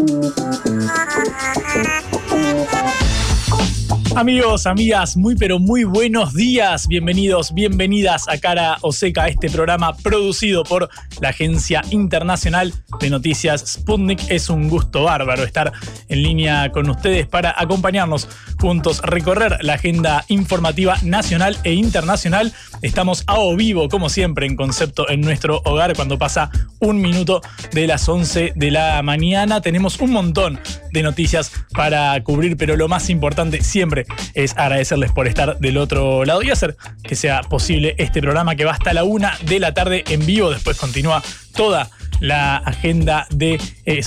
Thank you. Amigos, amigas, muy pero muy buenos días. Bienvenidos, bienvenidas a Cara o Seca, este programa producido por la Agencia Internacional de Noticias Sputnik. Es un gusto bárbaro estar en línea con ustedes para acompañarnos juntos, recorrer la agenda informativa nacional e internacional. Estamos a o vivo, como siempre, en concepto en nuestro hogar cuando pasa un minuto de las 11 de la mañana. Tenemos un montón de noticias para cubrir, pero lo más importante siempre es agradecerles por estar del otro lado y hacer que sea posible este programa que va hasta la una de la tarde en vivo. Después continúa toda la agenda de eh,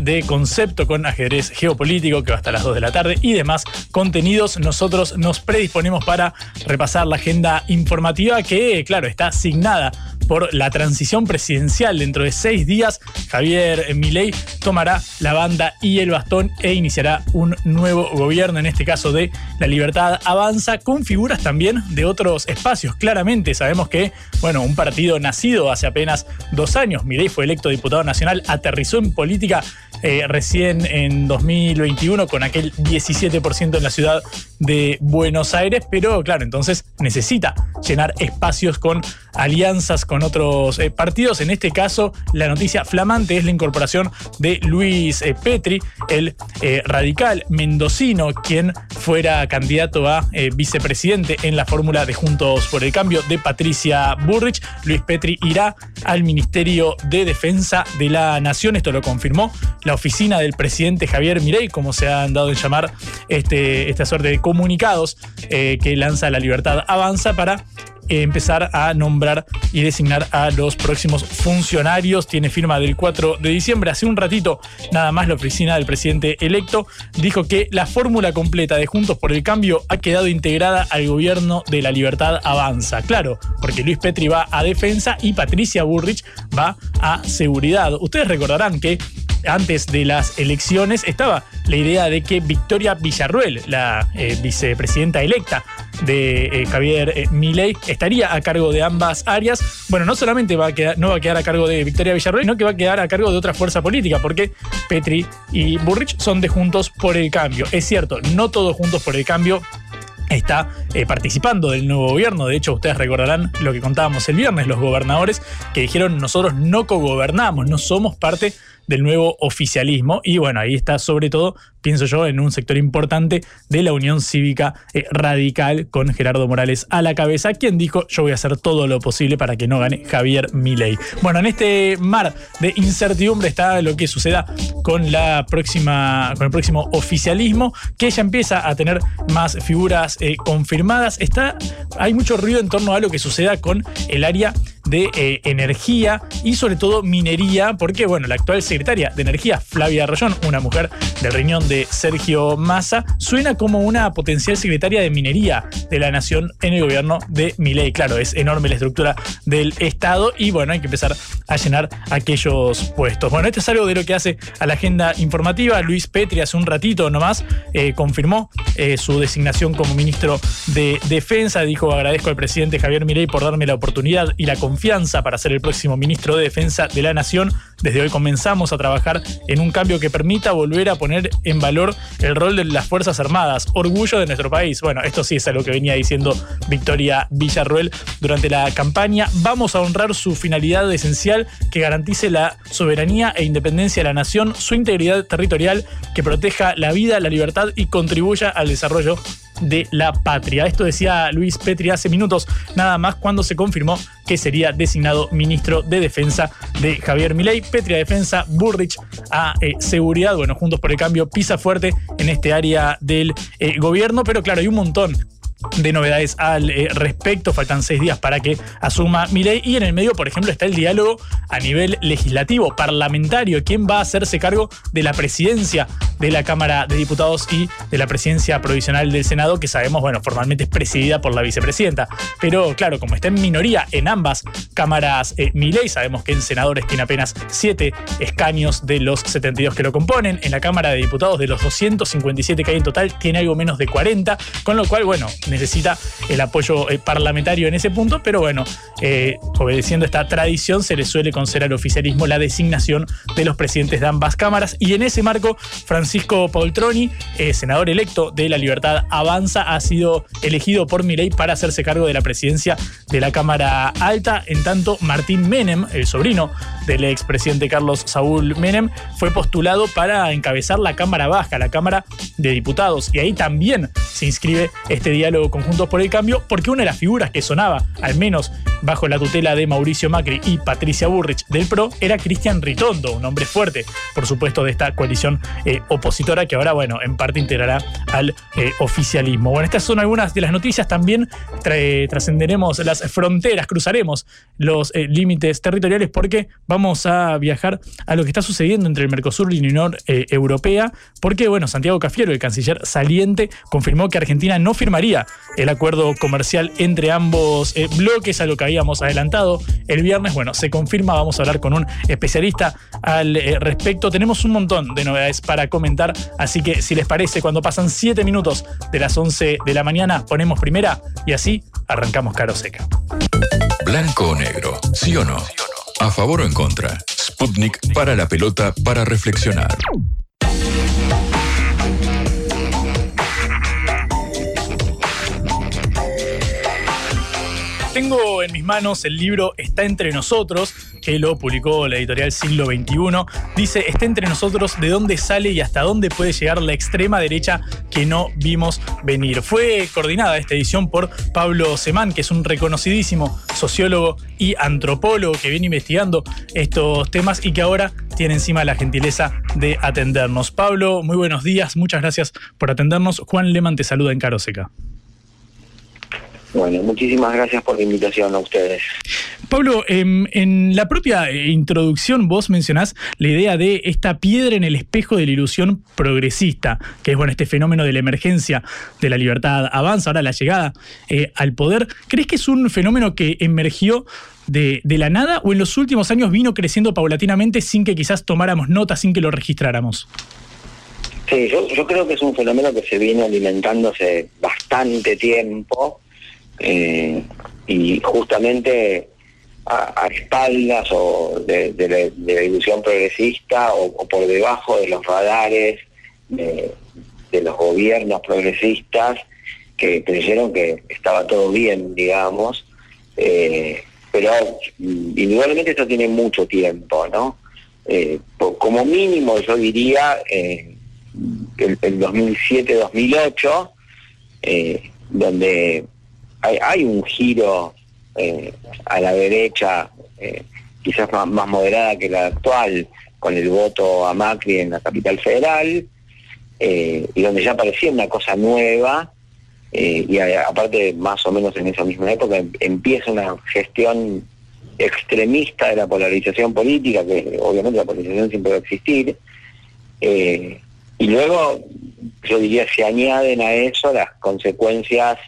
de concepto con ajedrez geopolítico que va hasta las 2 de la tarde y demás contenidos. Nosotros nos predisponemos para repasar la agenda informativa que, claro, está asignada por la transición presidencial. Dentro de seis días, Javier Milei tomará la banda y el bastón e iniciará un nuevo gobierno, en este caso de La Libertad Avanza, con figuras también de otros espacios. Claramente sabemos que, bueno, un partido nacido hace apenas dos años, Milei fue electo diputado nacional, aterrizó en política eh, recién en 2021 con aquel 17% en la ciudad de Buenos Aires, pero claro, entonces necesita llenar espacios con alianzas con otros eh, partidos. En este caso, la noticia flamante es la incorporación de Luis eh, Petri, el eh, radical mendocino, quien fuera candidato a vicepresidente en la fórmula de Juntos por el Cambio de Patricia Burrich. Luis Petri irá al Ministerio de Defensa de la Nación. Esto lo confirmó la oficina del presidente Javier Mirey, como se han dado en llamar este, esta suerte de comunicados que lanza La Libertad Avanza para empezar a nombrar y designar a los próximos funcionarios. Tiene firma del 4 de diciembre. Hace un ratito, nada más, la oficina del presidente electo dijo que la fórmula completa de Juntos por el Cambio ha quedado integrada al gobierno de la libertad avanza. Claro, porque Luis Petri va a defensa y Patricia Burrich va a seguridad. Ustedes recordarán que antes de las elecciones estaba la idea de que Victoria Villarruel, la eh, vicepresidenta electa de eh, Javier eh, Milei, estaría a cargo de ambas áreas. Bueno, no solamente va a no va a quedar a cargo de Victoria Villarruel, sino que va a quedar a cargo de otra fuerza política, porque Petri y Burrich son de Juntos por el Cambio. Es cierto, no todos Juntos por el Cambio está participando del nuevo gobierno. De hecho, ustedes recordarán lo que contábamos el viernes, los gobernadores que dijeron nosotros no cogobernamos, no somos parte del nuevo oficialismo. Y bueno, ahí está sobre todo, pienso yo, en un sector importante de la Unión Cívica eh, Radical con Gerardo Morales a la cabeza, quien dijo yo voy a hacer todo lo posible para que no gane Javier Milei. Bueno, en este mar de incertidumbre está lo que suceda con la próxima, con el próximo oficialismo, que ya empieza a tener más figuras eh, confirmadas. Está, hay mucho ruido en torno a lo que suceda con el área de eh, energía y sobre todo minería, porque bueno, la actual secretaria de Energía, Flavia Rayón, una mujer del riñón de Sergio Massa, suena como una potencial secretaria de minería de la nación en el gobierno de Milei. Claro, es enorme la estructura del Estado y bueno, hay que empezar a llenar aquellos puestos. Bueno, esto es algo de lo que hace a la agenda informativa. Luis Petri hace un ratito nomás eh, confirmó eh, su designación como ministro de Defensa. Dijo agradezco al presidente Javier Milei por darme la oportunidad y la confianza para ser el próximo ministro de Defensa de la Nación. Desde hoy comenzamos a trabajar en un cambio que permita volver a poner en valor el rol de las Fuerzas Armadas, orgullo de nuestro país. Bueno, esto sí es algo que venía diciendo Victoria Villarruel durante la campaña. Vamos a honrar su finalidad esencial que garantice la soberanía e independencia de la nación, su integridad territorial, que proteja la vida, la libertad y contribuya al desarrollo de la patria. Esto decía Luis Petri hace minutos, nada más cuando se confirmó que sería designado ministro de Defensa de Javier Milei. Petri a Defensa, Burrich a eh, Seguridad. Bueno, Juntos por el Cambio pisa fuerte en este área del eh, gobierno, pero claro, hay un montón de novedades al eh, respecto. Faltan seis días para que asuma Milei. Y en el medio, por ejemplo, está el diálogo a nivel legislativo, parlamentario. ¿Quién va a hacerse cargo de la presidencia de la Cámara de Diputados y de la presidencia provisional del Senado, que sabemos, bueno, formalmente es presidida por la vicepresidenta? Pero claro, como está en minoría en ambas cámaras eh, Milei, sabemos que en senadores tiene apenas siete escaños de los 72 que lo componen. En la Cámara de Diputados, de los 257 que hay en total, tiene algo menos de 40. Con lo cual, bueno, necesita el apoyo eh, parlamentario en ese punto, pero bueno, eh, obedeciendo esta tradición se le suele conceder al oficialismo la designación de los presidentes de ambas cámaras. Y en ese marco Francisco Poltroni, eh, senador electo de La Libertad Avanza, ha sido elegido por Milei para hacerse cargo de la presidencia de la Cámara Alta, en tanto Martín Menem, el sobrino del expresidente Carlos Saúl Menem, fue postulado para encabezar la Cámara Baja, la Cámara de Diputados, y ahí también se inscribe este diálogo Conjuntos por el Cambio, porque una de las figuras que sonaba, al menos bajo la tutela de Mauricio Macri y Patricia Burrich del PRO, era Cristian Ritondo, un hombre fuerte, por supuesto, de esta coalición eh, opositora que ahora, bueno, en parte integrará al eh, oficialismo. Bueno, estas son algunas de las noticias. También trascenderemos las fronteras, cruzaremos los eh, límites territoriales porque vamos a viajar a lo que está sucediendo entre el Mercosur y la Unión Europea, porque, bueno, Santiago Cafiero, el canciller saliente, confirmó que Argentina no firmaría el acuerdo comercial entre ambos eh, bloques, a lo que habíamos adelantado el viernes. Bueno, se confirma, vamos a hablar con un especialista al eh, respecto. Tenemos un montón de novedades para comentar, así que si les parece, cuando pasan 7 minutos de las 11 de la mañana, ponemos primera y así arrancamos Caro Seca. Blanco o negro, sí o no. A favor o en contra. Sputnik para la pelota para reflexionar. Tengo en mis manos el libro Está entre nosotros, que lo publicó la editorial Siglo XXI. Dice, está entre nosotros de dónde sale y hasta dónde puede llegar la extrema derecha que no vimos venir. Fue coordinada esta edición por Pablo Semán, que es un reconocidísimo sociólogo y antropólogo que viene investigando estos temas y que ahora tiene encima la gentileza de atendernos. Pablo, muy buenos días, muchas gracias por atendernos. Juan Leman te saluda en Caroseca. Bueno, muchísimas gracias por la invitación a ustedes. Pablo, em, en, la propia eh, introducción vos mencionás la idea de esta piedra en el espejo de la ilusión progresista, que es bueno este fenómeno de la emergencia de la libertad avanza, ahora la llegada eh, al poder. ¿Crees que es un fenómeno que emergió de, la nada o en los últimos años vino creciendo paulatinamente sin que quizás tomáramos nota, sin que lo registráramos? Sí, yo, yo creo que es un fenómeno que se viene alimentando hace bastante tiempo eh, y justamente a, espaldas o de, la, ilusión progresista o, por debajo de los radares de, los gobiernos progresistas que creyeron que estaba todo bien, digamos, eh, pero indudablemente esto tiene mucho tiempo, ¿no? Eh, como mínimo yo diría el, el 2007-2008, donde hay, un giro eh, a la derecha, eh, quizás más, moderada que la actual, con el voto a Macri en la capital federal, eh, y donde ya parecía una cosa nueva, y aparte más o menos en esa misma época em, empieza una gestión extremista de la polarización política, que obviamente la polarización siempre va a existir, y luego yo diría se añaden a eso las consecuencias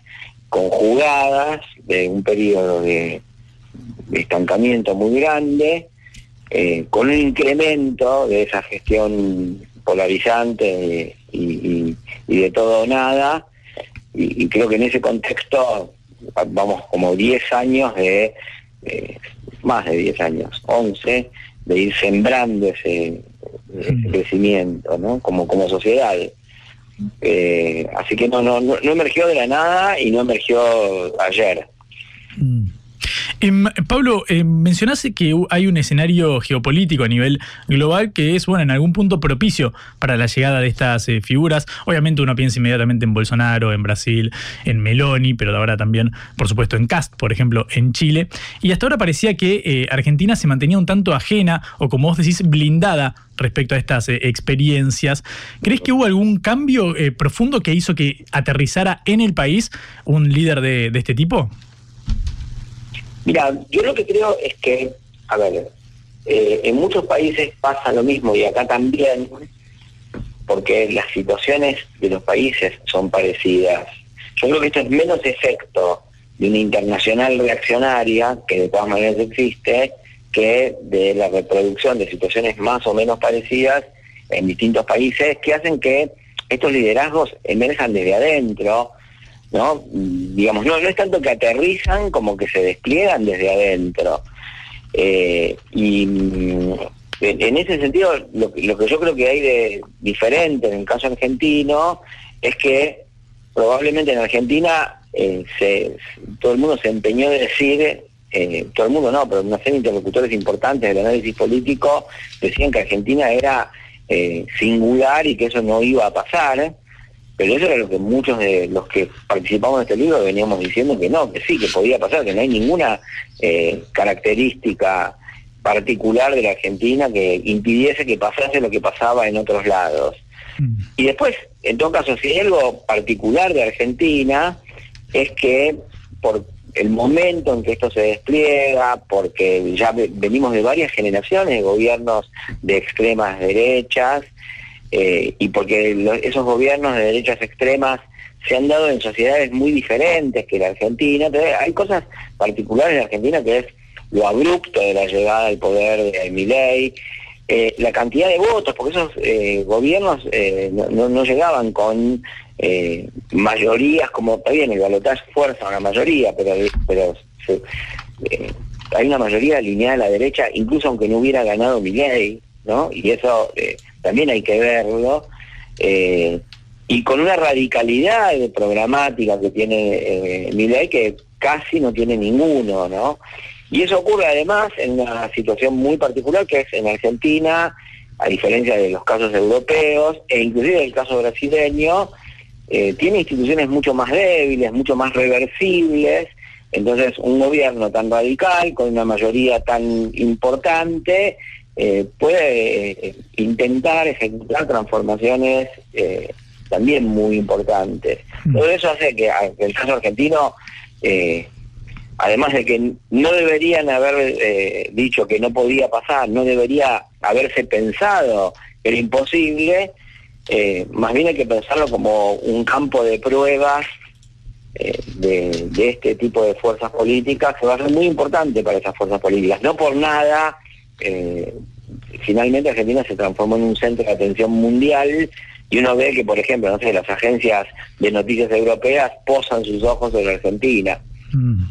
conjugadas de un periodo de, estancamiento muy grande, eh, con un incremento de esa gestión polarizante y, de todo o nada, y, creo que en ese contexto vamos como 10 años de, más de 10 años, 11, de ir sembrando ese, ese crecimiento, ¿no? Como, como sociedad. Eh, así que no, no, no, emergió de la nada y no emergió ayer. Mm. Em, Pablo, eh, mencionaste que hay un escenario geopolítico a nivel global que es, bueno, en algún punto propicio para la llegada de estas eh, figuras. Obviamente uno piensa inmediatamente en Bolsonaro, en Brasil, en Meloni, pero ahora también, por supuesto, en Cast, por ejemplo, en Chile. Y hasta ahora parecía que eh, Argentina se mantenía un tanto ajena o, como vos decís, blindada respecto a estas eh, experiencias. ¿Crees que hubo algún cambio profundo que hizo que aterrizara en el país un líder de este tipo? Mira, yo lo que creo es que, a ver, eh, en muchos países pasa lo mismo y acá también, porque las situaciones de los países son parecidas. Yo creo que esto es menos efecto de una internacional reaccionaria, que de todas maneras existe, que de la reproducción de situaciones más o menos parecidas en distintos países que hacen que estos liderazgos emerjan desde adentro, ¿no? Digamos, no, no es tanto que aterrizan como que se despliegan desde adentro. Eh, y mm, en ese sentido, lo, que yo creo que hay de diferente en el caso argentino es que probablemente en Argentina eh, todo el mundo se empeñó de decir, eh, todo el mundo no, pero una serie de interlocutores importantes del análisis político decían que Argentina era singular y que eso no iba a pasar. Pero eso era lo que muchos de los que participamos en este libro veníamos diciendo que no, que sí, que podía pasar, que no hay ninguna eh, característica particular de la Argentina que impidiese que pasase lo que pasaba en otros lados. Mm. Y después, en todo caso, si hay algo particular de Argentina, es que por el momento en que esto se despliega, porque ya venimos de varias generaciones de gobiernos de extremas derechas, eh, y porque esos gobiernos de derechas extremas se han dado en sociedades muy diferentes que la Argentina. hay cosas particulares en Argentina que es lo abrupto de la llegada al poder de Milei, eh, la cantidad de votos, porque esos eh, gobiernos no, llegaban con mayorías, como está bien, el balotaje fuerza una mayoría, pero, pero hay una mayoría alineada a la derecha, incluso aunque no hubiera ganado Milei, ¿no? Y eso también hay que verlo, eh, y con una radicalidad de programática que tiene eh, que casi no tiene ninguno, ¿no? Y eso ocurre además en una situación muy particular que es en Argentina, a diferencia de los casos europeos, e inclusive el caso brasileño, eh, tiene instituciones mucho más débiles, mucho más reversibles, entonces un gobierno tan radical, con una mayoría tan importante, eh, puede eh, intentar ejecutar transformaciones eh, también muy importantes. Mm. Todo eso hace que, el caso argentino, además de que no deberían haber dicho que no podía pasar, no debería haberse pensado que era imposible, más bien hay que pensarlo como un campo de pruebas de, de, este tipo de fuerzas políticas que va a ser muy importante para esas fuerzas políticas. No por nada eh, finalmente Argentina se transformó en un centro de atención mundial y uno ve que, por ejemplo, no sé, las agencias de noticias europeas posan sus ojos sobre Argentina. Mm.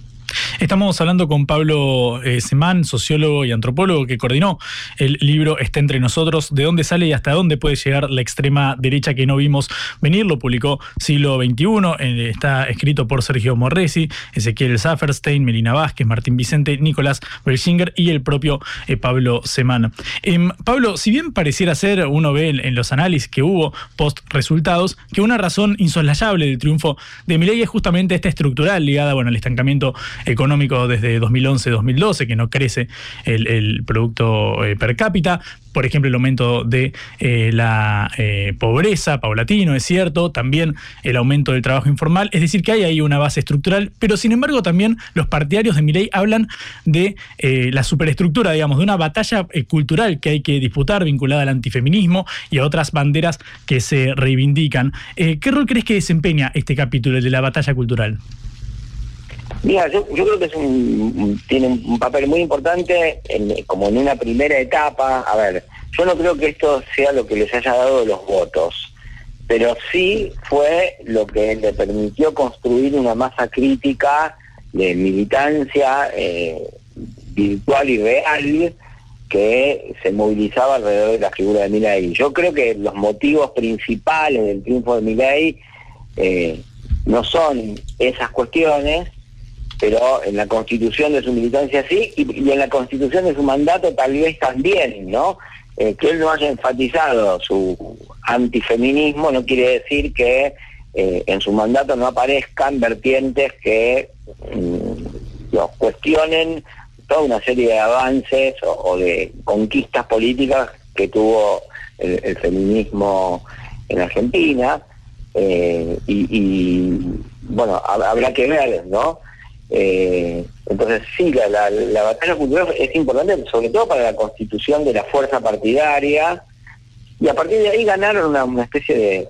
Estamos hablando con Pablo eh, Semán, sociólogo y antropólogo, que coordinó el libro Está entre nosotros, de dónde sale y hasta dónde puede llegar la extrema derecha que no vimos venir. Lo publicó siglo XXI, está escrito por Sergio Morresi, Ezequiel Zafferstein, Melina Vázquez, Martín Vicente, Nicolás Bersinger y el propio eh, Pablo Semán. Em, Pablo, si bien pareciera ser, uno ve en, los análisis que hubo post resultados, que una razón insoslayable del triunfo de Milei es justamente esta estructural ligada bueno, al estancamiento económico económico desde 2011-2012, que no crece el, producto eh, per cápita. Por ejemplo, el aumento de eh, la eh, pobreza paulatino, es cierto, también el aumento del trabajo informal, es decir, que hay ahí una base estructural, pero sin embargo también los partidarios de Milei hablan de la superestructura, digamos, de una batalla cultural que hay que disputar vinculada al antifeminismo y a otras banderas que se reivindican. ¿Qué rol crees que desempeña este capítulo de la batalla cultural? Mira, yo, creo que tiene un papel muy importante como en una primera etapa. A ver, yo no creo que esto sea lo que les haya dado los votos, pero sí fue lo que le permitió construir una masa crítica de militancia eh, virtual y real que se movilizaba alrededor de la figura de Milei. Yo creo que los motivos principales del triunfo de Milei eh, no son esas cuestiones, pero en la constitución de su militancia sí, y, en la constitución de su mandato tal vez también, ¿no? Eh, que él no haya enfatizado su antifeminismo no quiere decir que eh, en su mandato no aparezcan vertientes que mm, cuestionen toda una serie de avances o, de conquistas políticas que tuvo el, feminismo en Argentina. Eh, y, bueno, habrá que ver, ¿no? Eh, entonces sí, la, la, batalla cultural es importante, sobre todo para la constitución de la fuerza partidaria, y a partir de ahí ganaron una, especie de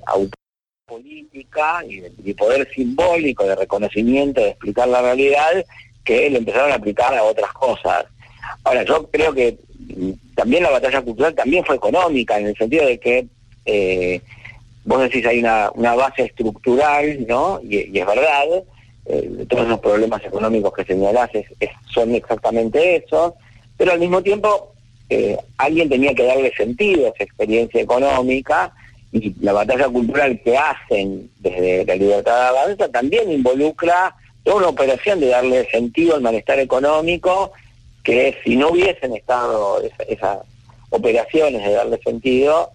política y de, poder simbólico, de reconocimiento, de explicar la realidad, que lo empezaron a aplicar a otras cosas. Ahora, yo creo que también la batalla cultural también fue económica, en el sentido de que eh, vos decís hay una, una base estructural, ¿no? y es verdad, eh, todos los problemas económicos que señalás son exactamente eso, pero al mismo tiempo eh, alguien tenía que darle sentido a esa experiencia económica y la batalla cultural que hacen desde la libertad de avanza también involucra toda una operación de darle sentido al malestar económico que si no hubiesen estado esas operaciones de darle sentido,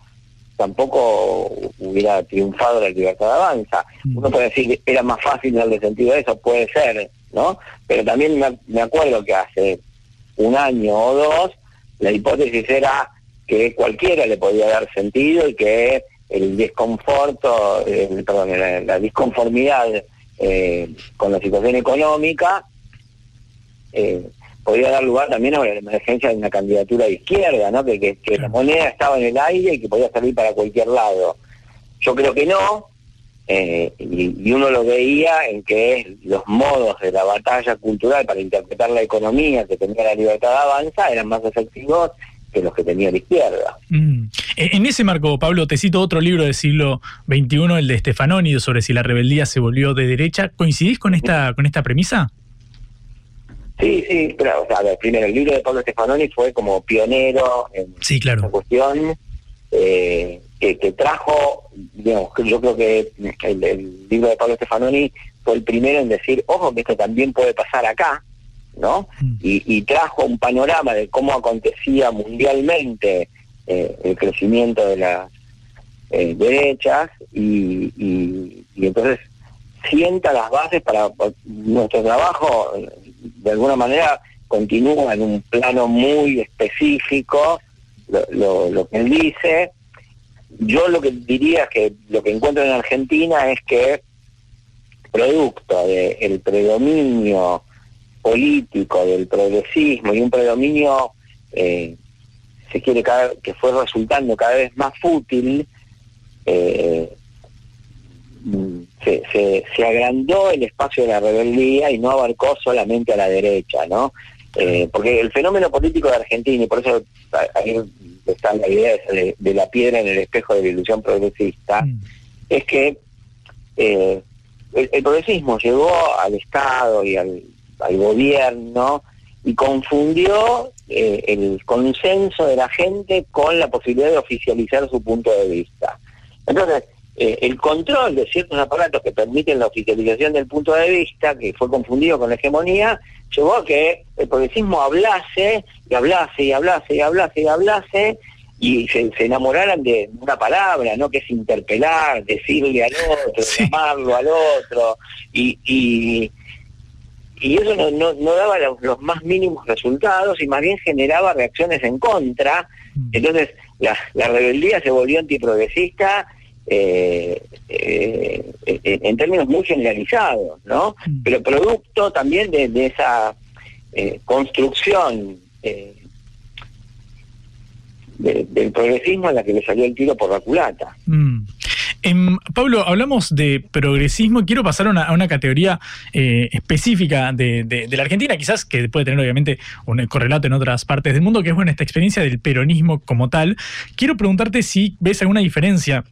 tampoco hubiera triunfado la libertad de avanza. Mm. Uno puede decir que era más fácil darle sentido a eso, puede ser, ¿no? Pero también me, acuerdo que hace un año o dos la hipótesis era que cualquiera le podía dar sentido y que el desconforto, perdón, la, disconformidad eh, con la situación económica eh, podría dar lugar también a la emergencia de una candidatura de izquierda, ¿no? Que, la moneda estaba en el aire y que podía salir para cualquier lado. Yo creo que no, eh, y, uno lo veía en que los modos de la batalla cultural para interpretar la economía que tenía la libertad de avanza eran más efectivos que los que tenía la izquierda. Mm. E, en ese marco, Pablo, te cito otro libro del siglo XXI, el de Stefanoni, sobre si la rebeldía se volvió de derecha. ¿Coincidís con esta, con esta premisa? Sí, sí, pero primero el libro de Pablo Stefanoni fue como pionero en sí, claro. esta cuestión, eh, que, trajo, digamos, yo creo que el, libro de Pablo Stefanoni fue el primero en decir, ojo, que esto también puede pasar acá, ¿no? Mm. Y, trajo un panorama de cómo acontecía mundialmente eh, el crecimiento de las eh, derechas y, y entonces sienta las bases para nuestro trabajo de alguna manera continúa en un plano muy específico lo, que él dice. Yo lo que diría que lo que encuentro en Argentina es que producto del predominio político, del progresismo y un predominio, eh, se quiere que fue resultando cada vez más fútil, eh, se, se, agrandó el espacio de la rebeldía y no abarcó solamente a la derecha, ¿no? Eh, porque el fenómeno político de Argentina, y por eso ahí está la idea de, la piedra en el espejo de la ilusión progresista, mm. es que eh, el, progresismo llegó al Estado y al, gobierno y confundió eh, el consenso de la gente con la posibilidad de oficializar su punto de vista. Entonces, eh, el control de ciertos aparatos que permiten la oficialización del punto de vista, que fue confundido con la hegemonía, llevó a que el progresismo hablase y hablase y hablase y hablase y hablase y se, enamoraran de una palabra, ¿no? Que es interpelar, decirle al otro, llamarlo al otro, y, y, eso no, daba los, más mínimos resultados y más bien generaba reacciones en contra. Mm. Entonces la, la rebeldía se volvió antiprogresista eh, eh, en términos muy generalizados, ¿no? Mm. Pero producto también de, esa eh, construcción del progresismo en la que le salió el tiro por la culata. Mm. Em, Pablo, hablamos de progresismo. Quiero pasar a una, categoría específica de, la Argentina, quizás que puede tener obviamente un correlato en otras partes del mundo, que es bueno esta experiencia del peronismo como tal. Quiero preguntarte si ves alguna diferencia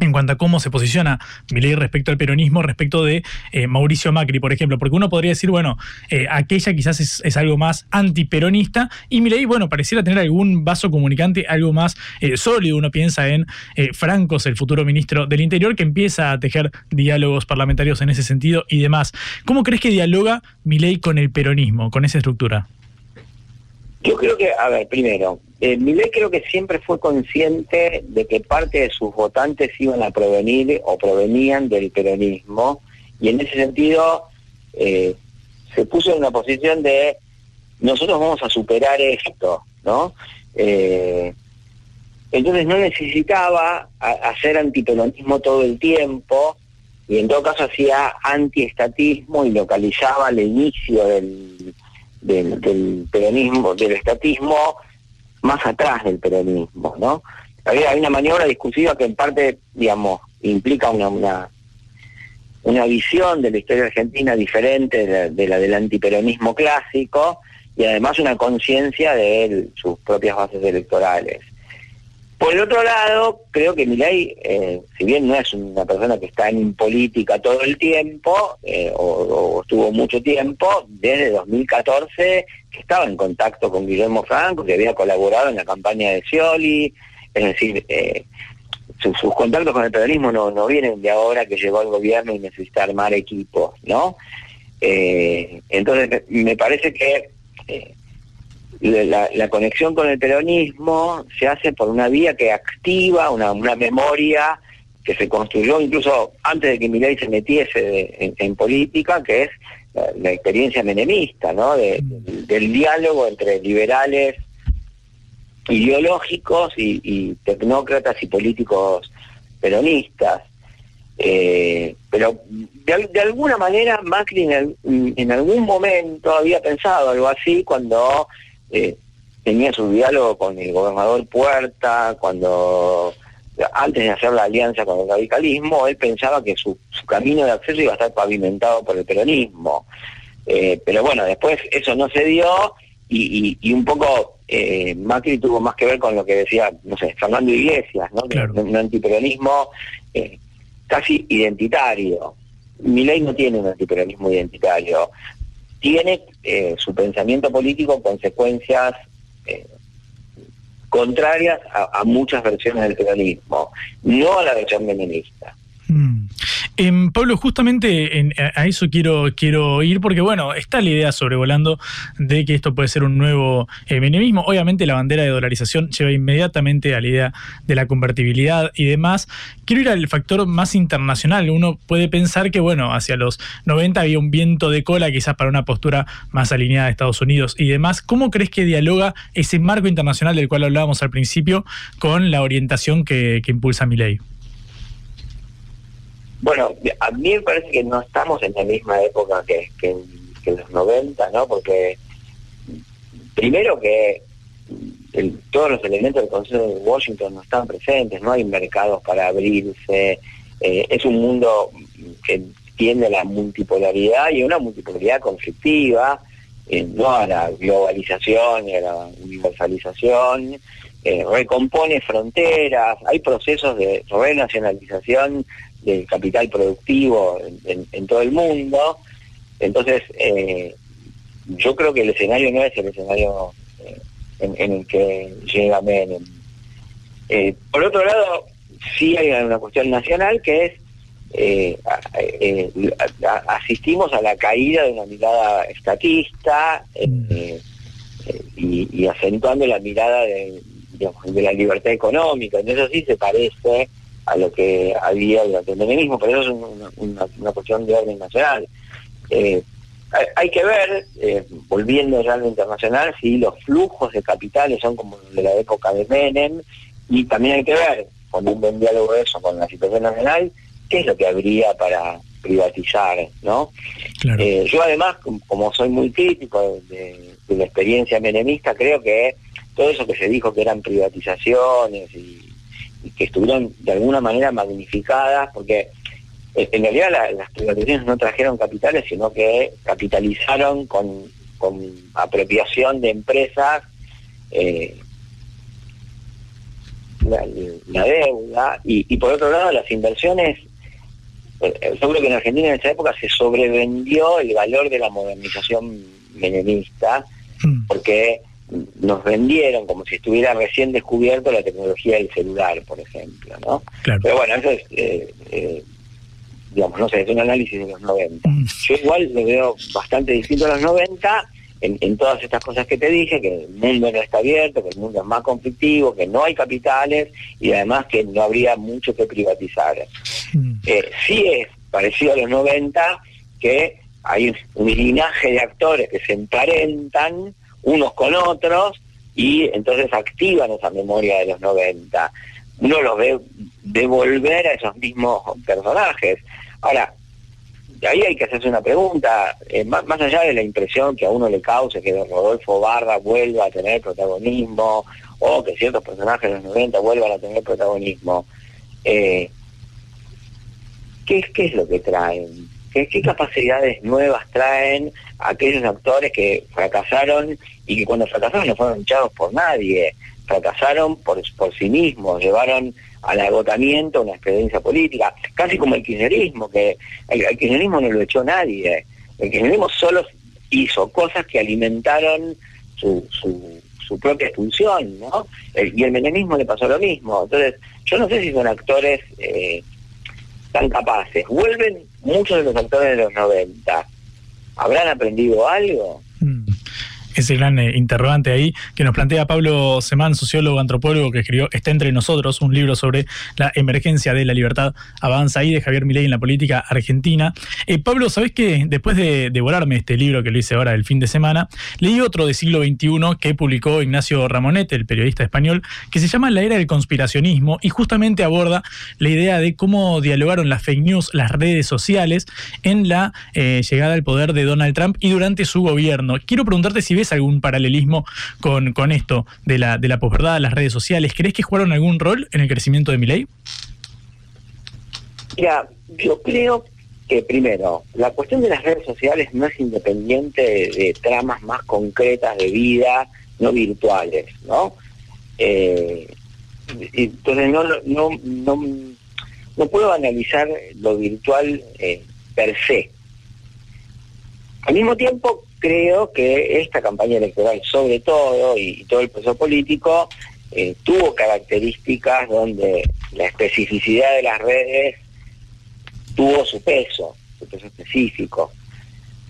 en cuanto a cómo se posiciona Milei respecto al peronismo, respecto de eh, Mauricio Macri, por ejemplo, porque uno podría decir, bueno, eh, aquella quizás es, algo más antiperonista y Milei, bueno, pareciera tener algún vaso comunicante, algo más eh, sólido, uno piensa en Francos, el futuro ministro del Interior, que empieza a tejer diálogos parlamentarios en ese sentido y demás. ¿Cómo crees que dialoga Milei con el peronismo, con esa estructura? Yo creo que, a ver, primero, eh, creo que siempre fue consciente de que parte de sus votantes iban a provenir o provenían del peronismo y en ese sentido eh, se puso en una posición de nosotros vamos a superar esto, ¿no? Eh, entonces no necesitaba hacer antiperonismo todo el tiempo y en todo caso hacía antiestatismo y localizaba el inicio del, peronismo, del estatismo, más atrás del peronismo, ¿no? Había, una maniobra discursiva que en parte, digamos, implica una, una, una visión de la historia argentina diferente de la, del antiperonismo clásico y además una conciencia de sus propias bases electorales. Por el otro lado, creo que Milei, eh, si bien no es una persona que está en política todo el tiempo, eh, o, estuvo mucho tiempo, desde 2014 que estaba en contacto con Guillermo Franco, que había colaborado en la campaña de Scioli, es decir, eh, sus contactos con el peronismo no, no vienen de ahora que llegó al gobierno y necesita armar equipos, ¿no? entonces me parece que la, conexión con el peronismo se hace por una vía que activa una, memoria que se construyó incluso antes de que Milei se metiese en, política, que es la, experiencia menemista, ¿no? Mm. del diálogo entre liberales ideológicos y, tecnócratas y políticos peronistas. Eh, pero de, alguna manera Macri en, en, algún momento había pensado algo así cuando eh, tenía su diálogo con el gobernador Puerta, cuando antes de hacer la alianza con el radicalismo, él pensaba que su, camino de acceso iba a estar pavimentado por el peronismo. Eh, pero bueno, después eso no se dio y, un poco eh, Macri tuvo más que ver con lo que decía, no sé, Fernando Iglesias, ¿no? Un, antiperonismo eh, casi identitario. ley no tiene un antiperonismo identitario tiene eh, su pensamiento político consecuencias eh, contrarias a, muchas versiones del peronismo, no a la versión menemista. Mm. Em, Pablo, justamente a eso quiero, quiero ir porque, bueno, está la idea sobrevolando de que esto puede ser un nuevo eh, menemismo. Obviamente la bandera de dolarización lleva inmediatamente a la idea de la convertibilidad y demás. Quiero ir al factor más internacional. Uno puede pensar que, bueno, hacia los 90 había un viento de cola quizás para una postura más alineada de Estados Unidos y demás. ¿Cómo crees que dialoga ese marco internacional del cual hablábamos al principio con la orientación que, que impulsa mi ley? Bueno, a mí me parece que no estamos en la misma época que, que, en los 90, ¿no? Porque primero que todos los elementos del Consejo de Washington no están presentes, no hay mercados para abrirse, eh, es un mundo que tiene la multipolaridad y una multipolaridad conflictiva, eh, no a la globalización y a la universalización, eh, recompone fronteras, hay procesos de renacionalización del capital productivo en, todo el mundo. Entonces, eh, yo creo que el escenario no es el escenario eh, en, el que llega Menem. Eh, por otro lado, sí hay una cuestión nacional que es asistimos a la caída de una mirada estatista y, acentuando la mirada de, de la libertad económica. Entonces sí se parece a lo que había durante el menemismo, pero eso es una, cuestión de orden nacional. Eh, hay, que ver, eh, volviendo ya a lo internacional, si los flujos de capitales son como de la época de Menem, y también hay que ver, con un buen diálogo de eso con la situación nacional, qué es lo que habría para privatizar, ¿no? Eh, yo además, como soy muy crítico de, de la experiencia menemista, creo que todo eso que se dijo que eran privatizaciones y que estuvieron de alguna manera magnificadas, porque eh, en realidad las privatizaciones no trajeron capitales, sino que capitalizaron con, apropiación de empresas eh, la, deuda y, por otro lado las inversiones eh, eh, yo creo que en Argentina en esa época se sobrevendió el valor de la modernización menemista hmm. porque nos vendieron como si estuviera recién descubierto la tecnología del celular, por ejemplo, ¿no? Pero bueno, eso es, eh, digamos, no sé, es un análisis de los 90. Hmm. Yo igual lo veo bastante distinto a los 90 en, todas estas cosas que te dije, que el mundo no está abierto, que el mundo es más conflictivo, que no hay capitales y además que no habría mucho que privatizar. Mm. Eh, sí es parecido a los 90 que hay un linaje de actores que se emparentan unos con otros y entonces activan esa memoria de los 90. Uno los ve devolver a esos mismos personajes. Ahora, ahí hay que hacerse una pregunta, eh, más, allá de la impresión que a uno le cause que Rodolfo Barra vuelva a tener protagonismo o que ciertos personajes de los 90 vuelvan a tener protagonismo, eh, ¿qué, ¿qué, es lo que traen? ¿Qué, ¿Qué capacidades nuevas traen aquellos actores que fracasaron y que cuando fracasaron no fueron echados por nadie? fracasaron por, por sí mismos, llevaron al agotamiento una experiencia política, casi como el kirchnerismo, que el, kirchnerismo no lo echó nadie, el kirchnerismo solo hizo cosas que alimentaron su, su, propia expulsión, ¿no? y el menemismo le pasó lo mismo. Entonces, yo no sé si son actores eh, tan capaces. Vuelven muchos de los actores de los 90. ¿Habrán aprendido algo? Ese gran eh, interrogante ahí que nos plantea Pablo Semán, sociólogo, antropólogo, que escribió Está entre nosotros, un libro sobre la emergencia de la libertad avanza ahí de Javier Milei en la política argentina. Eh, Pablo, ¿sabés que después de devorarme este libro que lo hice ahora el fin de semana, leí otro de siglo XXI que publicó Ignacio Ramonet, el periodista español, que se llama La era del conspiracionismo y justamente aborda la idea de cómo dialogaron las fake news, las redes sociales, en la eh, llegada al poder de Donald Trump y durante su gobierno. Quiero preguntarte si ves algún paralelismo con, con esto de la, de la posverdad, las redes sociales? ¿Crees que jugaron algún rol en el crecimiento de mi ley? Mira, yo creo que primero, la cuestión de las redes sociales no es independiente de, tramas más concretas de vida, no virtuales, ¿no? Eh, entonces no, no, no, no, puedo analizar lo virtual eh, per se. Al mismo tiempo, creo que esta campaña electoral, sobre todo, y, todo el proceso político, eh, tuvo características donde la especificidad de las redes tuvo su peso, su peso específico,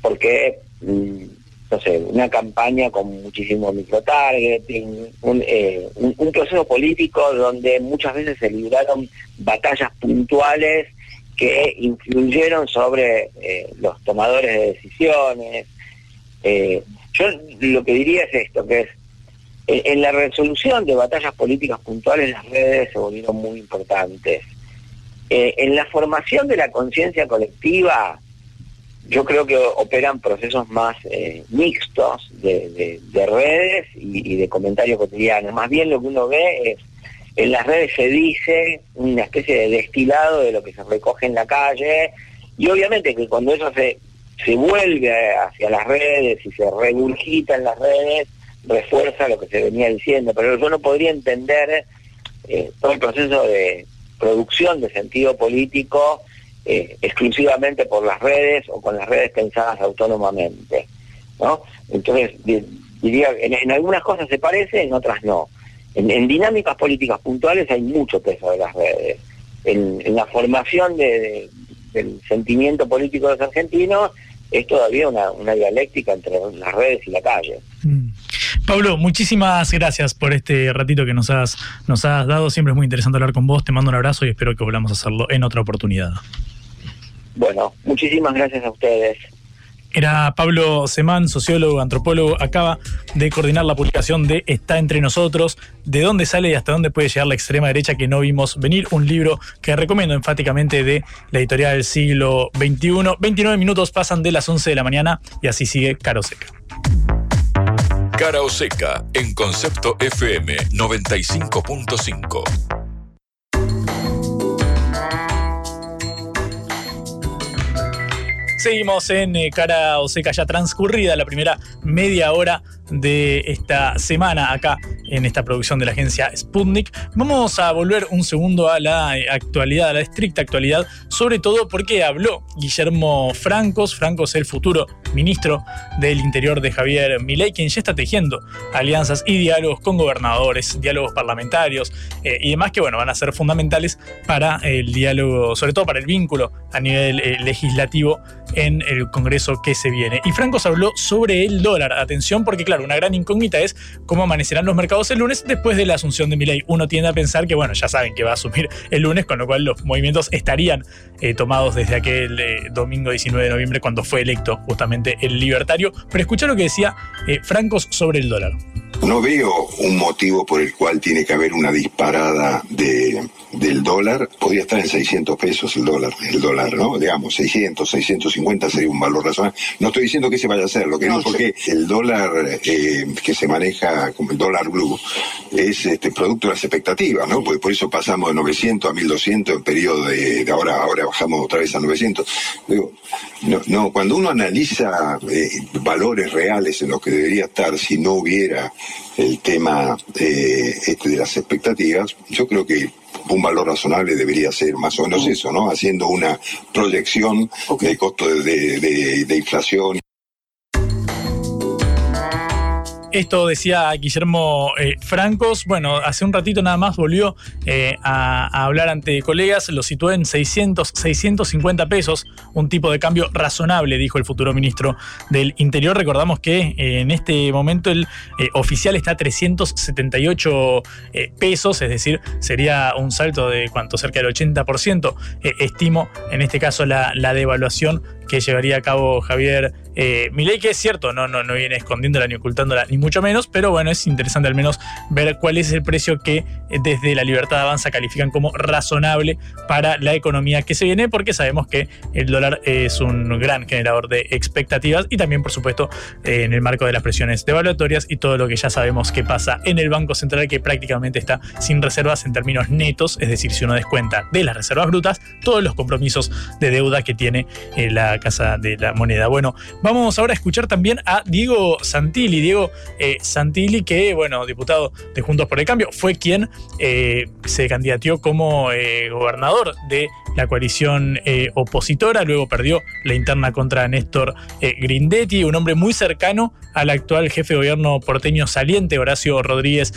porque, mm, no sé, una campaña con muchísimo microtargeting, un, eh, un, proceso político donde muchas veces se libraron batallas puntuales que influyeron sobre eh, los tomadores de decisiones, eh, yo lo que diría es esto, que es, en la resolución de batallas políticas puntuales las redes se volvieron muy importantes. Eh, en la formación de la conciencia colectiva, yo creo que operan procesos más eh, mixtos de, redes y, de comentarios cotidianos. Más bien lo que uno ve es, en las redes se dice una especie de destilado de lo que se recoge en la calle, y obviamente que cuando eso se se vuelve hacia las redes y se regurgita en las redes, refuerza lo que se venía diciendo. Pero yo no podría entender eh, todo el proceso de producción de sentido político eh, exclusivamente por las redes o con las redes pensadas autónomamente. ¿no? Entonces, diría, en, en algunas cosas se parece, en otras no. En, dinámicas políticas puntuales hay mucho peso de las redes. En, la formación del sentimiento político de los argentinos es todavía una, dialéctica entre las redes y la calle. Mm. Pablo, muchísimas gracias por este ratito que nos has, nos has dado. Siempre es muy interesante hablar con vos. Te mando un abrazo y espero que volvamos a hacerlo en otra oportunidad. Bueno, muchísimas gracias a ustedes. Era Pablo Semán, sociólogo, antropólogo, acaba de coordinar la publicación de Está entre nosotros, de dónde sale y hasta dónde puede llegar la extrema derecha que no vimos venir, un libro que recomiendo enfáticamente de la editorial del siglo XXI. 29 minutos pasan de las 11 de la mañana y así sigue Caro Seca. Cara Seca en Concepto FM 95.5. Seguimos en eh, cara o seca ya transcurrida la primera media hora de esta semana acá en esta producción de la agencia Sputnik. Vamos a volver un segundo a la eh, actualidad, a la estricta actualidad, sobre todo porque habló Guillermo Francos, Francos el futuro ministro del Interior de Javier Milei, quien ya está tejiendo alianzas y diálogos con gobernadores, diálogos parlamentarios eh, y demás que bueno, van a ser fundamentales para el diálogo, sobre todo para el vínculo a nivel eh, legislativo en el Congreso que se viene. Y Francos habló sobre el dólar. Atención, porque claro, una gran incógnita es cómo amanecerán los mercados el lunes después de la asunción de Milei. Uno tiende a pensar que, bueno, ya saben que va a asumir el lunes, con lo cual los movimientos estarían eh, tomados desde aquel eh, domingo 19 de noviembre cuando fue electo justamente el libertario. Pero escucha lo que decía eh, Francos sobre el dólar. No veo un motivo por el cual tiene que haber una disparada de, del dólar. Podría estar en 600 pesos el dólar, el dólar, ¿no? Digamos, 600, 650 sería un valor razonable. No estoy diciendo que se vaya a hacer, lo que no, porque el dólar eh, que se maneja como el dólar blue es este producto de las expectativas, ¿no? Pues por eso pasamos de 900 a 1200 en periodo de, de ahora, ahora bajamos otra vez a 900. Digo, no, no, cuando uno analiza eh, valores reales en los que debería estar si no hubiera el tema eh, este de las expectativas, yo creo que un valor razonable debería ser más o menos eso, ¿no? Haciendo una proyección de costo de, de, de inflación. Esto decía Guillermo eh, Francos. Bueno, hace un ratito nada más volvió eh, a, hablar ante colegas, lo situó en 600, 650 pesos, un tipo de cambio razonable, dijo el futuro ministro del Interior. Recordamos que eh, en este momento el oficial está a 378 eh, pesos, es decir, sería un salto de cuánto, cerca del 80%, estimo en este caso la, la devaluación que llevaría a cabo Javier eh, Milei, que es cierto, no, no, no viene escondiéndola ni ocultándola, ni mucho menos, pero bueno, es interesante al menos ver cuál es el precio que eh, desde la Libertad Avanza califican como razonable para la economía que se viene, porque sabemos que el dólar es un gran generador de expectativas y también, por supuesto, eh, en el marco de las presiones devaluatorias y todo lo que ya sabemos que pasa en el Banco Central, que prácticamente está sin reservas en términos netos, es decir, si uno descuenta de las reservas brutas todos los compromisos de deuda que tiene eh, la Casa de la Moneda. Bueno, vamos ahora a escuchar también a Diego Santilli. Diego eh, Santilli, que, bueno, diputado de Juntos por el Cambio, fue quien eh, se candidateó como eh, gobernador de la coalición opositora, luego perdió la interna contra Néstor Grindetti, un hombre muy cercano al actual jefe de gobierno porteño saliente, Horacio Rodríguez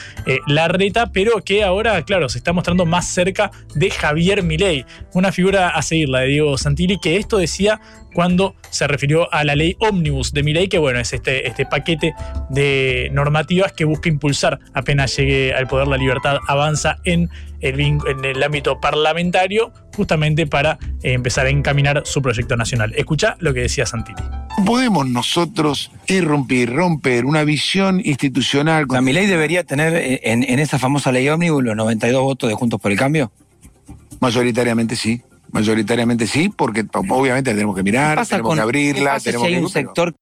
Larreta, pero que ahora, claro, se está mostrando más cerca de Javier Milei, una figura a seguir, la de Diego Santilli, que esto decía cuando se refirió a la ley Omnibus de Milei, que bueno, es este, este paquete de normativas que busca impulsar apenas llegue al poder la libertad avanza en el, en el ámbito parlamentario, justamente para eh, empezar a encaminar su proyecto nacional. Escucha lo que decía Santilli. Podemos nosotros irrumpir, romper una visión institucional. ¿La Milei debería tener en, en esa famosa ley Omnibus los 92 votos de Juntos por el Cambio? Mayoritariamente sí. Mayoritariamente sí, porque obviamente tenemos que mirar, tenemos con, que abrirla, si tenemos hay que. un sector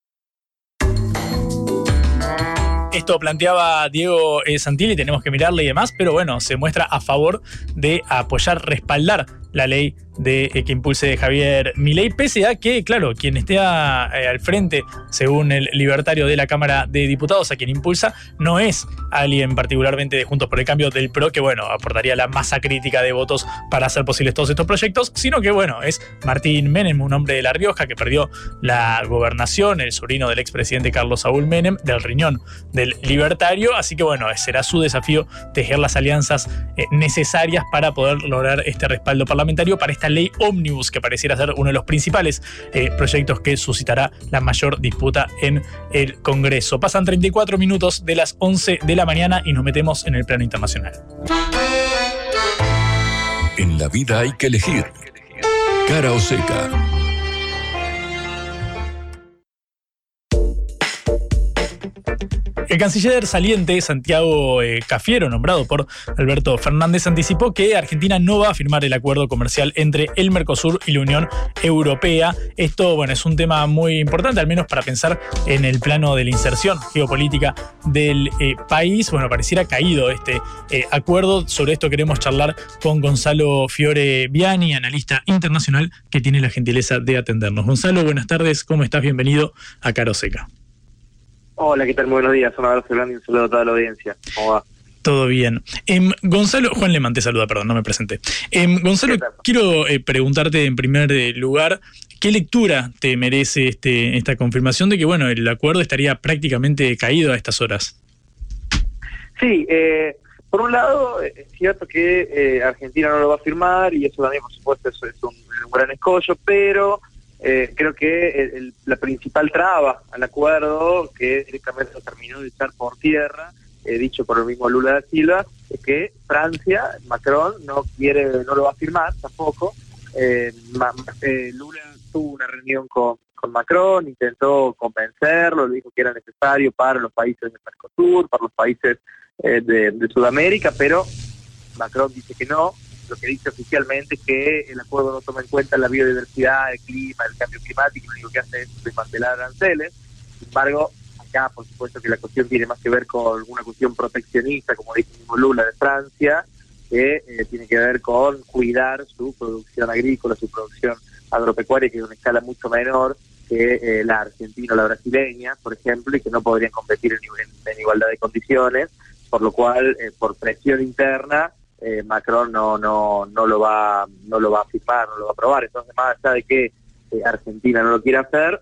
esto planteaba Diego eh, Santilli, tenemos que mirarle y demás, pero bueno, se muestra a favor de apoyar, respaldar la ley eh, que impulse Javier Milei, pese a que, claro, quien esté eh, al frente, según el libertario de la Cámara de Diputados, a quien impulsa, no es alguien particularmente de Juntos por el Cambio del PRO, que, bueno, aportaría la masa crítica de votos para hacer posibles todos estos proyectos, sino que, bueno, es Martín Menem, un hombre de La Rioja que perdió la gobernación, el sobrino del expresidente Carlos Saúl Menem, del riñón del libertario, así que, bueno, será su desafío tejer las alianzas eh, necesarias para poder lograr este respaldo parlamentario para esta ley ómnibus que pareciera ser uno de los principales eh, proyectos que suscitará la mayor disputa en el Congreso. Pasan 34 minutos de las 11 de la mañana y nos metemos en el plano internacional. En la vida hay que elegir. Cara o seca. El canciller saliente, Santiago eh, Cafiero, nombrado por Alberto Fernández, anticipó que Argentina no va a firmar el acuerdo comercial entre el Mercosur y la Unión Europea. Esto, bueno, es un tema muy importante, al menos para pensar en el plano de la inserción geopolítica del eh, país. Bueno, pareciera caído este eh, acuerdo. Sobre esto queremos charlar con Gonzalo Fiore Viani, analista internacional que tiene la gentileza de atendernos. Gonzalo, buenas tardes, ¿cómo estás? Bienvenido a Caro Seca. Hola, ¿qué tal? Muy buenos días. Un abrazo grande y un saludo a toda la audiencia. ¿Cómo va? Todo bien. Em, Gonzalo, Juan Lemán te saluda, perdón, no me presenté. Em, Gonzalo, quiero eh, preguntarte en primer eh, lugar, ¿qué lectura te merece este, esta confirmación de que, bueno, el acuerdo estaría prácticamente caído a estas horas? Sí, eh, por un lado, es cierto que Argentina no lo va a firmar y eso también, por supuesto, es, es un, un gran escollo, pero eh, creo que la principal traba al acuerdo, que directamente lo terminó de echar por tierra, eh, dicho por el mismo Lula da Silva, es que Francia, Macron, no quiere, no lo va a firmar tampoco. Eh, Lula tuvo una reunión con, Macron, intentó convencerlo, le dijo que era necesario para los países del Mercosur, para los países de Sudamérica, pero Macron dice que no, lo que dice oficialmente es que el acuerdo no toma en cuenta la biodiversidad, el clima, el cambio climático, lo único que hace es desmantelar aranceles. Sin embargo, acá por supuesto que la cuestión tiene más que ver con una cuestión proteccionista, como dice mismo Lula de Francia, que eh, tiene que ver con cuidar su producción agrícola, su producción agropecuaria, que es una escala mucho menor que eh, la argentina o la brasileña, por ejemplo, y que no podrían competir en, igualdad de condiciones, por lo cual, eh, por presión interna, eh, Macron no, no, no, lo va, no lo va a firmar, no lo va a aprobar. Entonces, más allá de que eh, Argentina no lo quiera hacer,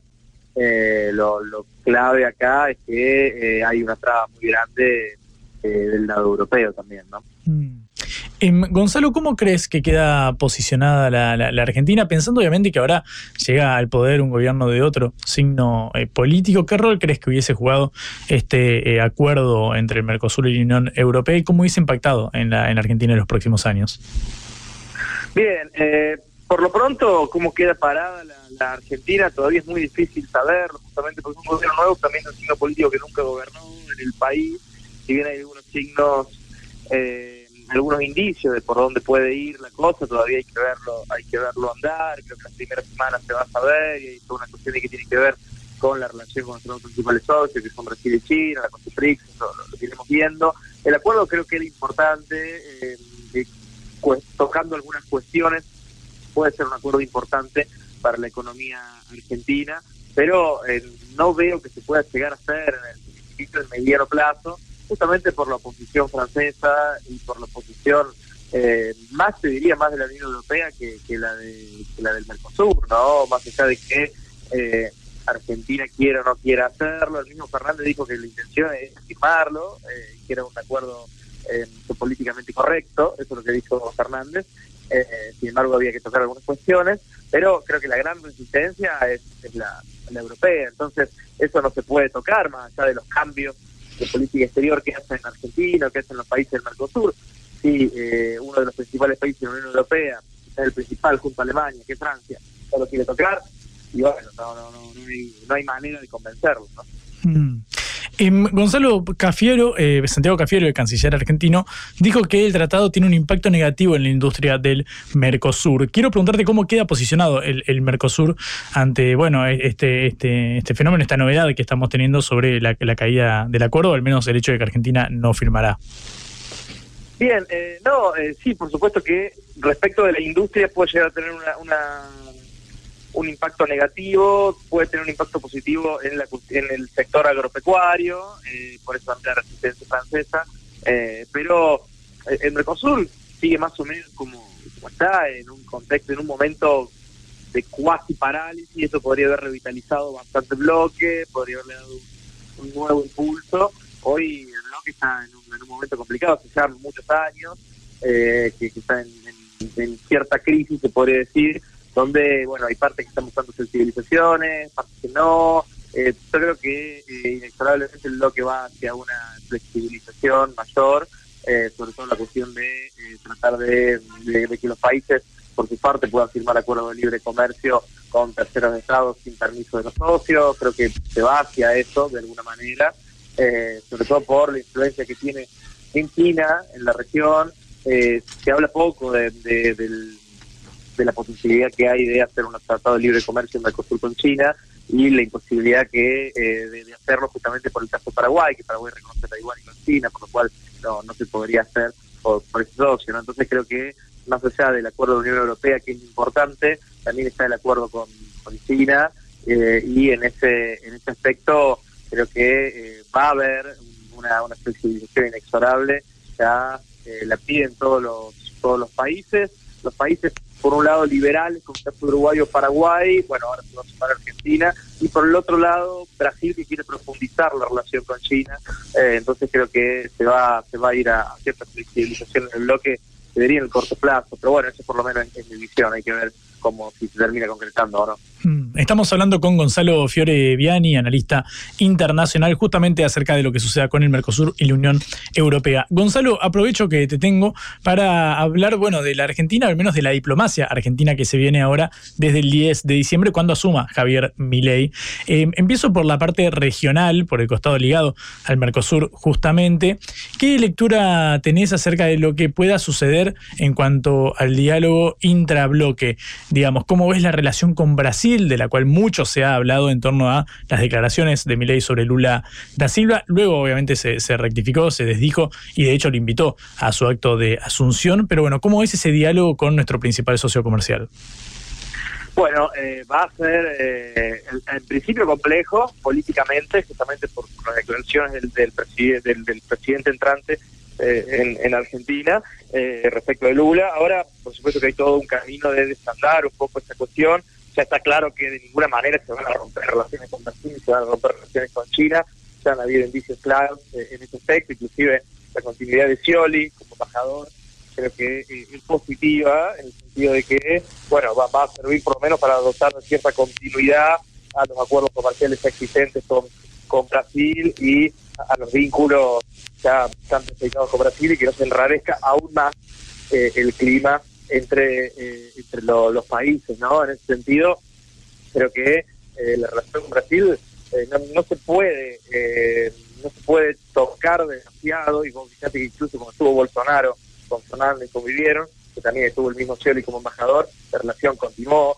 eh, lo, clave acá es que hay una traba muy grande del lado europeo también, ¿no? Mm. Em, Gonzalo, ¿cómo crees que queda posicionada la, Argentina? Pensando obviamente que ahora llega al poder un gobierno de otro signo eh, político, ¿qué rol crees que hubiese jugado este eh, acuerdo entre el Mercosur y la Unión Europea y cómo hubiese impactado en la, en Argentina en los próximos años? Bien, eh, por lo pronto, ¿cómo queda parada la, Argentina? Todavía es muy difícil saberlo, justamente porque es un gobierno nuevo, también un signo político que nunca gobernó en el país, si bien hay algunos signos... Eh, algunos indicios de por dónde puede ir la cosa, todavía hay que verlo, hay que verlo andar, creo que las primeras semanas se va a saber y hay toda una cuestión que tiene que ver con la relación con nuestros principales socios, que son Brasil y China, la eso lo, lo, iremos viendo. El acuerdo creo que era importante, eh, tocando algunas cuestiones, puede ser un acuerdo importante para la economía argentina, pero eh, no veo que se pueda llegar a hacer en el, en el mediano plazo, justamente por la oposición francesa y por la oposición eh, más, te diría, más de la Unión Europea que, la, de, la del Mercosur, ¿no? Más allá de que eh, Argentina quiera o no quiera hacerlo. El mismo Fernández dijo que la intención es firmarlo, eh, que era un acuerdo políticamente correcto, eso es lo que dijo Fernández. sin embargo, había que tocar algunas cuestiones, pero creo que la gran resistencia es, la, la europea. Entonces, eso no se puede tocar, más allá de los cambios de política exterior que hacen en Argentina, que hacen los países del Mercosur. Si eh, uno de los principales países de la Unión Europea, es el principal junto a Alemania, que es Francia, no lo quiere tocar, y bueno, no, no, no, no, hay, manera de convencerlo. ¿no? Mm. Gonzalo Cafiero, eh, Santiago Cafiero, el canciller argentino, dijo que el tratado tiene un impacto negativo en la industria del Mercosur. Quiero preguntarte cómo queda posicionado el, Mercosur ante bueno e, este, este, este fenómeno, esta novedad que estamos teniendo sobre la, caída del acuerdo, o al menos el hecho de que Argentina no firmará. Bien, eh, no, eh, sí, por supuesto que respecto de la industria puede llegar a tener una un impacto negativo, puede tener un impacto positivo en, la, en el sector agropecuario, eh, por eso ante la resistencia francesa, eh, pero eh, el Mercosur sigue más o menos como, está, en un contexto, en un momento de cuasi parálisis, eso podría haber revitalizado bastante bloque, podría haberle dado un, nuevo impulso. Hoy el bloque está en un, momento complicado, hace ya muchos años, que, está en cierta crisis, se podría decir, donde, bueno, hay partes que están buscando sensibilizaciones, partes que no. Eh, yo creo que eh, inexorablemente lo que va hacia una flexibilización mayor, eh, sobre todo la cuestión de eh, tratar de, que los países, por su parte, puedan firmar acuerdos de libre comercio con terceros estados sin permiso de los socios. Creo que se va hacia eso de alguna manera. eh, sobre todo por la influencia que tiene en China, en la región. Eh, se habla poco de, de, del- de la posibilidad que hay de hacer un tratado de libre comercio en Mercosur con China y la imposibilidad que eh, de, hacerlo justamente por el caso de Paraguay, que Paraguay reconoce a Taiwán y no China, por lo cual no, no se podría hacer por, por ese socio. ¿no? Entonces creo que más allá del acuerdo de la Unión Europea, que es importante, también está el acuerdo con, con China eh, y en ese, en ese aspecto creo que eh, va a haber una, una flexibilización inexorable, ya eh, la piden todos los, todos los países, los países por un lado liberales, como el caso de Uruguay o Paraguay, bueno, ahora se va a sumar Argentina, y por el otro lado Brasil que quiere profundizar la relación con China, Eh, entonces creo que se va, se va a ir a, cierta flexibilización en el bloque, se vería en el corto plazo, pero bueno, eso por lo menos es mi visión, hay que ver cómo si se termina concretando o. Mm, Estamos hablando con Gonzalo Fiore Viani, analista internacional, justamente acerca de lo que suceda con el Mercosur y la Unión Europea. Gonzalo, aprovecho que te tengo para hablar, bueno, de la Argentina, al menos de la diplomacia argentina que se viene ahora desde el 10 de diciembre, cuando asuma Javier Milei. Eh, empiezo por la parte regional, por el costado ligado al Mercosur, justamente. ¿Qué lectura tenés acerca de lo que pueda suceder en cuanto al diálogo intrabloque? Digamos, ¿cómo ves la relación con Brasil, de la cual mucho se ha hablado en torno a las declaraciones de Milei sobre Lula da Silva? Luego, obviamente, se, se rectificó, se desdijo y de hecho lo invitó a su acto de asunción. Pero bueno, ¿cómo ves ese diálogo con nuestro principal socio comercial? Bueno, eh, va a ser eh, en, principio complejo políticamente, justamente por las declaraciones del, del- del presidente entrante eh, en, en Argentina eh, respecto de Lula. Ahora, por supuesto que hay todo un camino de desandar un poco esta cuestión. Ya está claro que de ninguna manera se van a romper relaciones con Brasil, se van a romper relaciones con China. Ya han habido indicios claros eh, en ese aspecto, inclusive la continuidad de Scioli como embajador creo que eh, es positiva en el sentido de que, bueno, va, a servir por lo menos para dotar cierta continuidad a los acuerdos comerciales existentes con, con Brasil y a los vínculos ya tan despeinados con Brasil y que no se enrarezca aún más eh, el clima entre, eh, entre lo- los países, ¿no? En ese sentido, creo que eh, la relación con Brasil eh, no, no se puede eh, no se puede tocar demasiado y vos fíjate que incluso cuando estuvo Bolsonaro con Fernández convivieron, que también estuvo el mismo Scioli como embajador, la relación continuó,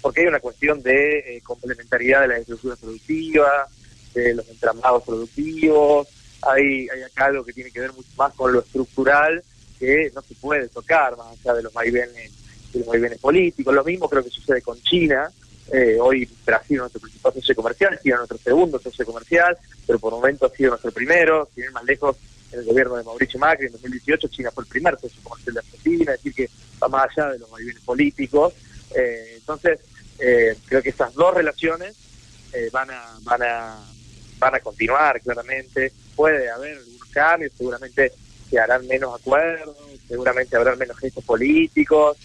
porque hay una cuestión de complementariedad de las estructuras productivas, de los entramados productivos, hay, hay acá algo que tiene que ver mucho más con lo estructural que no se puede tocar más allá de los vaivenes, de los vaivenes políticos. Lo mismo creo que sucede con China. Eh, hoy Brasil es nuestro principal socio comercial, China es nuestro segundo socio comercial, pero por momento ha sido nuestro primero, ir más lejos, en el gobierno de Mauricio Macri en 2018 China fue el primer socio comercial de Argentina, es decir que va más allá de los vaivenes políticos. Eh, entonces, eh, creo que estas dos relaciones eh, van a van a van a continuar claramente. Puede haber algunos cambios, seguramente se harán menos acuerdos, seguramente habrá menos gestos políticos,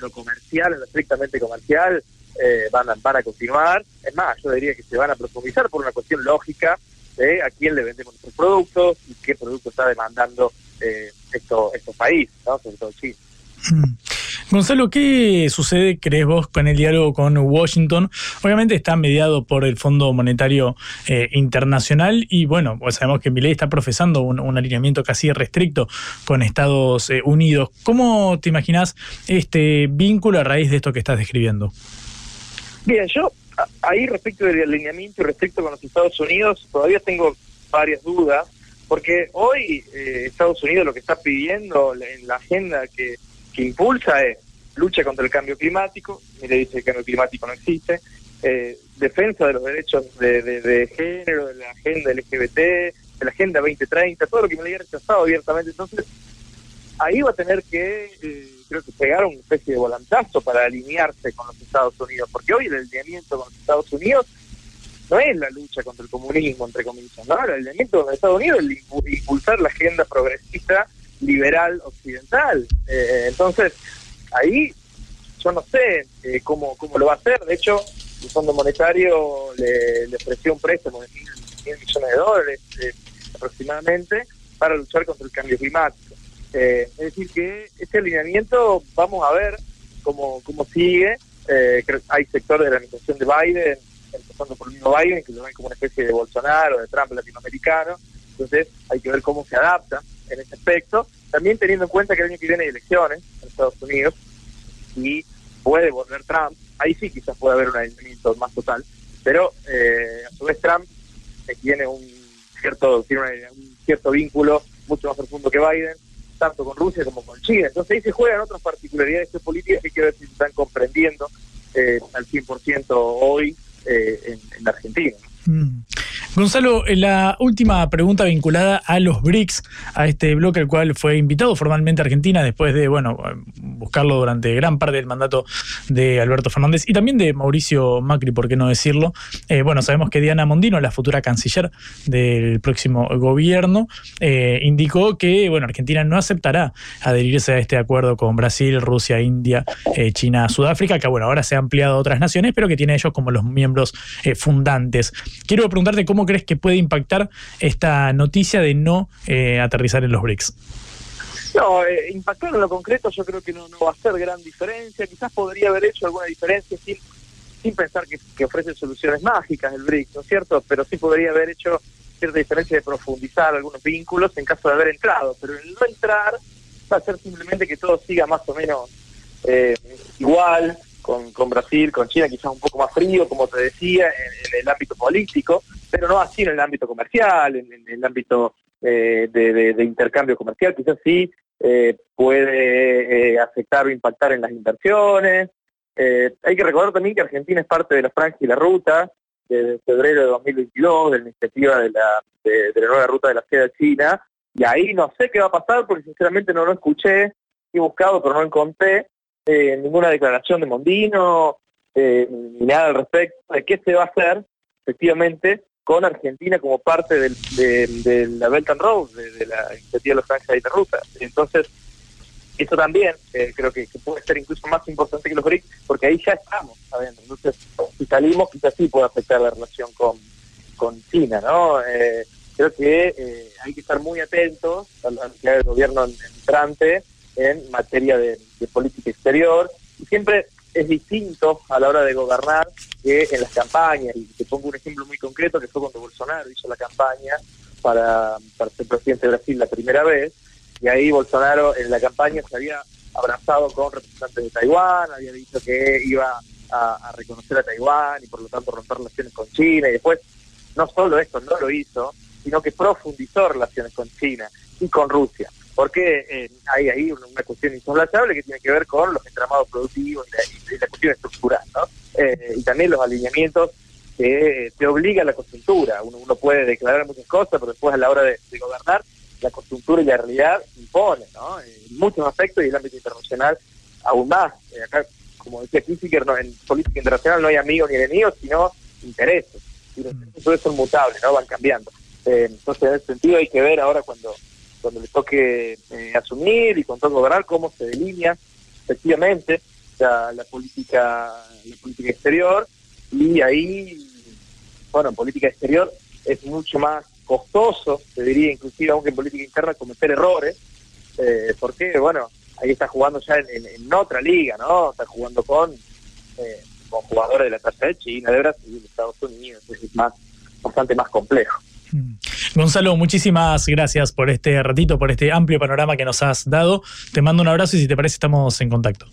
lo comercial, lo estrictamente comercial, eh, van, a, van a continuar. Es más, yo diría que se van a profundizar por una cuestión lógica de a quién le vendemos nuestros productos y qué producto está demandando eh, esto, estos países, ¿no? sobre todo China. Gonzalo, ¿qué sucede, crees vos, con el diálogo con Washington? Obviamente está mediado por el Fondo Monetario eh, Internacional y bueno, pues sabemos que Milei está profesando un, alineamiento casi restricto con Estados eh, Unidos. ¿Cómo te imaginas este vínculo a raíz de esto que estás describiendo? Bien, yo ahí respecto del alineamiento y respecto con los Estados Unidos, todavía tengo varias dudas, porque hoy eh, Estados Unidos lo que está pidiendo en la agenda que, impulsa es lucha contra el cambio climático, mire dice que el cambio climático no existe, eh, defensa de los derechos de, de- género, de la agenda LGBT, de la agenda 2030, todo lo que me había rechazado abiertamente. Entonces, ahí va a tener que, eh, creo que pegar una especie de volantazo para alinearse con los Estados Unidos, porque hoy el alineamiento con los Estados Unidos no es la lucha contra el comunismo, entre comillas, ¿no? El alineamiento con los Estados Unidos es impulsar la agenda progresista liberal occidental. Eh, entonces, ahí yo no sé eh, cómo, cómo lo va a hacer. De hecho, el Fondo Monetario le, le ofreció un préstamo de mil, mil millones de dólares eh, aproximadamente para luchar contra el cambio climático. Es decir, que este alineamiento vamos a ver cómo, cómo sigue. Hay sectores de la administración de Biden empezando por el mismo Biden, que lo ven como una especie de Bolsonaro, de Trump latinoamericano. Entonces hay que ver cómo se adapta en ese aspecto. También teniendo en cuenta que el año que viene hay elecciones en Estados Unidos y puede volver Trump. Ahí sí quizás puede haber un aislamiento más total. Pero eh, a su vez Trump eh, tiene un cierto tiene un cierto vínculo mucho más profundo que Biden, tanto con Rusia como con China. Entonces ahí se juegan otras particularidades geopolíticas que que ver si se están comprendiendo eh, al 100% hoy eh, en, en Argentina. Mm. Gonzalo, eh, la última pregunta vinculada a los BRICS, a este bloque al cual fue invitado formalmente Argentina después de, bueno, buscarlo durante gran parte del mandato de Alberto Fernández y también de Mauricio Macri, por qué no decirlo. Eh, bueno, sabemos que Diana Mondino, la futura canciller del próximo gobierno, eh, indicó que, bueno, Argentina no aceptará adherirse a este acuerdo con Brasil, Rusia, India, eh, China, Sudáfrica, que, bueno, ahora se ha ampliado a otras naciones, pero que tiene ellos como los miembros eh, fundantes. Quiero preguntarte cómo crees que puede impactar esta noticia de no eh, aterrizar en los BRICS. No, eh, impactar en lo concreto yo creo que no, va a hacer gran diferencia. Quizás podría haber hecho alguna diferencia sin, sin pensar que, que ofrece soluciones mágicas el BRICS, ¿no es cierto? Pero sí podría haber hecho cierta diferencia de profundizar algunos vínculos en caso de haber entrado. Pero el no entrar va a ser simplemente que todo siga más o menos eh, igual con, Brasil, con China, quizás un poco más frío, como te decía, en, el ámbito político, pero no así en el ámbito comercial, en, el ámbito eh, de, intercambio comercial, quizás sí eh, puede eh, afectar o impactar en las inversiones. Hay que recordar también que Argentina es parte de la franja y la ruta desde febrero de 2022, de la iniciativa de la, de, de la nueva ruta de la seda china, y ahí no sé qué va a pasar porque sinceramente no lo escuché, he buscado pero no encontré eh, ninguna declaración de Mondino, eh, ni nada al respecto de qué se va a hacer efectivamente con Argentina como parte del- de, de la Belt and Road, de, de la iniciativa de la franja y la ruta. Entonces, eso también eh, creo que, que puede ser incluso más importante que los BRICS, porque ahí ya estamos sabiendo. Entonces, si salimos, quizás sí puede afectar la relación con, con China, ¿no? Eh, creo que hay que estar muy atentos a la actividad del gobierno entrante en materia de, política exterior, y siempre es distinto a la hora de gobernar que en las campañas, y te pongo un ejemplo muy concreto, que fue cuando Bolsonaro hizo la campaña para, para ser presidente de Brasil la primera vez, y ahí Bolsonaro en la campaña se había abrazado con representantes de Taiwán, había dicho que iba a, a reconocer a Taiwán y por lo tanto romper relaciones con China, y después no solo esto no lo hizo, sino que profundizó relaciones con China y con Rusia, porque eh, hay ahí una, cuestión insoslayable que tiene que ver con los entramados productivos y la, y la cuestión estructural, ¿no? Eh, y también los alineamientos que eh, te obliga la coyuntura. Uno, uno puede declarar muchas cosas, pero después a la hora de, gobernar, la coyuntura y la realidad impone, ¿no? En muchos aspectos y el ámbito internacional aún más. Eh, acá, como decía Kissinger, no, en política internacional no hay amigos ni enemigos, sino intereses. Y los intereses son mutables, ¿no? Van cambiando. Eh, entonces, en ese sentido hay que ver ahora cuando cuando le toque eh, asumir y con todo gobernar cómo se delinea efectivamente la, política la política exterior. Y ahí bueno en política exterior es mucho más costoso te diría inclusive aunque en política interna cometer errores eh, porque bueno ahí está jugando ya en, otra liga no está jugando con eh, con jugadores de la talla de China de Brasil de Estados Unidos es más bastante más complejo Gonzalo, muchísimas gracias por este ratito, por este amplio panorama que nos has dado. Te mando un abrazo y si te parece estamos en contacto.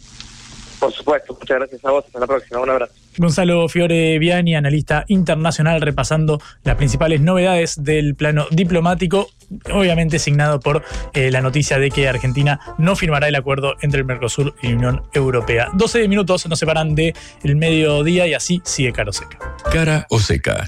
por supuesto muchas gracias a vos hasta la próxima un abrazo Gonzalo Fiore Viani, analista internacional, repasando las principales novedades del plano diplomático, obviamente signado por eh, la noticia de que Argentina no firmará el acuerdo entre el Mercosur y la Unión Europea. 12 minutos nos separan del mediodía y así sigue Caro Seca. Cara o seca.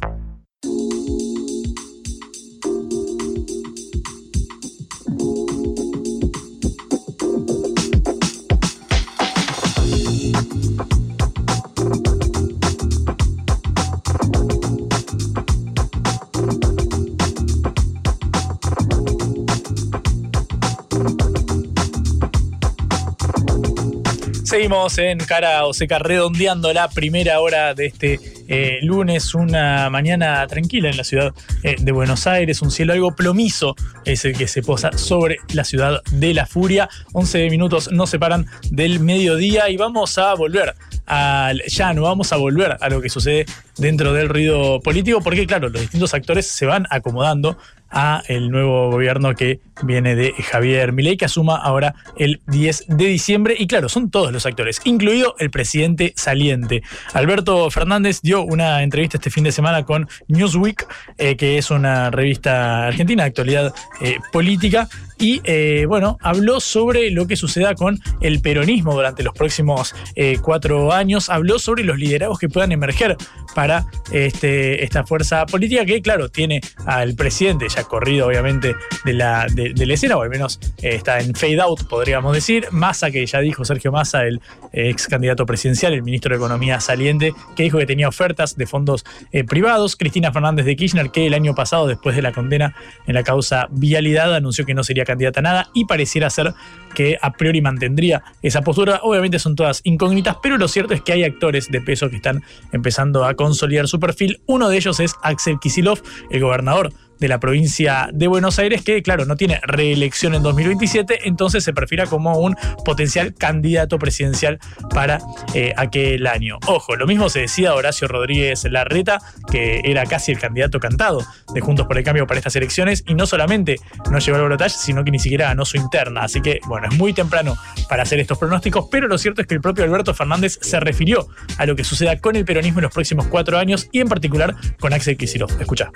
Seguimos en Cara o Seca redondeando la primera hora de este eh, lunes, una mañana tranquila en la ciudad eh, de Buenos Aires, un cielo algo plomizo es el que se posa sobre la ciudad de la furia. 11 minutos nos separan del mediodía y vamos a volver al ya no vamos a volver a lo que sucede dentro del ruido político, porque claro, los distintos actores se van acomodando a el nuevo gobierno que viene de Javier Milei, que asuma ahora el 10 de diciembre. Y claro, son todos los actores, incluido el presidente saliente. Alberto Fernández dio una entrevista este fin de semana con Newsweek, eh, que es una revista argentina de actualidad eh, política, y eh, bueno, habló sobre lo que suceda con el peronismo durante los próximos cuatro años, habló sobre los liderazgos que puedan emerger para este, esta fuerza política que, claro, tiene al presidente ya corrido, obviamente, de la, de, la escena, o al menos eh, está en fade out, podríamos decir. Massa, que ya dijo Sergio Massa, el ex candidato presidencial, el ministro de Economía saliente, que dijo que tenía ofertas de fondos privados. Cristina Fernández de Kirchner, que el año pasado, después de la condena en la causa Vialidad, anunció que no sería candidata a nada y pareciera ser que a priori mantendría esa postura. Obviamente son todas incógnitas, pero lo cierto es que hay actores de peso que están empezando a consolidar su perfil. Uno de ellos es Axel Kisilov, el gobernador de la provincia de Buenos Aires, que claro, no tiene reelección en 2027, entonces se perfila como un potencial candidato presidencial para eh, aquel año. Ojo, lo mismo se decía Horacio Rodríguez Larreta, que era casi el candidato cantado de Juntos por el Cambio para estas elecciones, y no solamente no llegó al balotaje, sino que ni siquiera ganó su interna. Así que, bueno, es muy temprano para hacer estos pronósticos, pero lo cierto es que el propio Alberto Fernández se refirió a lo que suceda con el peronismo en los próximos cuatro años y en particular con Axel Kicillof. Escucha.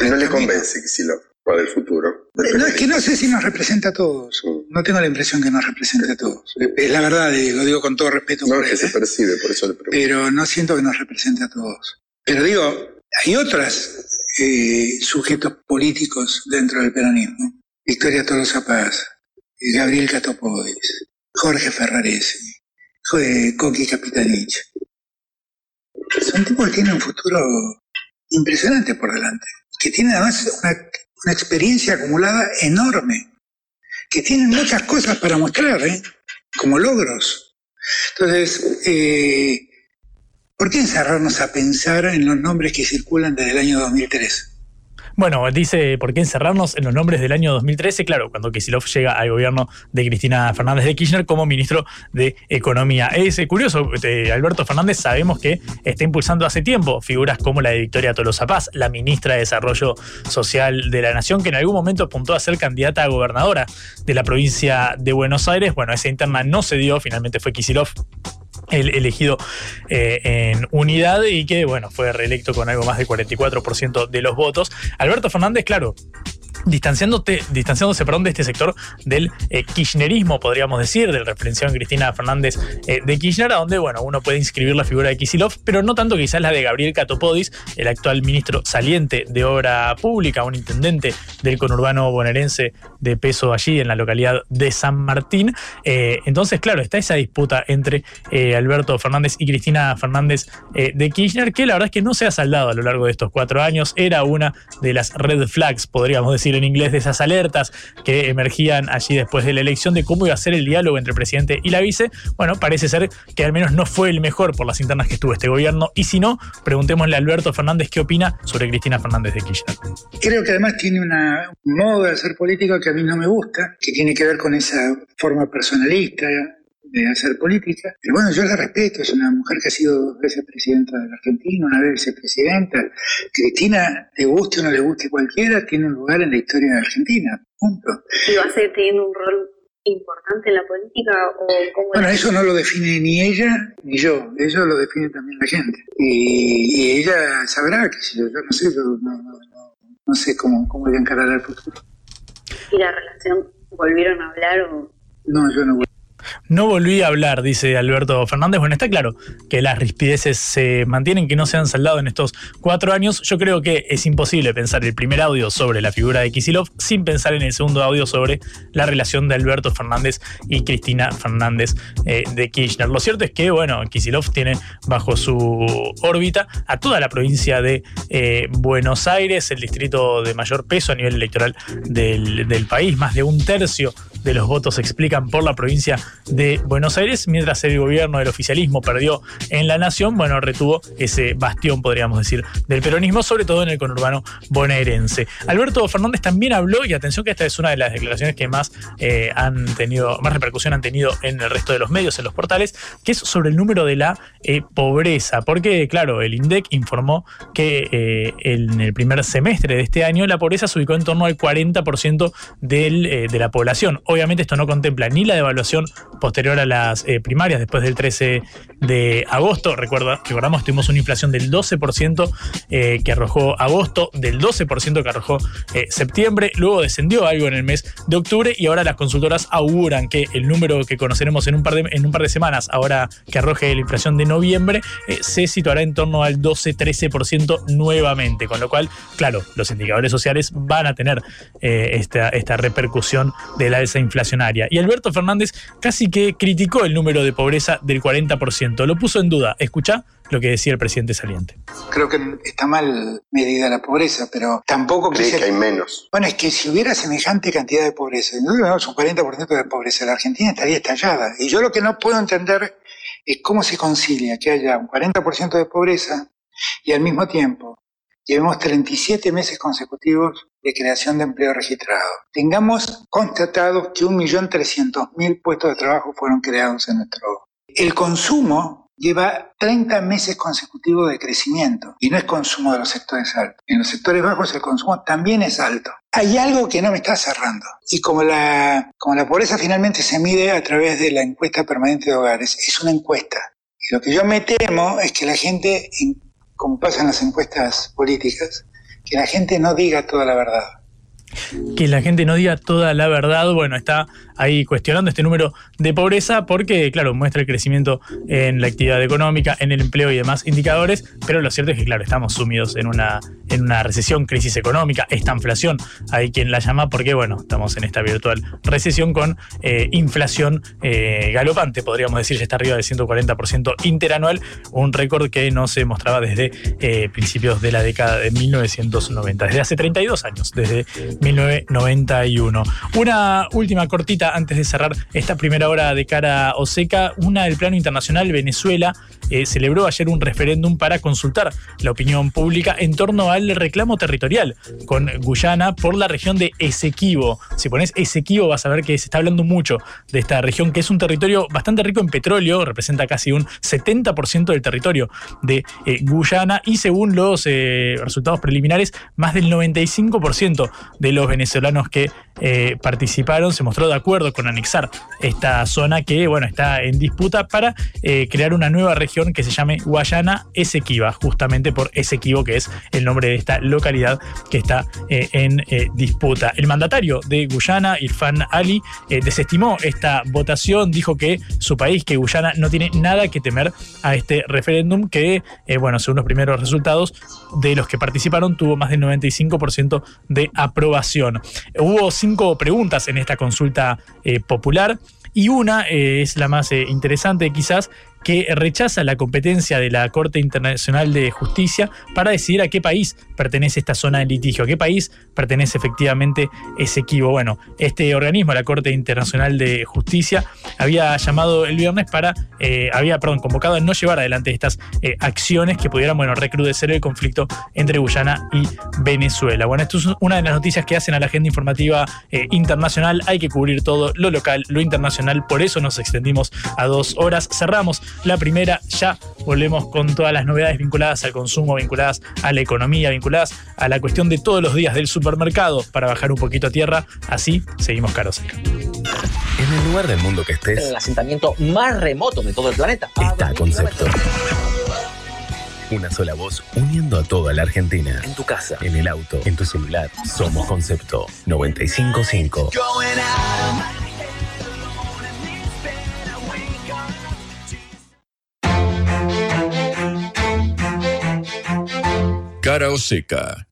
No le Kicillof para el futuro. No, es que no sé si nos representa a todos. No tengo la impresión que nos represente a todos. Es la verdad, lo digo con todo respeto. No, que se ¿eh? percibe, por eso le pregunto. Pero no siento que nos represente a todos. Pero digo, hay otros eh, sujetos políticos dentro del peronismo. Victoria Tolosa Paz, Gabriel Catopodis, Jorge Ferraresi, Coqui Capitanich. Son tipos que tienen un futuro impresionante por delante, que tienen además una, experiencia acumulada enorme, que tienen muchas cosas para mostrar, ¿eh? como logros. Entonces, eh, ¿por qué encerrarnos a pensar en los nombres que circulan desde el año 2003? Bueno, dice, ¿por qué encerrarnos en los nombres del año 2013? Claro, cuando Kisilov llega al gobierno de Cristina Fernández de Kirchner como ministro de Economía. Es eh, curioso, eh, Alberto Fernández sabemos que está impulsando hace tiempo figuras como la de Victoria Tolosa Paz, la ministra de Desarrollo Social de la Nación, que en algún momento apuntó a ser candidata a gobernadora de la provincia de Buenos Aires. Bueno, esa interna no se dio, finalmente fue Kisilov elegido eh, en unidad y que, bueno, fue reelecto con algo más del 44% de los votos. Alberto Fernández, claro, distanciándose perdón, de este sector del eh, kirchnerismo, podríamos decir, del referenciado en Cristina Fernández eh, de Kirchner, a donde bueno, uno puede inscribir la figura de Kisilov, pero no tanto quizás la de Gabriel Catopodis, el actual ministro saliente de Obra Pública, un intendente del conurbano bonaerense de peso allí en la localidad de San Martín. Eh, entonces, claro, está esa disputa entre Alberto Fernández y Cristina Fernández de Kirchner, que la verdad es que no se ha saldado a lo largo de estos cuatro años. Era una de las red flags, podríamos decir en inglés, de esas alertas que emergían allí después de la elección de cómo iba a ser el diálogo entre el presidente y la vice. Bueno, parece ser que al menos no fue el mejor por las internas que estuvo este gobierno. Y si no, preguntémosle a Alberto Fernández qué opina sobre Cristina Fernández de Kirchner. Creo que además tiene un modo de hacer política que a mí no me gusta, que tiene que ver con esa forma personalista, de hacer política. Pero bueno, yo la respeto, es una mujer que ha sido dos veces presidenta de la Argentina, una vez vicepresidenta. Cristina, le guste o no le guste cualquiera, tiene un lugar en la historia de Argentina, punto. ¿Y va a seguir teniendo un rol importante en la política? O cómo bueno, eso no lo define ni ella ni yo, eso lo define también la gente. Y, ella sabrá que si yo, no sé, yo no, sé cómo, cómo voy a encarar el futuro. ¿Y la relación volvieron a hablar o...? No, yo no voy no volví a hablar, dice Alberto Fernández. Bueno, está claro que las rispideces se mantienen, que no se han saldado en estos cuatro años. Yo creo que es imposible pensar el primer audio sobre la figura de Kisilov sin pensar en el segundo audio sobre la relación de Alberto Fernández y Cristina Fernández eh, de Kirchner. Lo cierto es que, bueno, Kisilov tiene bajo su órbita a toda la provincia de eh, Buenos Aires, el distrito de mayor peso a nivel electoral del, del país, más de un tercio de los votos se explican por la provincia de Buenos Aires, mientras el gobierno del oficialismo perdió en la nación, bueno, retuvo ese bastión, podríamos decir, del peronismo, sobre todo en el conurbano bonaerense. Alberto Fernández también habló, y atención que esta es una de las declaraciones que más eh, han tenido, más repercusión han tenido en el resto de los medios, en los portales, que es sobre el número de la eh, pobreza. Porque, claro, el INDEC informó que eh, en el primer semestre de este año la pobreza se ubicó en torno al 40% del, de la población. Obviamente esto no contempla ni la devaluación posterior a las primarias después del 13 de agosto. Recuerda, recordamos, tuvimos una inflación del 12% eh, que arrojó agosto, del 12% que arrojó eh, septiembre, luego descendió algo en el mes de octubre y ahora las consultoras auguran que el número que conoceremos en un par de, en un par de semanas, ahora que arroje la inflación de noviembre, eh, se situará en torno al 12-13% nuevamente, con lo cual, claro, los indicadores sociales van a tener esta, esta repercusión de la alza inflacionaria. Y Alberto Fernández casi que criticó el número de pobreza del 40%. Lo puso en duda. Escucha lo que decía el presidente saliente. Creo que está mal medida la pobreza, pero tampoco que, que hay menos. Bueno, es que si hubiera semejante cantidad de pobreza, no tuviéramos un 40% de pobreza, la Argentina estaría estallada. Y yo lo que no puedo entender es cómo se concilia que haya un 40% de pobreza y al mismo tiempo llevemos 37 meses consecutivos de creación de empleo registrado. Tengamos constatados que 1.300.000 puestos de trabajo fueron creados en nuestro el consumo lleva 30 meses consecutivos de crecimiento y no es consumo de los sectores altos. En los sectores bajos el consumo también es alto. Hay algo que no me está cerrando y como la, como la pobreza finalmente se mide a través de la encuesta permanente de hogares, es una encuesta. Y lo que yo me temo es que la gente, como pasa en las encuestas políticas, que la gente no diga toda la verdad que la gente no diga toda la verdad, bueno, está ahí cuestionando este número de pobreza porque, claro, muestra el crecimiento en la actividad económica, en el empleo y demás indicadores, pero lo cierto es que, claro, estamos sumidos en una, en una recesión, crisis económica, esta inflación, hay quien la llama porque, bueno, estamos en esta virtual recesión con eh, inflación eh, galopante, podríamos decir, ya está arriba del 140% interanual, un récord que no se mostraba desde eh, principios de la década de 1990, desde hace 32 años, desde 1991. Una última cortita antes de cerrar esta primera hora de cara o seca. Una del plano internacional, Venezuela eh, celebró ayer un referéndum para consultar la opinión pública en torno al reclamo territorial con Guyana por la región de Esequibo. Si pones Esequibo vas a ver que se está hablando mucho de esta región, que es un territorio bastante rico en petróleo, representa casi un 70% del territorio de eh, Guyana y según los eh, resultados preliminares, más del 95% de los venezolanos que participaron se mostró de acuerdo con anexar esta zona que bueno, está en disputa para crear una nueva región que se llame Guayana Esequiba, justamente por Esequibo, que es el nombre de esta localidad que está eh, en eh, disputa. El mandatario de Guyana, Irfan Ali, eh, desestimó esta votación, dijo que su país, que Guyana, no tiene nada que temer a este referéndum que, bueno, según los primeros resultados de los que participaron, tuvo más del 95% de aprobación. Hubo cinco preguntas en esta consulta popular y una es la más interesante quizás, que rechaza la competencia de la Corte Internacional de Justicia para decidir a qué país pertenece esta zona de litigio, a qué país pertenece efectivamente ese equivo. Bueno, este organismo, la Corte Internacional de Justicia, había llamado el viernes para, eh, había, perdón, convocado a no llevar adelante estas eh, acciones que pudieran, bueno, recrudecer el conflicto entre Guyana y Venezuela. Bueno, esto es una de las noticias que hacen a la agenda informativa eh, internacional. Hay que cubrir todo lo local, lo internacional, por eso nos extendimos a dos horas. Cerramos la primera, ya volvemos con todas las novedades vinculadas al consumo, vinculadas a la economía, vinculadas a la cuestión de todos los días del supermercado para bajar un poquito a tierra. Así seguimos caro En el lugar del mundo que estés, el asentamiento más remoto de todo el planeta, está Concepto. Una sola voz uniendo a toda la Argentina. En tu casa, en el auto, en tu celular. Somos Concepto 955. Cara o seca.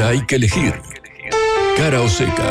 Hay que elegir. Cara o seca.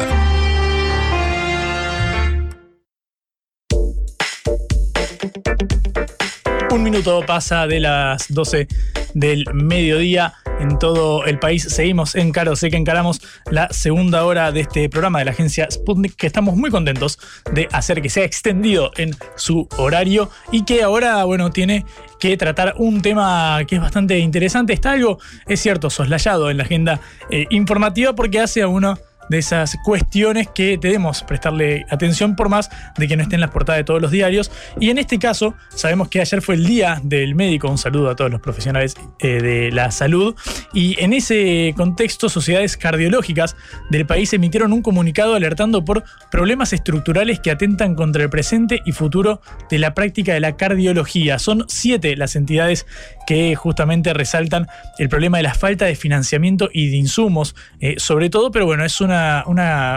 Un minuto pasa de las 12 del mediodía en todo el país. Seguimos en Caro, que encaramos la segunda hora de este programa de la agencia Sputnik, que estamos muy contentos de hacer que sea extendido en su horario y que ahora, bueno, tiene que tratar un tema que es bastante interesante. Está algo, es cierto, soslayado en la agenda eh, informativa porque hace a uno de esas cuestiones que debemos prestarle atención por más de que no estén en las portadas de todos los diarios. Y en este caso, sabemos que ayer fue el Día del Médico, un saludo a todos los profesionales eh, de la salud, y en ese contexto, sociedades cardiológicas del país emitieron un comunicado alertando por problemas estructurales que atentan contra el presente y futuro de la práctica de la cardiología. Son siete las entidades que justamente resaltan el problema de la falta de financiamiento y de insumos, eh, sobre todo, pero bueno, es una,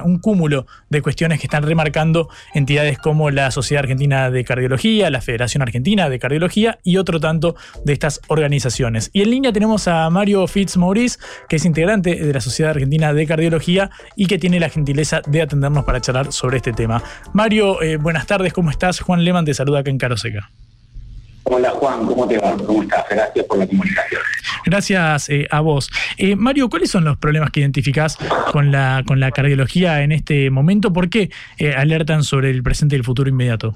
un cúmulo de cuestiones que están remarcando entidades como la Sociedad Argentina de Cardiología, la Federación Argentina de Cardiología y otro tanto de estas organizaciones. Y en línea tenemos a Mario Fitzmaurice, que es integrante de la Sociedad Argentina de Cardiología y que tiene la gentileza de atendernos para charlar sobre este tema. Mario, eh, buenas tardes, ¿cómo estás? Juan Leman te saluda acá en Caroseca. Hola Juan, ¿cómo te va? ¿Cómo estás? Gracias por la comunicación. Gracias eh, a vos. Eh, Mario, ¿cuáles son los problemas que identificás con la, con la cardiología en este momento? ¿Por qué eh, alertan sobre el presente y el futuro inmediato?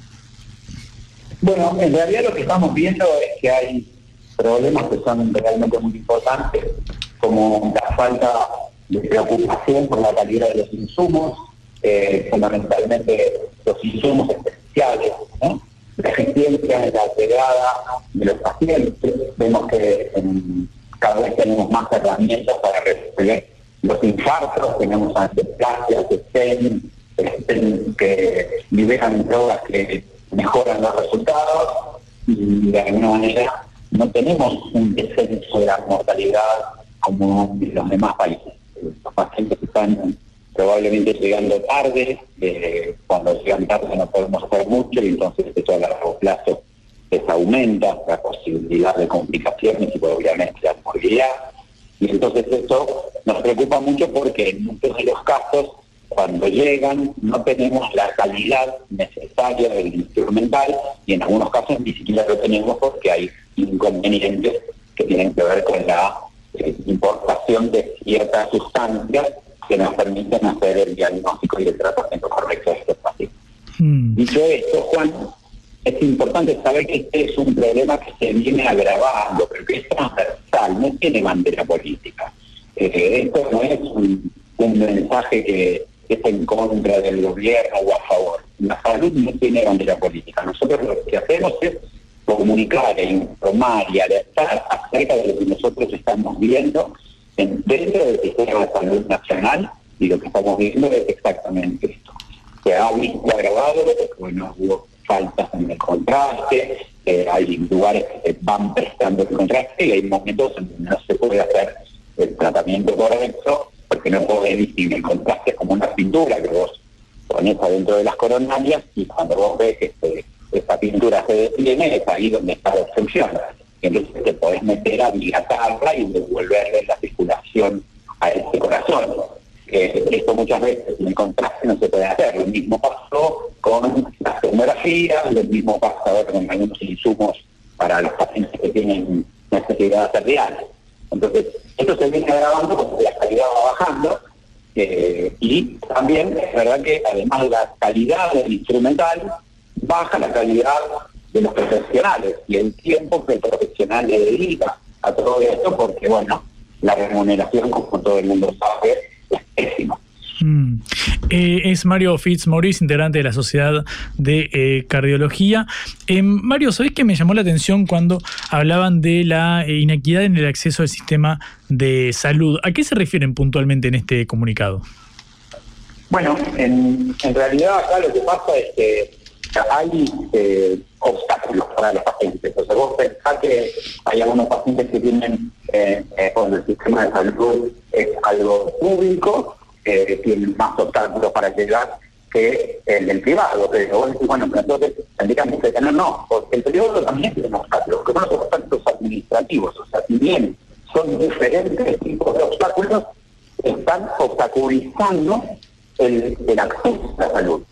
Bueno, en realidad lo que estamos viendo es que hay problemas que son realmente muy importantes, como la falta de preocupación por la calidad de los insumos, fundamentalmente los insumos esenciales, ¿no? La eficiencia de la llegada de los pacientes. Vemos que cada vez tenemos más herramientas para resolver los infartos, tenemos anteplasias, stent, stent que liberan drogas que mejoran los resultados y de alguna manera no tenemos un descenso de la mortalidad como en los demás países. Los pacientes están probablemente llegando tarde, eh, cuando llegan tarde no podemos hacer mucho y entonces eso a largo plazo les aumenta la posibilidad de complicaciones y obviamente la morbilidad. Y entonces esto nos preocupa mucho porque en muchos de los casos, cuando llegan, no tenemos la calidad necesaria del instrumental y en algunos casos ni siquiera lo tenemos porque hay inconvenientes que tienen que ver con la eh, importación de ciertas sustancias que nos permiten hacer el diagnóstico y el tratamiento correcto de estos pacientes. Dicho esto, Juan, es importante saber que este es un problema que se viene agravando, pero que es transversal, no tiene bandera política. Eh, esto no es un, un mensaje que es en contra del gobierno o a favor. La salud no tiene bandera política. Nosotros lo que hacemos es comunicar e informar y alertar acerca de lo que nosotros estamos viendo en- dentro del sistema de salud nacional y lo que estamos viendo es exactamente esto. Se ha visto agravado, bueno, hubo faltas en el contraste, hay lugares que se van prestando el contraste y hay momentos en donde no se puede hacer el tratamiento correcto porque no podés distinguir el contraste como una pintura que vos pones adentro de las coronarias y cuando vos ves que este, esta pintura se detiene es ahí donde está la obstrucción. Entonces te podés meter a dilatarla y devolverle la circulación a ese corazón. Esto muchas veces en contraste no se puede hacer. Lo mismo pasó con las tomografías, lo mismo pasa con algunos insumos para los pacientes que tienen necesidades arteriales. Entonces, esto se viene agravando porque la calidad va bajando eh, y también es verdad que además de la calidad del instrumental, baja la calidad de los profesionales y el tiempo que el profesional le dedica a todo esto porque, bueno, la remuneración, como todo el mundo sabe, es pésima. Mm. Eh, es Mario Fitzmaurice, integrante de la Sociedad de eh, Cardiología. Eh, Mario, ¿sabés que me llamó la atención cuando hablaban de la inequidad en el acceso al sistema de salud? ¿A qué se refieren puntualmente en este comunicado? Bueno, en, en realidad acá lo que pasa es que hay obstáculos para los pacientes. Sea, vos pensás que hay algunos pacientes que tienen, eh, eh, el sistema de salud es algo público, eh, tienen más obstáculos para llegar que el del privado. Pero vos decís, bueno, pero entonces tendríamos que tener, no, porque el privado también tiene obstáculos, que son los obstáculos administrativos. O sea, si bien son diferentes tipos de obstáculos, están obstaculizando el acceso a la salud.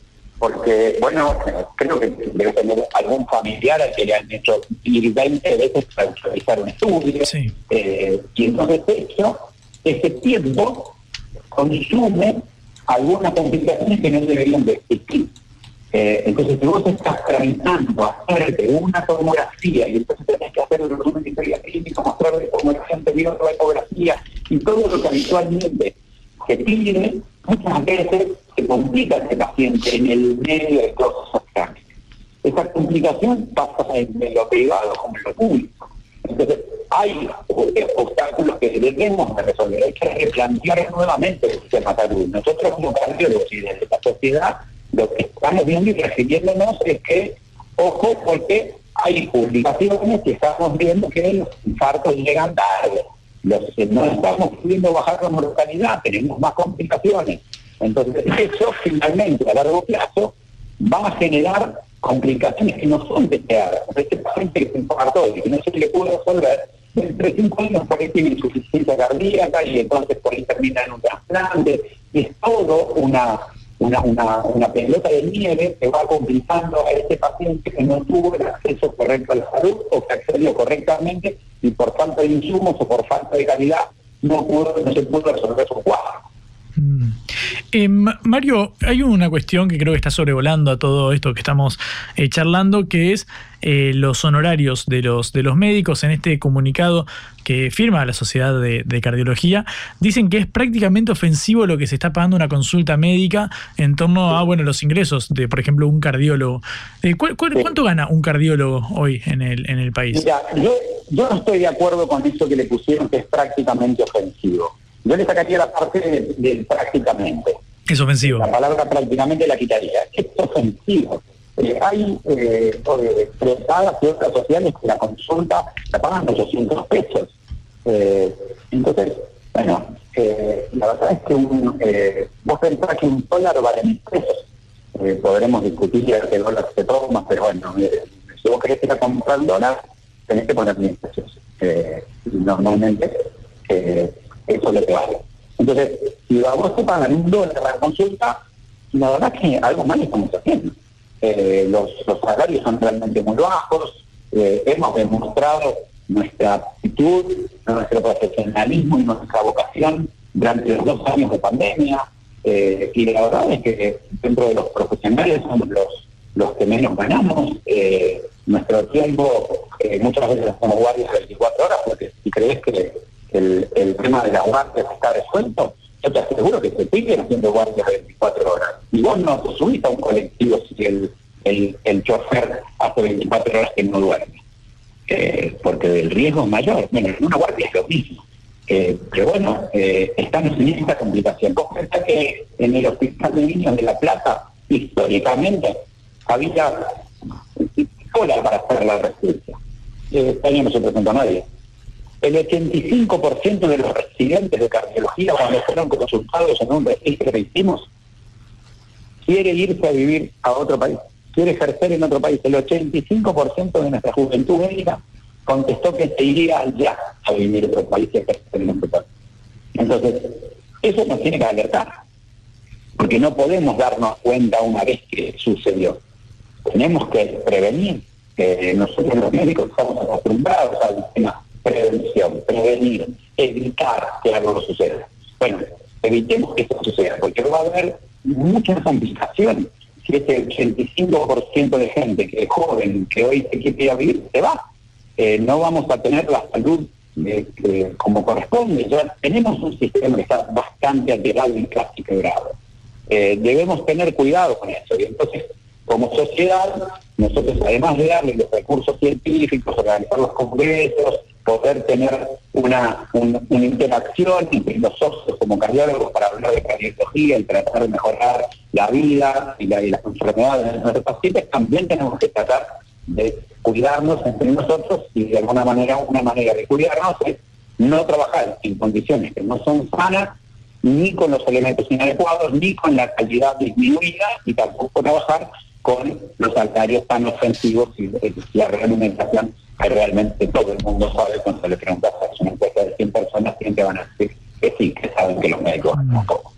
Porque, bueno, creo que debe tener algún familiar al que le han hecho ir 20 veces para realizar un estudio. Eh, y entonces eso, ese tiempo consume algunas complicaciones que no deberían de existir. Eh, entonces, si vos estás tramitando hacerte una tomografía y entonces tenés que hacer el resumen de historia clínica, mostrar la tomografía anterior, la ecografía y todo lo que habitualmente se pide, muchas veces se complica ese paciente en el medio de esos trámites. Esa complicación pasa en lo privado como en lo público. Entonces, hay obstáculos que debemos de resolver. Hay que replantear nuevamente el sistema de salud. Nosotros como cardiólogos y desde la sociedad, lo que estamos viendo y refiriéndonos es que, ojo, porque hay publicaciones que estamos viendo que los infartos llegan tarde. Los, no estamos pudiendo bajar la mortalidad, tenemos más complicaciones. Entonces, eso finalmente a largo plazo va a generar complicaciones que no son deseadas. Este paciente que se infartó y que no se le pudo resolver, entre cinco años por ahí tiene insuficiencia cardíaca y entonces por ahí termina en un trasplante. Y es todo una, una, una, una pelota de nieve que va complicando a este paciente que no tuvo el acceso correcto a la salud o que accedió correctamente y por falta de insumos o por falta de calidad no, no se pudo resolver su cuadro. Eh, Mario, hay una cuestión que creo que está sobrevolando a todo esto que estamos eh, charlando, que es eh, los honorarios de los, de los médicos. En este comunicado que firma la Sociedad de, Cardiología, dicen que es prácticamente ofensivo lo que se está pagando una consulta médica en torno a bueno los ingresos de, por ejemplo, un cardiólogo. cuánto gana un cardiólogo hoy en el, en el país? Mira, yo, yo no estoy de acuerdo con eso que le pusieron que es prácticamente ofensivo. Yo le sacaría la parte de, prácticamente. Es ofensivo. La palabra prácticamente la quitaría. Es ofensivo. Eh, hay eh, prestadas y otras sociales que la consulta la pagan 800 pesos. Eh, entonces, bueno, eh, la verdad es que un, eh, vos pensás que un dólar vale mil pesos. podremos discutir qué dólar se toma, pero bueno, si vos querés ir a comprar dólar, tenés que poner mil pesos. normalmente eso es lo que vale. Entonces, si a vos te pagan un dólar la consulta, la verdad es que algo mal estamos haciendo. Eh, los, salarios son realmente muy bajos, eh, hemos demostrado nuestra actitud, nuestro profesionalismo y nuestra vocación durante los dos años de pandemia, eh, y la verdad es que dentro de los profesionales somos los, que menos ganamos, nuestro tiempo muchas veces hacemos guardias de 24 horas, porque si crees que el, tema de las guardias está resuelto, yo te aseguro que se siguen haciendo guardias de 24 horas. Y vos no te subís a un colectivo si el, el, chofer hace 24 horas que no duerme. Eh, porque el riesgo es mayor. Bueno, en una guardia es lo mismo. Eh, pero bueno, eh, estamos en esta complicación. Vos pensás que en el Hospital de Niños de La Plata, históricamente, había cola para hacer la residencia. Este no se presentó nadie. El 85% de los residentes de cardiología, cuando fueron consultados en un registro que hicimos, quiere irse a vivir a otro país, quiere ejercer en otro país. El 85% de nuestra juventud médica contestó que se iría ya a vivir otro país y ejercer en otro país. Entonces, eso nos tiene que alertar, porque no podemos darnos cuenta una vez que sucedió. Tenemos que prevenir, que nosotros los médicos estamos acostumbrados al tema prevención, prevenir, evitar que algo suceda. Bueno, evitemos que esto suceda, porque va a haber muchas complicaciones. Si ese 85% de gente que es joven, que hoy se quiere ir a vivir, se va. Eh, no vamos a tener la salud eh, como corresponde. Tenemos un sistema que está bastante alterado y casi quebrado. Eh, debemos tener cuidado con eso. Y entonces, como sociedad, nosotros además de darle los recursos científicos, organizar los congresos, poder tener una, una interacción entre los socios como cardiólogos para hablar de cardiología y tratar de mejorar la vida y, la, y las enfermedades de nuestros pacientes, también tenemos que tratar de cuidarnos entre nosotros y de alguna manera una manera de cuidarnos es no trabajar en condiciones que no son sanas ni con los elementos inadecuados, ni con la calidad disminuida y tampoco trabajar con los salarios tan ofensivos y la realimentación realmente todo el mundo sabe cuando le preguntas a una encuesta de 100 personas, quién te van a decir que sí, que saben que los médicos no poco.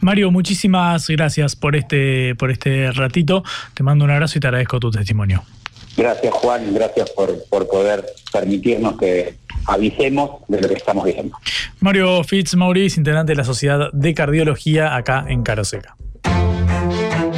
Mario, muchísimas gracias por este, por este ratito. Te mando un abrazo y te agradezco tu testimonio. Gracias Juan, gracias por, por poder permitirnos que avisemos de lo que estamos viendo. Mario Fitz Maurice, integrante de la Sociedad de Cardiología acá en Caroseca.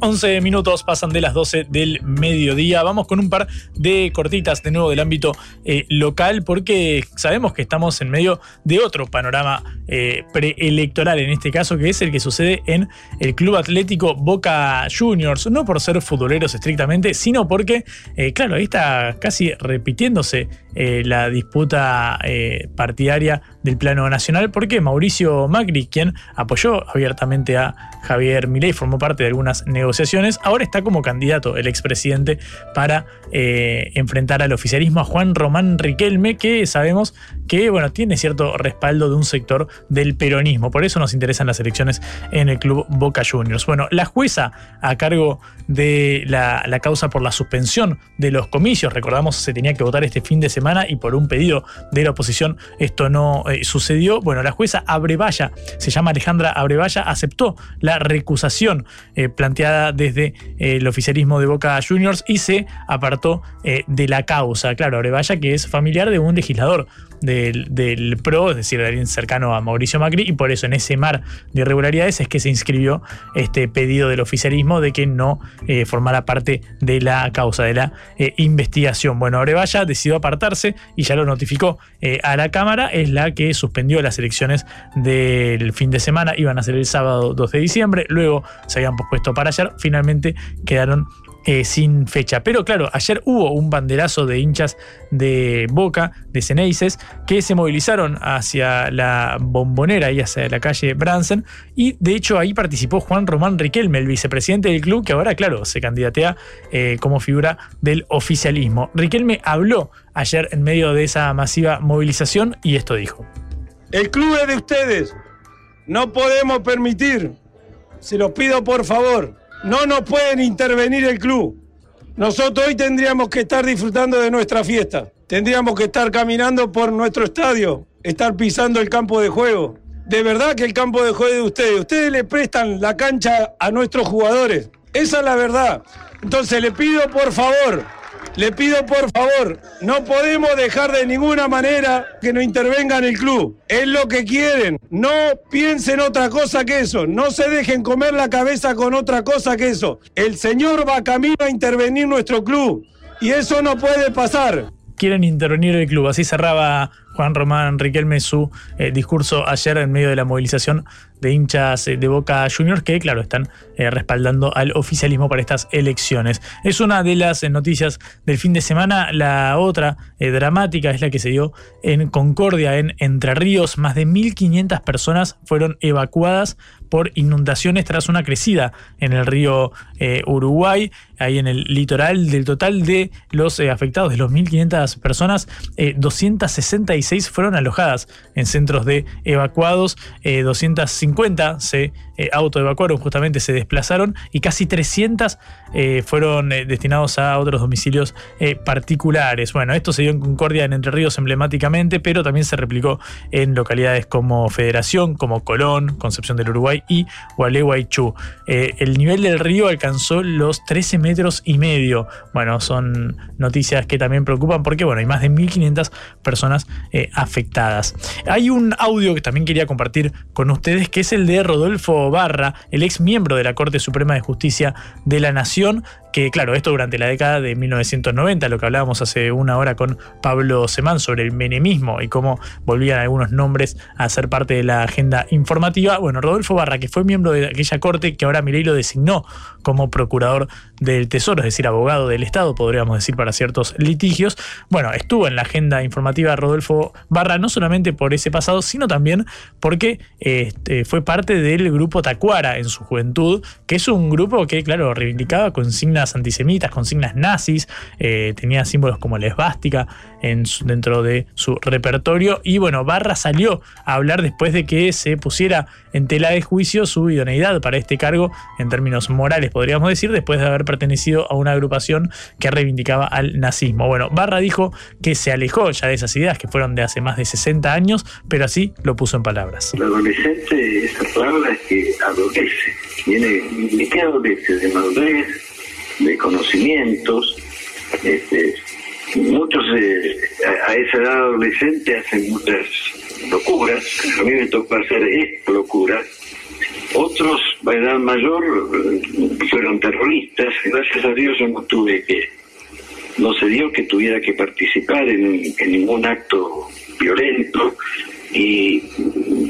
11 minutos pasan de las 12 del mediodía. Vamos con un par de cortitas de nuevo del ámbito eh, local porque sabemos que estamos en medio de otro panorama eh, preelectoral, en este caso, que es el que sucede en el Club Atlético Boca Juniors. No por ser futboleros estrictamente, sino porque, eh, claro, ahí está casi repitiéndose la disputa partidaria del plano nacional porque Mauricio Macri, quien apoyó abiertamente a Javier Milei, formó parte de algunas negociaciones, ahora está como candidato el expresidente para eh, enfrentar al oficialismo a Juan Román Riquelme, que sabemos que bueno, tiene cierto respaldo de un sector del peronismo. Por eso nos interesan las elecciones en el club Boca Juniors. Bueno, la jueza a cargo de la, causa por la suspensión de los comicios, recordamos se tenía que votar este fin de semana y por un pedido de la oposición esto no eh, sucedió. Bueno, la jueza Abrevaya, se llama Alejandra Abrevaya, aceptó la recusación eh, planteada desde eh, el oficialismo de Boca Juniors y se apartó de la causa. Claro, Abrevaya que es familiar de un legislador del, PRO, es decir, de alguien cercano a Mauricio Macri, y por eso en ese mar de irregularidades es que se inscribió este pedido del oficialismo de que no eh, formara parte de la causa, de la eh, investigación. Bueno, Arevalla decidió apartarse y ya lo notificó eh, a la Cámara, es la que suspendió las elecciones del fin de semana, iban a ser el sábado 2 de diciembre, luego se habían pospuesto para ayer, finalmente quedaron eh, sin fecha. Pero claro, ayer hubo un banderazo de hinchas de Boca, de Ceneices, que se movilizaron hacia la bombonera y hacia la calle Bransen. Y de hecho ahí participó Juan Román Riquelme, el vicepresidente del club, que ahora, claro, se candidatea eh, como figura del oficialismo. Riquelme habló ayer en medio de esa masiva movilización y esto dijo. El club es de ustedes. No podemos permitir, se los pido por favor, no nos pueden intervenir el club. Nosotros hoy tendríamos que estar disfrutando de nuestra fiesta. Tendríamos que estar caminando por nuestro estadio, estar pisando el campo de juego. De verdad que el campo de juego de ustedes. Ustedes le prestan la cancha a nuestros jugadores. Esa es la verdad. Entonces le pido por favor le pido por favor, no podemos dejar de ninguna manera que no intervenga en el club. Es lo que quieren. No piensen otra cosa que eso. No se dejen comer la cabeza con otra cosa que eso. El Señor va camino a intervenir nuestro club. Y eso no puede pasar quieren intervenir el club. Así cerraba Juan Román Riquelme su eh, discurso ayer en medio de la movilización de hinchas eh, de Boca Juniors que, claro, están eh, respaldando al oficialismo para estas elecciones. Es una de las noticias del fin de semana. La otra dramática es la que se dio en Concordia, en Entre Ríos. Más de 1.500 personas fueron evacuadas por inundaciones tras una crecida en el río Uruguay, ahí en el litoral. Del total de los afectados, de los 1.500 personas, 266 fueron alojadas en centros de evacuados, 250 eh, se eh, autoevacuaron, justamente se desplazaron y casi 300 eh, fueron destinados a otros domicilios particulares. Bueno, esto se dio en Concordia en Entre Ríos emblemáticamente, pero también se replicó en localidades como Federación, como Colón, Concepción del Uruguay y Gualeguaychú. el nivel del río alcanzó los 13 metros y medio. Bueno, son noticias que también preocupan porque, bueno, hay más de 1.500 personas afectadas. Hay un audio que también quería compartir con ustedes, que es el de Rodolfo Barra, el ex miembro de la Corte Suprema de Justicia de la Nación, que claro, esto durante la década de 1990, lo que hablábamos hace una hora con Pablo Semán sobre el menemismo y cómo volvían algunos nombres a ser parte de la agenda informativa. Bueno, Rodolfo Barra, que fue miembro de aquella corte que ahora Milei lo designó como procurador del Tesoro, es decir, abogado del Estado, podríamos decir, para ciertos litigios. Bueno, estuvo en la agenda informativa Rodolfo Barra, no solamente por ese pasado, sino también porque este, fue parte del grupo Tacuara en su juventud, que es un grupo que, claro, reivindicaba consignas antisemitas, consignas nazis, eh, tenía símbolos como la esvástica en dentro de su repertorio. Y bueno, Barra salió a hablar después de que se pusiera en tela de juicio su idoneidad para este cargo en términos morales, podríamos decir, después de haber pertenecido a una agrupación que reivindicaba al nazismo. Bueno, Barra dijo que se alejó ya de esas ideas que fueron de hace más de 60 años, pero así lo puso en palabras. El adolescente, esa palabra es que adolece, viene, ¿de qué adolece? De madurez, de conocimientos, este, muchos eh, a esa edad adolescente hacen muchas locuras, a mí me tocó hacer esta locura, otros a edad mayor fueron terroristas, gracias a Dios yo no tuve que, no se dio que tuviera que participar en, en ningún acto violento y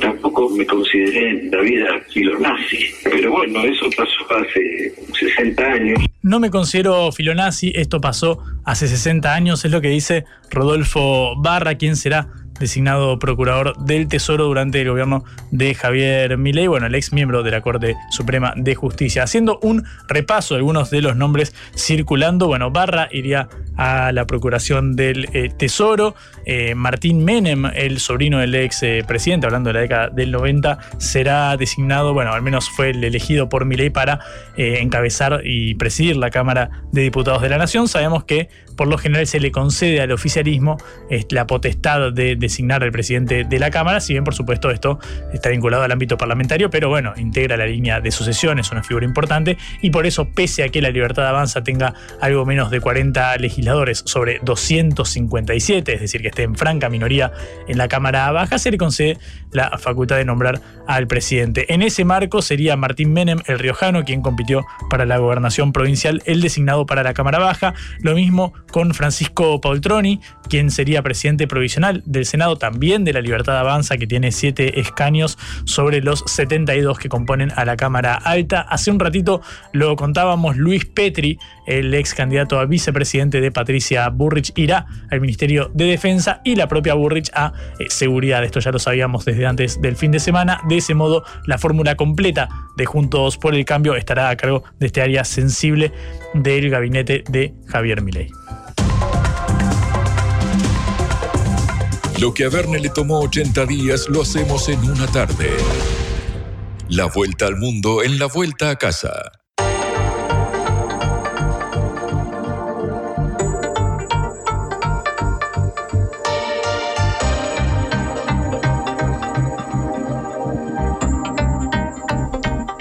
tampoco me consideré en la vida filonazi. Pero bueno, eso pasó hace 60 años. No me considero filonazi, esto pasó hace 60 años, es lo que dice Rodolfo Barra, quien será designado procurador del Tesoro durante el gobierno de Javier Milei, bueno, el ex miembro de la Corte Suprema de Justicia. Haciendo un repaso de algunos de los nombres circulando, bueno, Barra iría a la procuración del eh, Tesoro, eh, Martín Menem, el sobrino del ex eh, presidente, hablando de la década del 90, será designado, bueno, al menos fue el elegido por Milei para encabezar y presidir la Cámara de Diputados de la Nación. Sabemos que por lo general se le concede al oficialismo la potestad de designar al presidente de la Cámara, si bien por supuesto esto está vinculado al ámbito parlamentario, pero bueno, integra la línea de sucesión, es una figura importante y por eso, pese a que la libertad avanza tenga algo menos de 40 legisladores sobre 257, es decir, que esté en franca minoría en la Cámara Baja, se le concede la facultad de nombrar al presidente. En ese marco sería Martín Menem, el riojano, quien compitió para la gobernación provincial, el designado para la Cámara Baja. Lo mismo con Francisco Paultroni, quien sería presidente provisional del Senado, también de la Libertad Avanza, que tiene siete escaños sobre los 72 que componen a la Cámara Alta. Hace un ratito lo contábamos, Luis Petri, el ex candidato a vicepresidente de Patricia Burrich, irá al Ministerio de Defensa y la propia Burrich a eh, Seguridad. Esto ya lo sabíamos desde antes del fin de semana. De ese modo, la fórmula completa de Juntos por el Cambio estará a cargo de este área sensible del gabinete de Javier Milei. Lo que a Verne le tomó 80 días lo hacemos en una tarde. La vuelta al mundo en la vuelta a casa.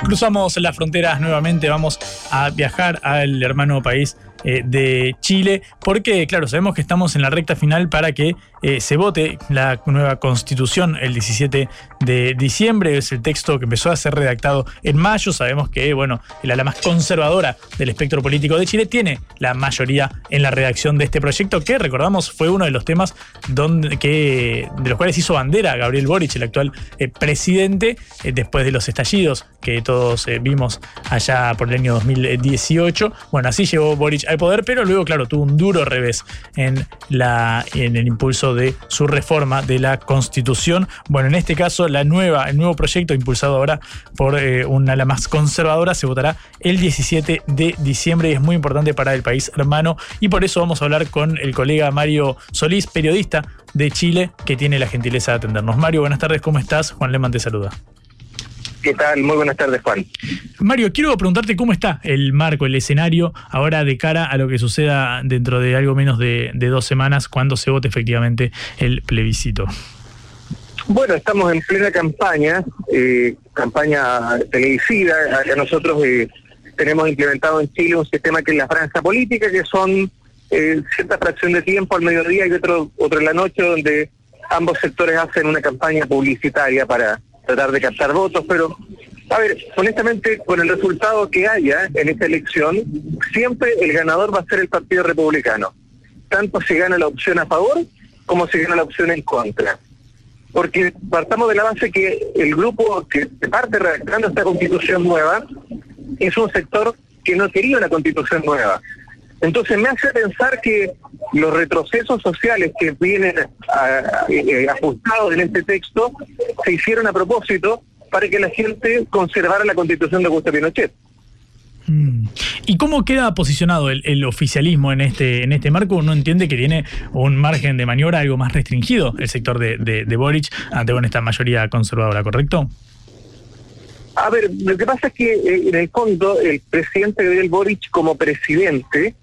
Cruzamos las fronteras nuevamente, vamos a viajar al hermano país eh, de Chile, porque claro, sabemos que estamos en la recta final para que eh, se vote la nueva constitución el 17 de diciembre, es el texto que empezó a ser redactado en mayo, sabemos que, bueno, el más conservadora del espectro político de Chile tiene la mayoría en la redacción de este proyecto, que recordamos fue uno de los temas donde, que, de los cuales hizo bandera Gabriel Boric, el actual eh, presidente, después de los estallidos que todos vimos allá por el año 2018. Bueno, así llegó Boric al poder, pero luego, claro, tuvo un duro revés en, la, en el impulso de su reforma de la Constitución. Bueno, en este caso, la nueva, el nuevo proyecto impulsado ahora por eh, una ala más conservadora se votará el 17 de diciembre y es muy importante para el país hermano. Y por eso vamos a hablar con el colega Mario Solís, periodista de Chile, que tiene la gentileza de atendernos. Mario, buenas tardes, ¿cómo estás? Juan Leman te saluda. ¿Qué tal? Muy buenas tardes, Juan. Mario, quiero preguntarte cómo está el marco, el escenario, ahora de cara a lo que suceda dentro de algo menos de, dos semanas, cuando se vote efectivamente el plebiscito. Bueno, estamos en plena campaña, eh, campaña televisiva. Nosotros eh, tenemos implementado en Chile un sistema que es la franja política, que son eh, cierta fracción de tiempo al mediodía y otro, otro en la noche, donde ambos sectores hacen una campaña publicitaria para tratar de captar votos, pero a ver, honestamente, con el resultado que haya en esta elección, siempre el ganador va a ser el Partido Republicano. Tanto si gana la opción a favor como si gana la opción en contra. Porque partamos de la base que el grupo que parte redactando esta constitución nueva es un sector que no quería una constitución nueva. Entonces me hace pensar que los retrocesos sociales que vienen eh, ajustados en este texto se hicieron a propósito para que la gente conservara la constitución de Augusto Pinochet. Mm. ¿Y cómo queda posicionado el, el oficialismo en este, en este marco? Uno entiende que tiene un margen de maniobra algo más restringido el sector de, de, de Boric ante bueno, esta mayoría conservadora, ¿correcto? A ver, lo que pasa es que eh, en el fondo el presidente Gabriel Boric como presidente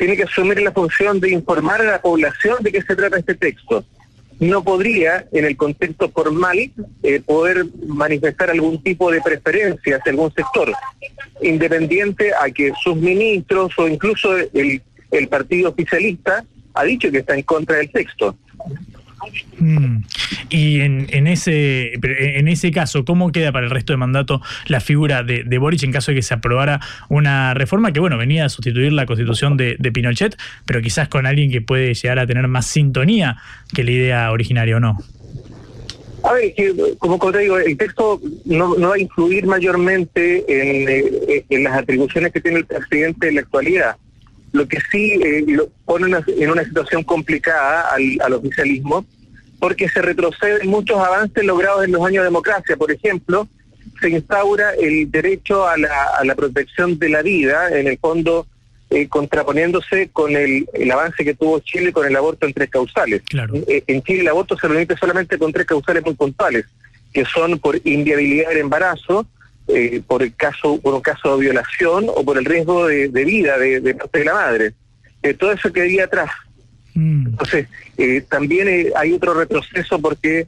tiene que asumir la función de informar a la población de qué se trata este texto. No podría, en el contexto formal, eh, poder manifestar algún tipo de preferencia hacia algún sector, independiente a que sus ministros o incluso el, el partido oficialista ha dicho que está en contra del texto. Mm. Y en, en, ese, en ese caso, ¿cómo queda para el resto de mandato la figura de, de Boric en caso de que se aprobara una reforma que, bueno, venía a sustituir la constitución de, de, Pinochet, pero quizás con alguien que puede llegar a tener más sintonía que la idea originaria o no? A ver, como, como te digo, el texto no, no va a influir mayormente en, eh, en, las atribuciones que tiene el presidente en la actualidad. Lo que sí eh, lo pone una, en una situación complicada al, al oficialismo, porque se retroceden muchos avances logrados en los años de democracia. Por ejemplo, se instaura el derecho a la, a la protección de la vida, en el fondo eh, contraponiéndose con el, el, avance que tuvo Chile con el aborto en tres causales. Claro. Eh, en Chile el aborto se permite solamente con tres causales muy puntuales, que son por inviabilidad del embarazo, eh, por el caso, por un caso de violación o por el riesgo de, de vida de, de, parte de la madre. todo eso quedaría atrás. Mm. Entonces, eh, también eh, hay otro retroceso porque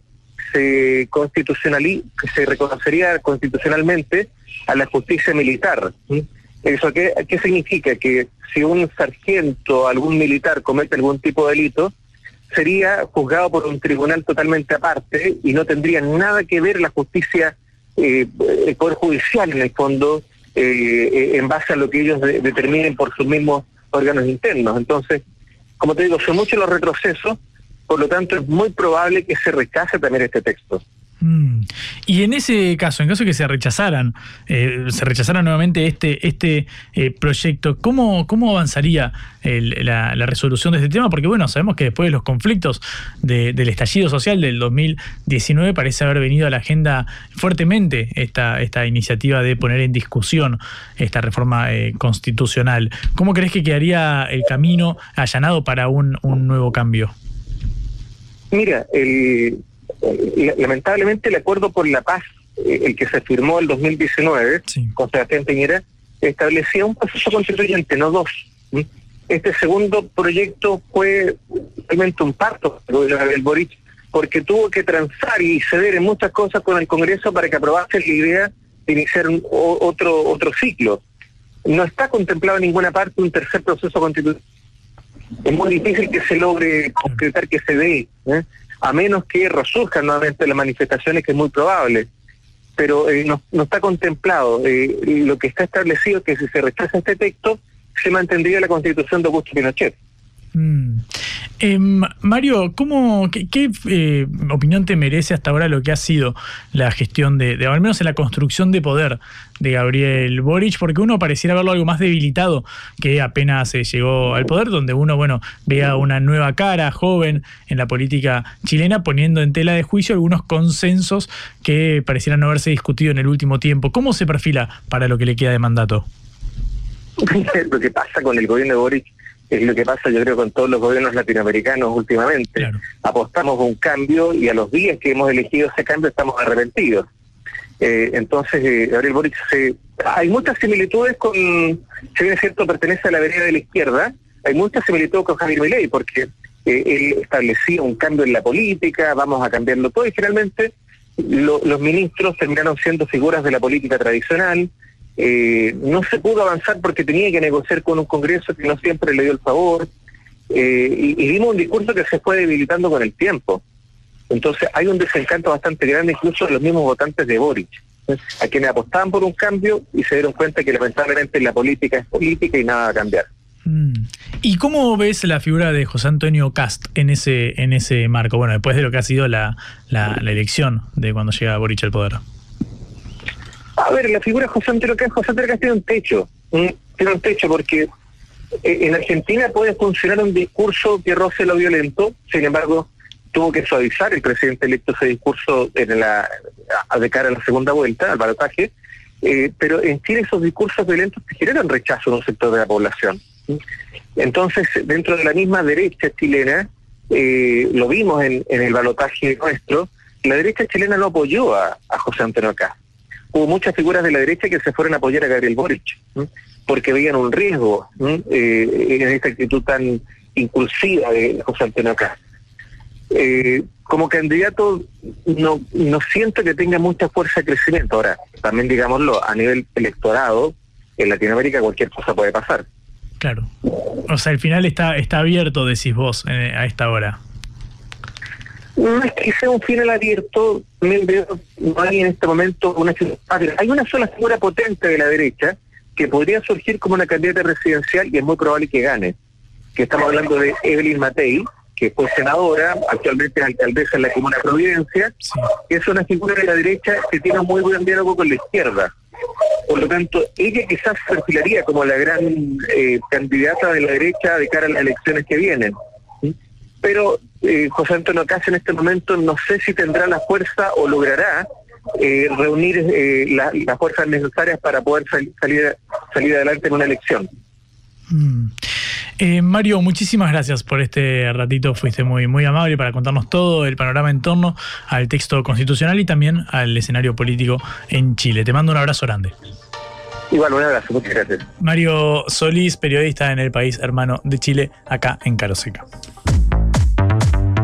se constitucionaliza, se reconocería constitucionalmente a la justicia militar. ¿sí? ¿Eso qué, qué significa? Que si un sargento, algún militar comete algún tipo de delito, sería juzgado por un tribunal totalmente aparte y no tendría nada que ver la justicia, eh, el Poder Judicial en el fondo, eh, en base a lo que ellos de, determinen por sus mismos órganos internos. Entonces, como te digo, son muchos los retrocesos, por lo tanto es muy probable que se rechace también este texto. Y en ese caso, en caso de que se rechazaran, eh, se rechazara nuevamente este, este eh, proyecto, ¿cómo, cómo avanzaría la, resolución de este tema? Porque bueno, sabemos que después de los conflictos de, del estallido social del 2019 parece haber venido a la agenda fuertemente esta, esta iniciativa de poner en discusión esta reforma eh, constitucional. ¿Cómo crees que quedaría el camino allanado para un, un nuevo cambio? Mira, el lamentablemente el acuerdo por la paz, eh, el que se firmó el 2019 sí. con Sebastián Piñera, establecía un proceso constituyente, no dos. Este segundo proyecto fue realmente un parto del Boric, porque tuvo que transar y ceder en muchas cosas con el Congreso para que aprobase la idea de iniciar un, otro, otro ciclo. No está contemplado en ninguna parte un tercer proceso constitucional. Es muy difícil que se logre concretar que se dé. ¿eh? A menos que resurjan nuevamente las manifestaciones, que es muy probable. Pero eh, no, está contemplado. Eh, lo que está establecido es que si se rechaza este texto, se mantendría la constitución de Augusto Pinochet. Mm. Eh, Mario, ¿cómo, ¿qué, qué eh, opinión te merece hasta ahora lo que ha sido la gestión de, de, al menos en la construcción de poder de Gabriel Boric? Porque uno pareciera verlo algo más debilitado que apenas eh, llegó al poder, donde uno, bueno, vea una nueva cara joven en la política chilena, poniendo en tela de juicio algunos consensos que parecieran no haberse discutido en el último tiempo. ¿Cómo se perfila para lo que le queda de mandato? lo que pasa con el gobierno de Boric es lo que pasa yo creo con todos los gobiernos latinoamericanos últimamente. Claro. Apostamos a un cambio y a los días que hemos elegido ese cambio estamos arrepentidos. Eh, entonces, eh, Gabriel Boric, se, hay muchas similitudes con, si bien es cierto, pertenece a la vereda de la izquierda, hay muchas similitudes con Javier Milei, porque eh, él establecía un cambio en la política, vamos a cambiarlo todo, y finalmente lo, los ministros terminaron siendo figuras de la política tradicional, eh, no se pudo avanzar porque tenía que negociar con un Congreso que no siempre le dio el favor, eh, y, y, vimos un discurso que se fue debilitando con el tiempo. Entonces hay un desencanto bastante grande incluso de los mismos votantes de Boric, a quienes apostaban por un cambio y se dieron cuenta que lamentablemente la política es política y nada va a cambiar. Mm. ¿Y cómo ves la figura de José Antonio Cast en ese, en ese marco? Bueno, después de lo que ha sido la, la, la elección de cuando llega Boric al poder. A ver, la figura de José Antonio Cast, José Antonio Cast tiene un techo, tiene un techo porque en Argentina puede funcionar un discurso que roce lo violento, sin embargo, tuvo que suavizar el presidente electo ese discurso en la, de cara a la segunda vuelta, al balotaje, eh, pero en Chile esos discursos violentos generan rechazo en un sector de la población. Entonces, dentro de la misma derecha chilena, eh, lo vimos en, el balotaje nuestro, la derecha chilena no apoyó a, José Antonio Caz. Hubo muchas figuras de la derecha que se fueron a apoyar a Gabriel Boric, porque veían un riesgo eh, en esta actitud tan impulsiva de José Antonio Caz. Eh, como candidato no, no siento que tenga mucha fuerza de crecimiento. Ahora, también digámoslo, a nivel electorado, en Latinoamérica cualquier cosa puede pasar. Claro. O sea, el final está, está abierto, decís vos, eh, a esta hora. No es que sea un final abierto, no hay en este momento una Hay una sola figura potente de la derecha que podría surgir como una candidata presidencial y es muy probable que gane. Que estamos hablando de Evelyn Matei, que fue senadora, actualmente es alcaldesa en la Comuna de Providencia, que es una figura de la derecha que tiene un muy buen diálogo con la izquierda. Por lo tanto, ella quizás se perfilaría como la gran eh, candidata de la derecha de cara a las elecciones que vienen. Pero eh, José Antonio Caz en este momento no sé si tendrá la fuerza o logrará eh, reunir eh, la- las fuerzas necesarias para poder sal- salir, salir adelante en una elección. Mm. Eh, Mario, muchísimas gracias por este ratito. Fuiste muy, muy amable para contarnos todo el panorama en torno al texto constitucional y también al escenario político en Chile. Te mando un abrazo grande. Igual, un abrazo, muchas gracias. Mario Solís, periodista en el país hermano de Chile, acá en Caroseca.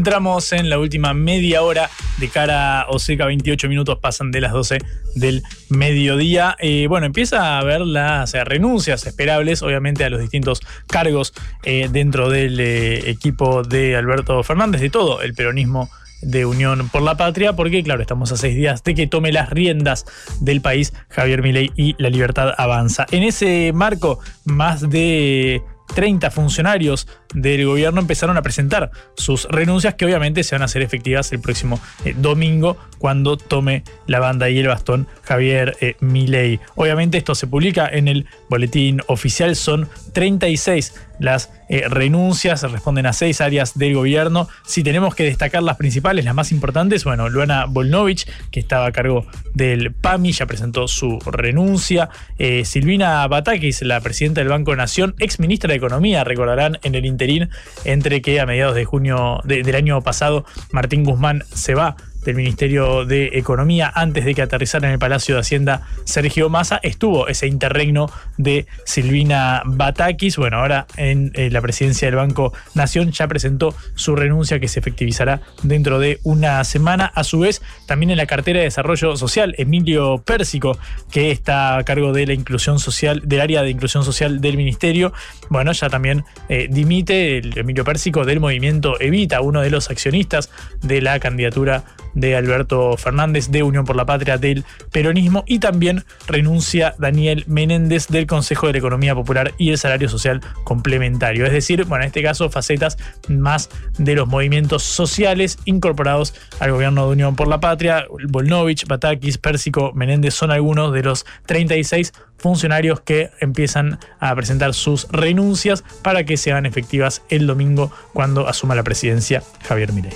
Entramos en la última media hora de cara a Oseca, 28 minutos pasan de las 12 del mediodía. Eh, bueno, empieza a haber las eh, renuncias esperables, obviamente, a los distintos cargos eh, dentro del eh, equipo de Alberto Fernández, de todo el peronismo de Unión por la Patria, porque claro, estamos a seis días de que tome las riendas del país Javier Milei y la libertad avanza. En ese marco, más de 30 funcionarios del gobierno empezaron a presentar sus renuncias que obviamente se van a hacer efectivas el próximo eh, domingo cuando tome la banda y el bastón Javier eh, Milei. Obviamente esto se publica en el boletín oficial, son 36 las eh, renuncias, responden a seis áreas del gobierno. Si tenemos que destacar las principales, las más importantes, bueno, Luana Volnovich, que estaba a cargo del PAMI, ya presentó su renuncia. Eh, Silvina Batakis, la presidenta del Banco de Nación, ex ministra de Economía, recordarán en el interín entre que a mediados de junio de- del año pasado Martín Guzmán se va del Ministerio de Economía antes de que aterrizara en el Palacio de Hacienda Sergio Massa, estuvo ese interregno de Silvina Batakis. Bueno, ahora en eh, la presidencia del Banco Nación ya presentó su renuncia que se efectivizará dentro de una semana. A su vez, también en la cartera de Desarrollo Social, Emilio Pérsico, que está a cargo de la inclusión social, del área de inclusión social del Ministerio, bueno, ya también eh, dimite el Emilio Pérsico del movimiento Evita, uno de los accionistas de la candidatura de Alberto Fernández de Unión por la Patria del peronismo y también renuncia Daniel Menéndez del Consejo de la Economía Popular y el Salario Social Complementario. Es decir, bueno, en este caso facetas más de los movimientos sociales incorporados al gobierno de Unión por la Patria. Volnovich, Batakis, Pérsico, Menéndez son algunos de los 36 funcionarios que empiezan a presentar sus renuncias para que sean efectivas el domingo cuando asuma la presidencia Javier Milei.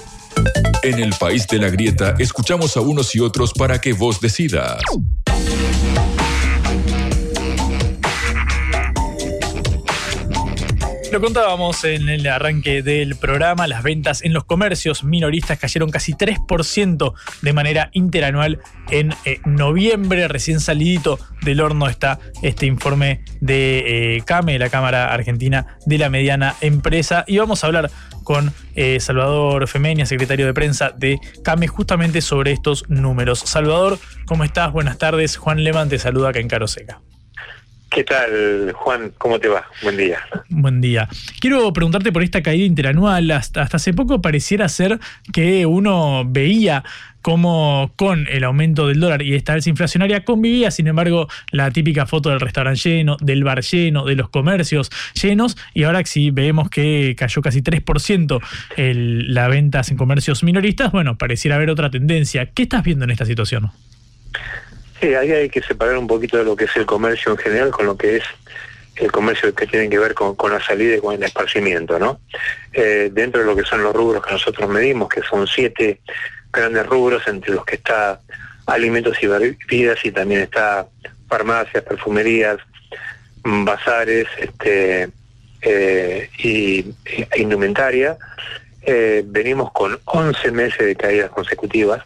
En el país de la grieta, escuchamos a unos y otros para que vos decidas. Lo contábamos en el arranque del programa, las ventas en los comercios minoristas cayeron casi 3% de manera interanual en eh, noviembre. Recién salidito del horno está este informe de eh, CAME, la Cámara Argentina de la Mediana Empresa. Y vamos a hablar con eh, Salvador Femenia, secretario de prensa de CAME, justamente sobre estos números. Salvador, ¿cómo estás? Buenas tardes. Juan Leman te saluda acá en Caroseca. ¿Qué tal, Juan? ¿Cómo te va? Buen día. Buen día. Quiero preguntarte por esta caída interanual. Hasta, hasta hace poco pareciera ser que uno veía cómo con el aumento del dólar y esta alza inflacionaria convivía, sin embargo, la típica foto del restaurante lleno, del bar lleno, de los comercios llenos, y ahora sí vemos que cayó casi 3% el, la ventas en comercios minoristas, bueno, pareciera haber otra tendencia. ¿Qué estás viendo en esta situación? Sí, ahí hay que separar un poquito de lo que es el comercio en general con lo que es el comercio que tiene que ver con, con la salida y con el esparcimiento, ¿no? Eh, dentro de lo que son los rubros que nosotros medimos, que son siete grandes rubros, entre los que está alimentos y bebidas y también está farmacias, perfumerías, mm, bazares este, eh, y, e indumentaria, eh, venimos con 11 meses de caídas consecutivas.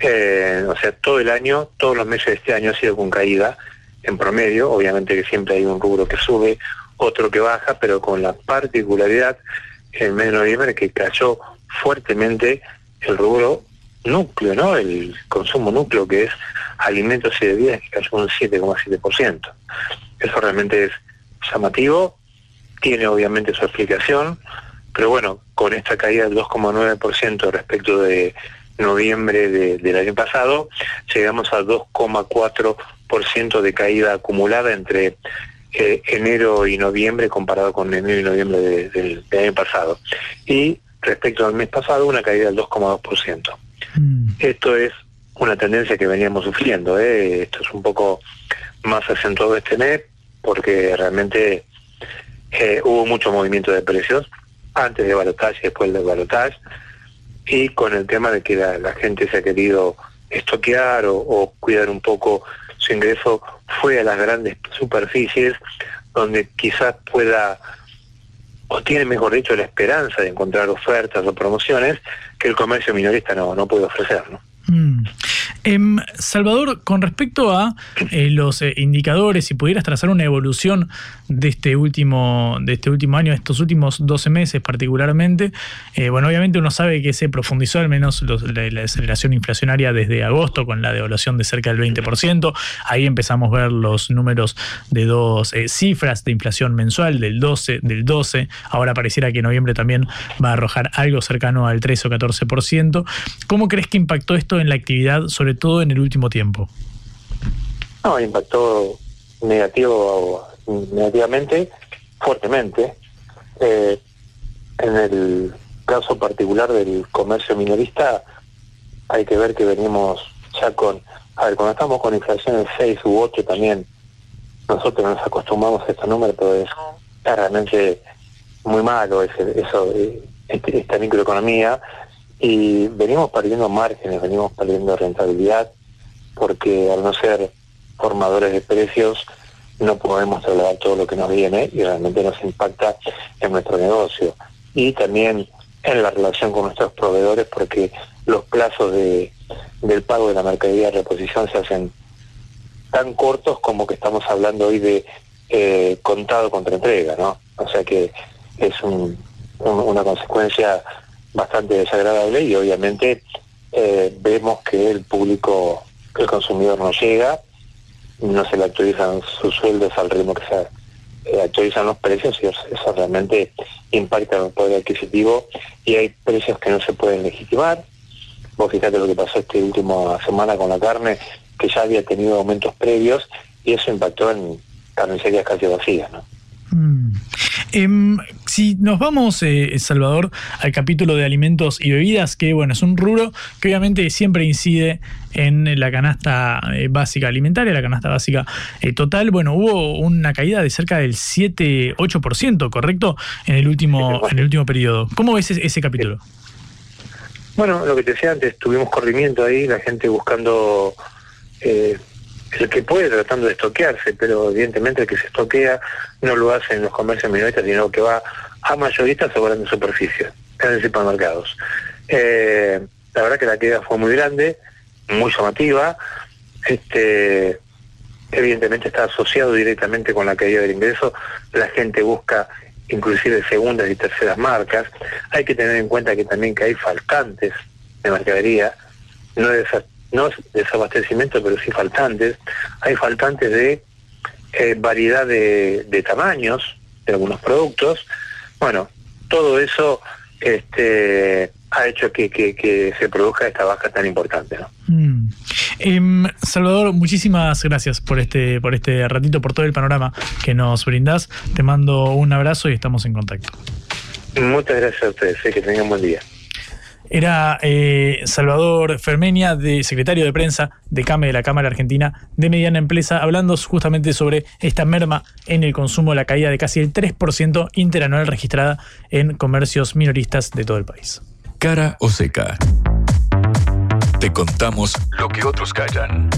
Eh, o sea, todo el año, todos los meses de este año ha sido con caída en promedio, obviamente que siempre hay un rubro que sube, otro que baja, pero con la particularidad en el mes de noviembre que cayó fuertemente el rubro núcleo, ¿no? El consumo núcleo que es alimentos y bebidas que cayó un 7,7%. Eso realmente es llamativo, tiene obviamente su explicación, pero bueno, con esta caída del 2,9% respecto de noviembre del año pasado, llegamos a 2,4% de caída acumulada entre eh, enero y noviembre comparado con enero y noviembre del año pasado. Y respecto al mes pasado, una caída del 2,2%. Mm. Esto es una tendencia que veníamos sufriendo. ¿eh? Esto es un poco más acentuado este mes porque realmente eh, hubo mucho movimiento de precios antes de balotaje y después del balotaje y con el tema de que la, gente se ha querido estoquear o, cuidar un poco su ingreso, fue a las grandes superficies donde quizás pueda, o tiene mejor dicho, la esperanza de encontrar ofertas o promociones que el comercio minorista no, no puede ofrecer. ¿no? Mm. Em, Salvador, con respecto a eh, los eh, indicadores, si pudieras trazar una evolución de este último, de este último año, estos últimos 12 meses particularmente, eh, bueno, obviamente uno sabe que se profundizó al menos la, aceleración inflacionaria desde agosto con la devaluación de cerca del 20%. Ahí empezamos a ver los números de dos cifras de inflación mensual, del 12, del 12. Ahora pareciera que noviembre también va a arrojar algo cercano al 3 o 14%. ¿Cómo crees que impactó esto en la actividad, sobre todo en el último tiempo? No, impactó negativo, negativamente, fuertemente. Eh, en el caso particular del comercio minorista, hay que ver que venimos ya con, a ver, cuando estamos con inflación en 6 u 8 también, nosotros nos acostumbramos a este número, pero es, realmente muy malo ese, eso, eh, este, esta microeconomía y venimos perdiendo márgenes, venimos perdiendo rentabilidad, porque al no ser formadores de precios no podemos trasladar todo lo que nos viene y realmente nos impacta en nuestro negocio. Y también en la relación con nuestros proveedores, porque los plazos de, del pago de la mercadería de reposición se hacen tan cortos como que estamos hablando hoy de eh, contado contra entrega, ¿no? O sea que es un, una consecuencia bastante desagradable y obviamente eh, vemos que el público, el consumidor no llega, no se le actualizan sus sueldos al ritmo que se eh, actualizan los precios y eso realmente impacta en el poder adquisitivo y hay precios que no se pueden legitimar. Vos fíjate lo que pasó esta última semana con la carne, que ya había tenido aumentos previos y eso impactó en carnicerías casi vacías, ¿no? Mm. Em, si nos vamos, eh, Salvador, al capítulo de alimentos y bebidas, que bueno, es un rubro que obviamente siempre incide en la canasta eh, básica alimentaria, la canasta básica eh, total. Bueno, hubo una caída de cerca del 7-8%, ¿correcto? En el último, en el último periodo. ¿Cómo ves ese, ese capítulo? Bueno, lo que te decía antes, tuvimos corrimiento ahí, la gente buscando el que puede tratando de estoquearse, pero evidentemente el que se estoquea no lo hace en los comercios minoristas, sino que va a mayoristas o grandes superficies, en supermercados. Eh, la verdad que la queda fue muy grande, muy llamativa, este evidentemente está asociado directamente con la caída del ingreso, la gente busca inclusive segundas y terceras marcas, hay que tener en cuenta que también que hay faltantes de mercadería, no es no desabastecimiento, pero sí faltantes. Hay faltantes de eh, variedad de tamaños de algunos productos. Bueno, todo eso este, ha hecho que, que- que se produzca esta baja tan importante. ¿no? Mm. Em, Salvador, muchísimas gracias por este, por este ratito, por todo el panorama que nos brindás. Te mando un abrazo y estamos en contacto. Muchas gracias a ustedes, eh, que tengan buen día. Era eh, Salvador Fermenia, de secretario de prensa de CAME de la Cámara Argentina de Mediana Empresa, hablando justamente sobre esta merma en el consumo, la caída de casi el 3% interanual registrada en comercios minoristas de todo el país. Cara o seca. Te contamos lo que otros callan.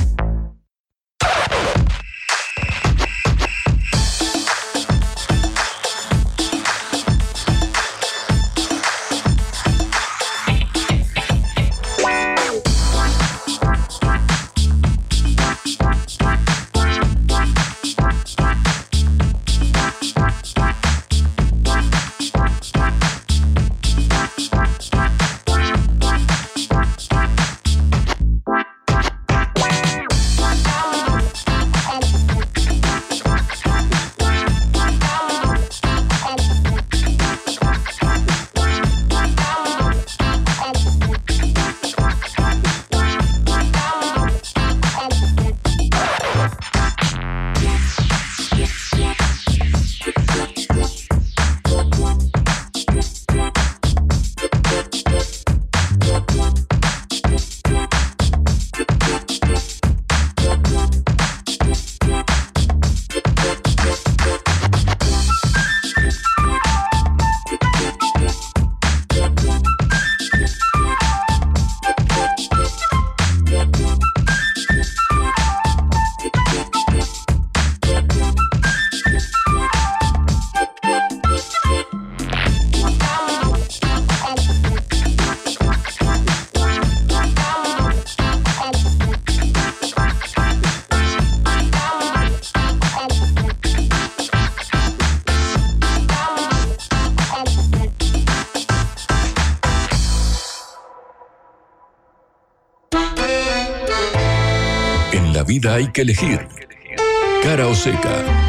Hay que elegir. Cara o seca.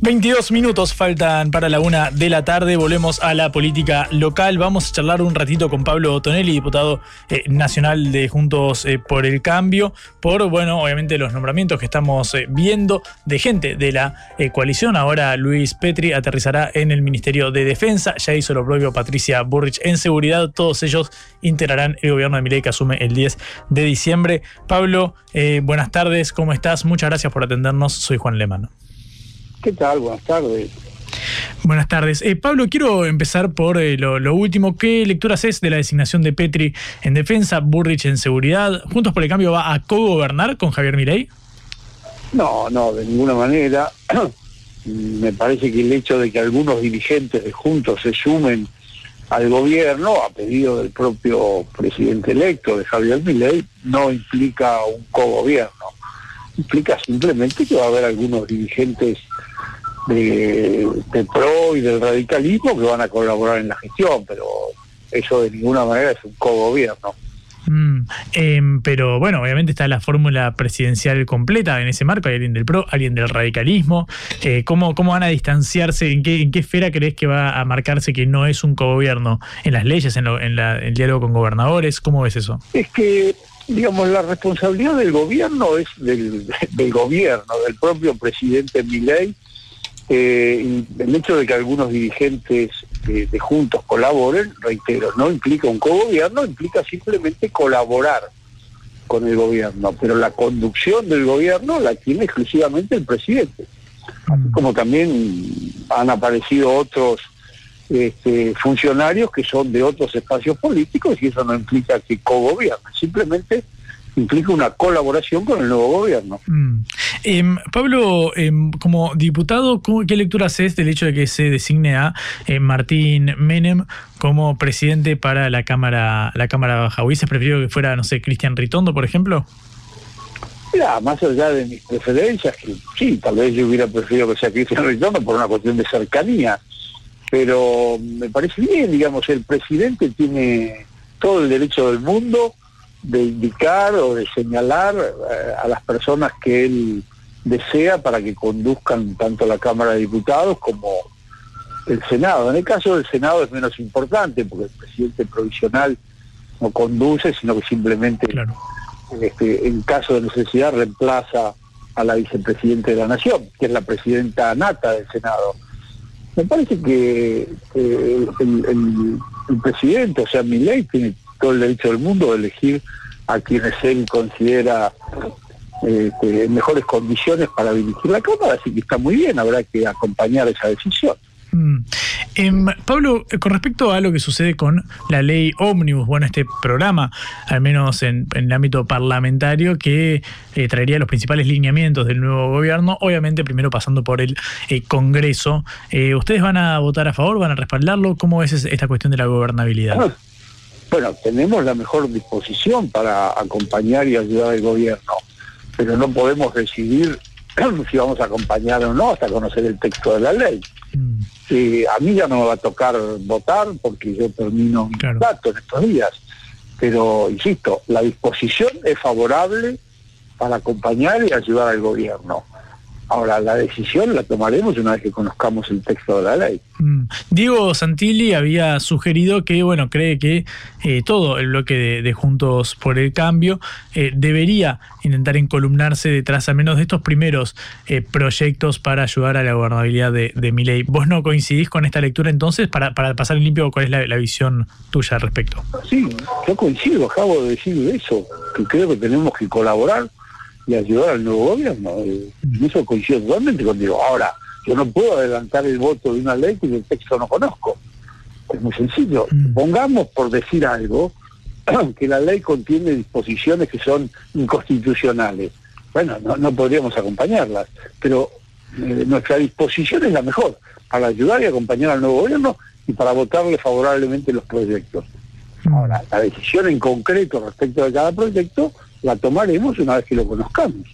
Veintidós minutos faltan para la una de la tarde. Volvemos a la política local. Vamos a charlar un ratito con Pablo Tonelli, diputado eh, nacional de Juntos eh, por el Cambio, por, bueno, obviamente los nombramientos que estamos eh, viendo de gente de la coalición. Ahora Luis Petri aterrizará en el Ministerio de Defensa. Ya hizo lo propio Patricia Burrich en seguridad. Todos ellos integrarán el gobierno de Milei que asume el 10 de diciembre. Pablo, buenas tardes. ¿Cómo estás? Muchas gracias por atendernos. Soy Juan Lemano. ¿Qué tal? Buenas tardes. Buenas tardes. Eh, Pablo, quiero empezar por eh, lo, último. ¿Qué lectura haces de la designación de Petri en defensa, Burrich en seguridad? ¿Juntos por el Cambio va a co-gobernar con Javier Milei? No, no, de ninguna manera. Me parece que el hecho de que algunos dirigentes de Juntos se sumen al gobierno, a pedido del propio presidente electo de Javier Milei, no implica un cogobierno. Implica simplemente que va a haber algunos dirigentes de, de PRO y del radicalismo que van a colaborar en la gestión, pero eso de ninguna manera es un cogobierno. Mm, em, pero bueno, obviamente está la fórmula presidencial completa en ese marco. Hay alguien del PRO, alguien del radicalismo. Eh, ¿cómo, ¿Cómo van a distanciarse? ¿En qué, ¿En qué esfera crees que va a marcarse que no es un cogobierno? ¿En las leyes, en, lo- en la- el diálogo con gobernadores? ¿Cómo ves eso? es que, digamos, la responsabilidad del gobierno es del, del gobierno, del propio presidente Milei. Eh, y el hecho de que algunos dirigentes de, de Juntos colaboren, reitero, no implica un cogobierno, implica simplemente colaborar con el gobierno, pero la conducción del gobierno la tiene exclusivamente el presidente. Así como también han aparecido otros este, funcionarios que son de otros espacios políticos y eso no implica que cogobiernen, simplemente implica una colaboración con el nuevo gobierno. Mm. Em, Pablo, em, como diputado, ¿cómo- ¿qué lectura haces del hecho de que se designe a eh, Martín Menem como presidente para la Cámara, la Cámara Baja? ¿Hubieses preferido que fuera, no sé, Cristian Ritondo, por ejemplo? Mira, más allá de mis preferencias, que sí, tal vez yo hubiera preferido que sea Cristian Retorno por una cuestión de cercanía, pero me parece bien, digamos, el presidente tiene todo el derecho del mundo de indicar o de señalar eh, a las personas que él desea para que conduzcan tanto la Cámara de Diputados como el Senado. En el caso del Senado es menos importante porque el presidente provisional no conduce, sino que simplemente este, en caso de necesidad reemplaza a la vicepresidenta de la Nación, que es la presidenta nata del Senado. Me parece que, que el, el- el presidente, o sea, mi ley, tiene todo el derecho del mundo de elegir a quienes él considera en mejores condiciones para dirigir la Cámara, así que está muy bien, habrá que acompañar esa decisión. Mm. Em, Pablo, eh, con respecto a lo que sucede con la ley ómnibus, bueno, este programa, al menos en, en el ámbito parlamentario, que eh, traería los principales lineamientos del nuevo gobierno, obviamente primero pasando por el eh, Congreso. Eh, ¿Ustedes van a votar a favor, van a respaldarlo? ¿Cómo es es- esta cuestión de la gobernabilidad? Bueno, tenemos la mejor disposición para acompañar y ayudar al gobierno, pero no podemos decidir si vamos a acompañar o no hasta conocer el texto de la ley. Eh, a mí ya no me va a tocar votar porque yo termino mi mandato en estos días, pero insisto, la disposición es favorable para acompañar y ayudar al gobierno. Ahora, la decisión la tomaremos una vez que conozcamos el texto de la ley. Mm. Diego Santilli había sugerido que, bueno, cree que eh, todo el bloque de, de Juntos por el Cambio eh, debería intentar encolumnarse detrás al menos de estos primeros eh, proyectos para ayudar a la gobernabilidad de, de Milei. ¿Vos no coincidís con esta lectura entonces? Para, para pasar en limpio, ¿cuál es la, la visión tuya al respecto? Sí, yo coincido, acabo de decir eso, que creo que tenemos que colaborar y ayudar al nuevo gobierno. Eh, En eso coincido totalmente contigo. Ahora, yo no puedo adelantar el voto de una ley que el texto no conozco. Es muy sencillo. Pongamos por decir algo que la ley contiene disposiciones que son inconstitucionales. Bueno, no, no podríamos acompañarlas, pero eh, nuestra disposición es la mejor para ayudar y acompañar al nuevo gobierno y para votarle favorablemente los proyectos. Ahora, la decisión en concreto respecto de cada proyecto la tomaremos una vez que lo conozcamos.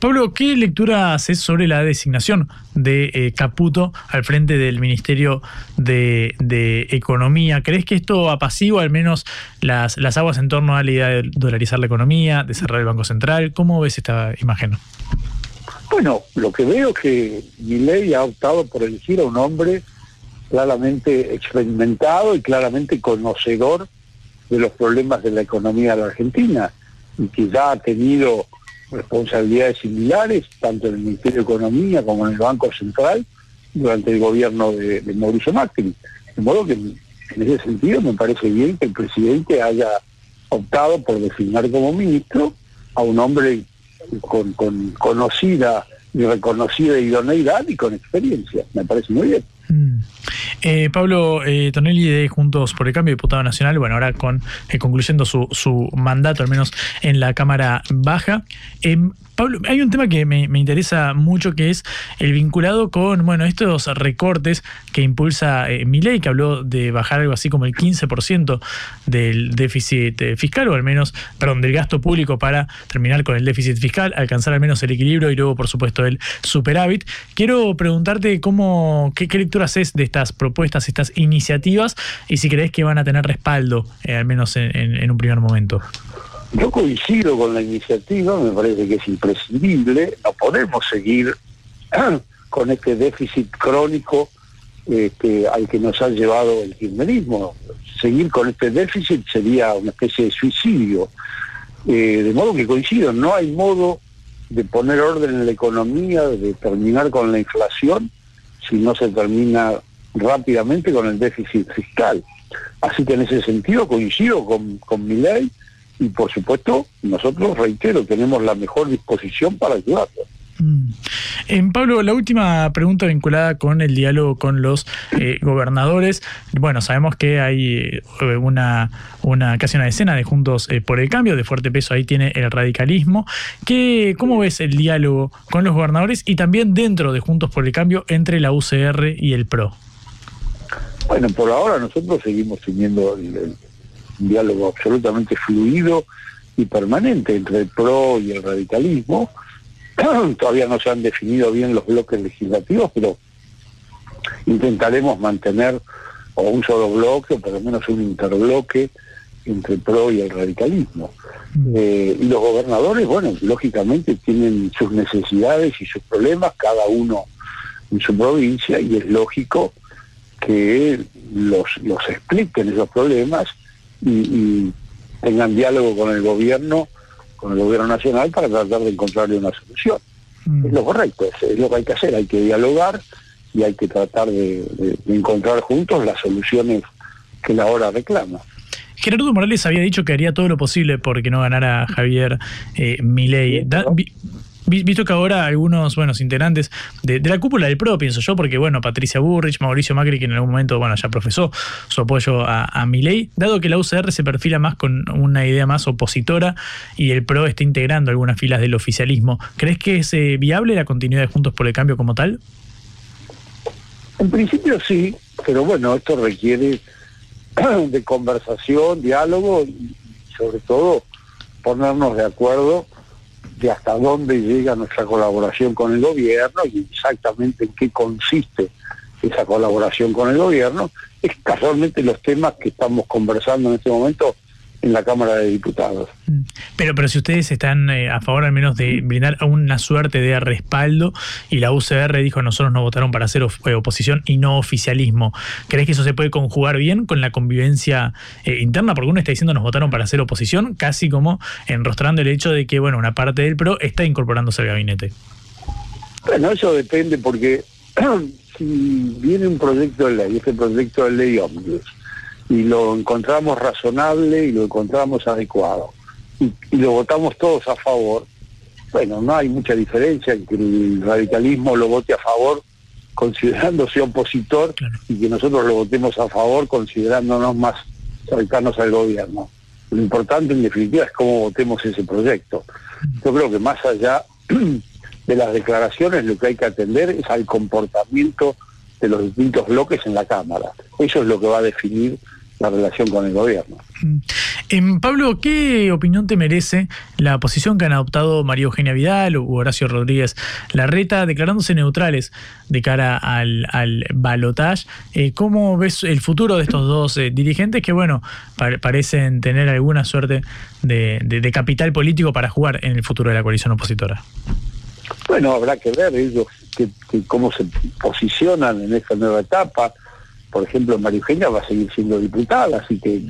Pablo, ¿qué lectura haces sobre la designación de eh, Caputo al frente del Ministerio de, de Economía? ¿Crees que esto apacigua al menos las, las aguas en torno a la idea de dolarizar la economía, de cerrar el Banco Central? ¿Cómo ves esta imagen? Bueno, lo que veo es que Milei ha optado por elegir a un hombre claramente experimentado y claramente conocedor de los problemas de la economía de la Argentina y que ya ha tenido responsabilidades similares tanto en el Ministerio de Economía como en el Banco Central durante el gobierno de, Mauricio Macri. De modo que en ese sentido me parece bien que el presidente haya optado por designar como ministro a un hombre con conocida y reconocida idoneidad y con experiencia. Me parece muy bien. Eh, Pablo eh, Tonelli de Juntos por el Cambio, diputado nacional, bueno, ahora con eh, concluyendo su, su mandato, al menos en la Cámara Baja. Pablo, hay un tema que me, me interesa mucho que es el vinculado con, bueno, estos recortes que impulsa eh, Milei, que habló de bajar algo así como el 15% del déficit eh, fiscal, o al menos, perdón, del gasto público para terminar con el déficit fiscal, alcanzar al menos el equilibrio y luego, por supuesto, el superávit. Quiero preguntarte cómo, qué, qué lectura haces de estas propuestas, estas iniciativas, y si crees que van a tener respaldo, eh, al menos en- en- en un primer momento. Yo coincido con la iniciativa, me parece que es imprescindible, no podemos seguir con este déficit crónico este, al que nos ha llevado el kirchnerismo. Seguir con este déficit sería una especie de suicidio. Eh, de modo que coincido, no hay modo de poner orden en la economía, de terminar con la inflación, si no se termina rápidamente con el déficit fiscal. Así que en ese sentido coincido con, con mi ley y por supuesto nosotros, reitero, tenemos la mejor disposición para ayudarlo. En Pablo, la última pregunta vinculada con el diálogo con los eh, gobernadores. Bueno, sabemos que hay eh, una, una casi una decena de Juntos eh, por el Cambio, de fuerte peso ahí tiene el radicalismo. ¿Qué, ¿Cómo ves el diálogo con los gobernadores y también dentro de Juntos por el Cambio entre la UCR y el PRO? Bueno, por ahora nosotros seguimos teniendo el, el- un diálogo absolutamente fluido y permanente entre el PRO y el radicalismo. Todavía no se han definido bien los bloques legislativos, pero intentaremos mantener o un solo bloque o por lo menos un interbloque entre el PRO y el radicalismo. Eh, y los gobernadores, bueno, lógicamente tienen sus necesidades y sus problemas, cada uno en su provincia, y es lógico que los, los expliquen esos problemas y, y tengan diálogo con el gobierno, con el gobierno nacional, para tratar de encontrarle una solución. Es lo correcto, es, es lo que hay que hacer, hay que dialogar y hay que tratar de, de- de encontrar juntos las soluciones que la hora reclama. Gerardo Morales había dicho que haría todo lo posible porque no ganara Javier eh, Milei. Visto que ahora algunos buenos integrantes de, de la cúpula del PRO, pienso yo, porque bueno, Patricia Burrich, Mauricio Macri, que en algún momento bueno ya profesó su apoyo a, a Milei, dado que la UCR se perfila más con una idea más opositora y el PRO está integrando algunas filas del oficialismo, ¿crees que es eh, viable la continuidad de Juntos por el Cambio como tal? En principio sí, pero bueno, esto requiere de conversación, diálogo y sobre todo ponernos de acuerdo de hasta dónde llega nuestra colaboración con el gobierno y exactamente en qué consiste esa colaboración con el gobierno. Es casualmente los temas que estamos conversando en este momento en la Cámara de Diputados. Pero, pero si ustedes están eh, a favor al menos de brindar una suerte de respaldo y la UCR dijo nosotros no votaron para hacer eh, oposición y no oficialismo, ¿crees que eso se puede conjugar bien con la convivencia eh, interna? Porque uno está diciendo nos votaron para hacer oposición, casi como enrostrando el hecho de que bueno una parte del PRO está incorporándose al gabinete. Bueno, eso depende porque si viene un proyecto de ley, este proyecto de ley ómnibus, y lo encontramos razonable y lo encontramos adecuado, y, y lo votamos todos a favor, bueno, no hay mucha diferencia en que el radicalismo lo vote a favor considerándose opositor y que nosotros lo votemos a favor considerándonos más cercanos al gobierno. Lo importante en definitiva es cómo votemos ese proyecto. Yo creo que más allá de las declaraciones lo que hay que atender es al comportamiento de los distintos bloques en la Cámara. Eso es lo que va a definir la relación con el gobierno. Em, Pablo, ¿qué opinión te merece la posición que han adoptado María Eugenia Vidal o Horacio Rodríguez Larreta, declarándose neutrales de cara al, al balotage? Eh, ¿Cómo ves el futuro de estos dos eh, dirigentes que, bueno, pa- parecen tener alguna suerte de, de- de capital político para jugar en el futuro de la coalición opositora? Bueno, habrá que ver ellos que, que cómo se posicionan en esta nueva etapa. Por ejemplo, María Eugenia va a seguir siendo diputada, así que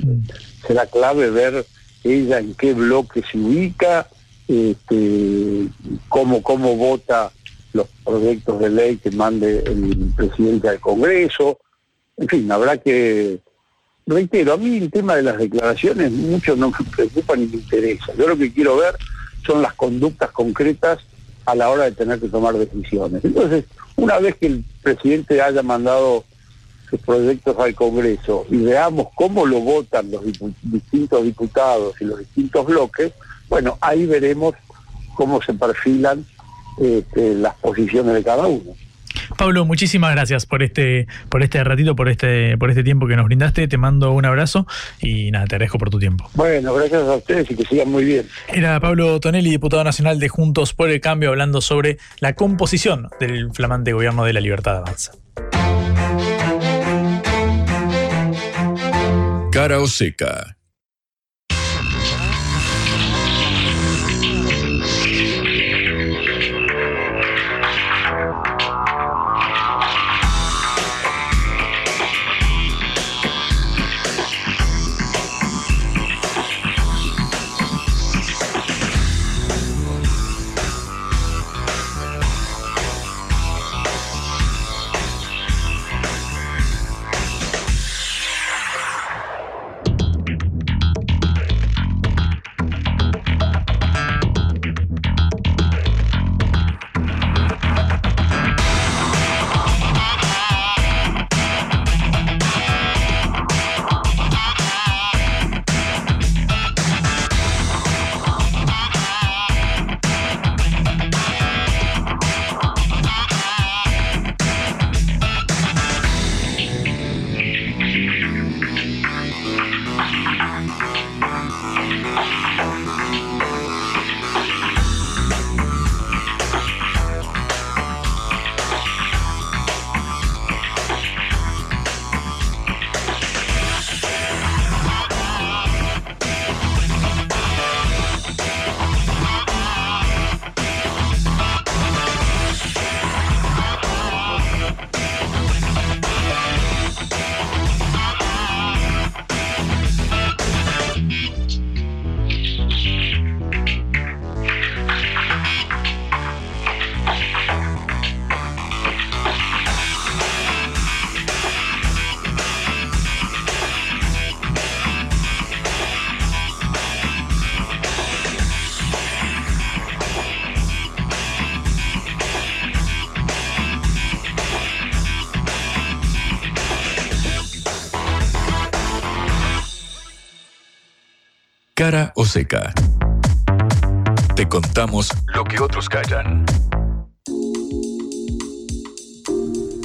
será clave ver ella en qué bloque se ubica, este, cómo, cómo vota los proyectos de ley que mande el presidente al Congreso. En fin, habrá que... Reitero, a mí el tema de las declaraciones mucho no me preocupa ni me interesa. Yo lo que quiero ver son las conductas concretas a la hora de tener que tomar decisiones. Entonces, una vez que el presidente haya mandado sus proyectos al Congreso y veamos cómo lo votan los dipu- distintos diputados y los distintos bloques, bueno, ahí veremos cómo se perfilan este, las posiciones de cada uno. Pablo, muchísimas gracias por este, por este ratito, por este, por este tiempo que nos brindaste. Te mando un abrazo y nada, te agradezco por tu tiempo. Bueno, gracias a ustedes y que sigan muy bien. Era Pablo Tonelli, diputado nacional de Juntos por el Cambio, hablando sobre la composición del flamante gobierno de la Libertad Avanza. Cara Cara o seca. Te contamos lo que otros callan.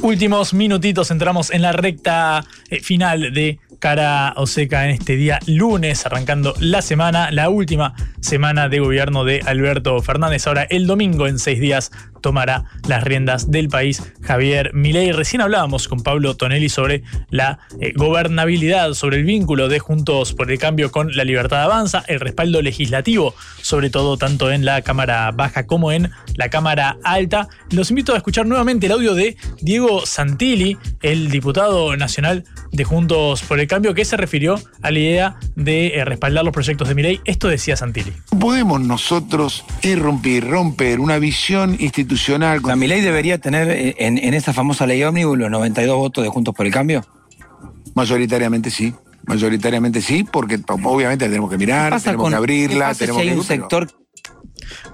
Últimos minutitos, entramos en la recta eh, final de cara o seca en este día lunes, arrancando la semana, la última semana de gobierno de Alberto Fernández. Ahora el domingo en seis días tomará las riendas del país Javier Milei. Recién hablábamos con Pablo Tonelli sobre la eh, gobernabilidad, sobre el vínculo de Juntos por el Cambio con la Libertad Avanza, el respaldo legislativo, sobre todo tanto en la Cámara Baja como en la Cámara Alta. Los invito a escuchar nuevamente el audio de Diego Santilli, el diputado nacional de Juntos por el Cambio, que se refirió a la idea de eh, respaldar los proyectos de Milei. Esto decía Santilli. ¿Podemos nosotros irrumpir, romper una visión institucional? ¿La Milei debería tener eh, en, en esa famosa ley ómnibus los 92 votos de Juntos por el Cambio? Mayoritariamente sí. Mayoritariamente sí, porque obviamente tenemos que mirar, tenemos que abrirla, tenemos si hay que. un sector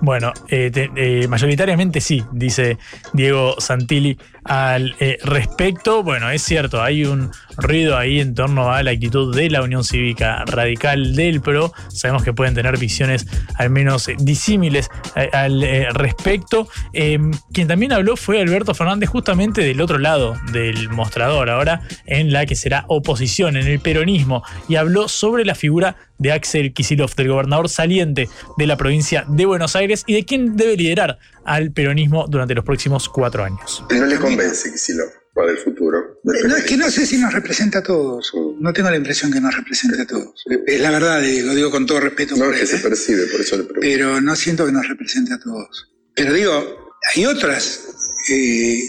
Bueno, eh, te- eh, mayoritariamente sí, dice Diego Santilli al eh, respecto. Bueno, es cierto, hay un ruido ahí en torno a la actitud de la Unión Cívica Radical del PRO. Sabemos que pueden tener visiones al menos disímiles eh, al eh, respecto. Eh, quien también habló fue Alberto Fernández justamente del otro lado del mostrador, ahora en la que será oposición, en el peronismo, y habló sobre la figura de Axel Kisilov, del gobernador saliente de la provincia de Buenos Aires y de quién debe liderar al peronismo durante los próximos cuatro años. No le convence Kicillof para el futuro. No, es que no sé si nos representa a todos. No tengo la impresión que nos represente a todos. Es la verdad, eh, lo digo con todo respeto No, por que él, se ¿eh? percibe, por eso le pregunto. pero no siento que nos represente a todos. Pero digo, hay otros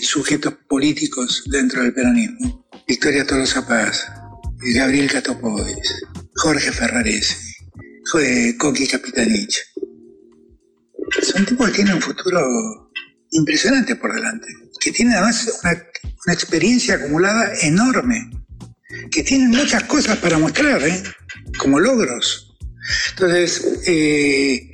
sujetos políticos dentro del peronismo. Victoria Tolosa Paz, eh, Gabriel Catopodis, Jorge eh, Coqui Capitanich. Son tipos que tienen un futuro impresionante por delante, que tienen además una, experiencia acumulada enorme, que tienen muchas cosas para mostrar, ¿eh? como logros. Entonces, eh,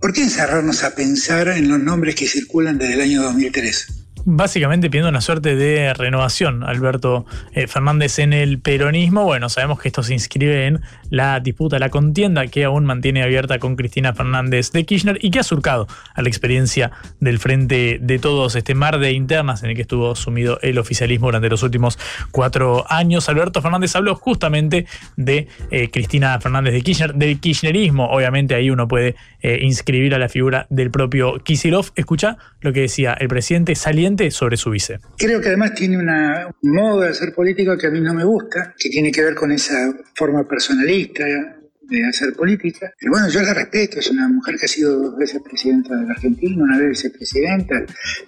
¿por qué encerrarnos a pensar en los nombres que circulan desde el año 2003? Básicamente pidiendo una suerte de renovación, Alberto eh, Fernández en el peronismo. Bueno, sabemos que esto se inscribe en la disputa, la contienda que aún mantiene abierta con Cristina Fernández de Kirchner y que ha surcado a la experiencia del Frente de Todos, este mar de internas en el que estuvo sumido el oficialismo durante los últimos cuatro años. Alberto Fernández habló justamente de eh, Cristina Fernández de Kirchner, del kirchnerismo. Obviamente ahí uno puede eh, inscribir a la figura del propio Kisilov. Escucha lo que decía el presidente saliente sobre su vice. Creo que además tiene una, un modo de hacer política que a mí no me gusta, que tiene que ver con esa forma personalista de hacer política. Pero bueno, yo la respeto, es una mujer que ha sido dos veces presidenta de la Argentina, una vez vicepresidenta.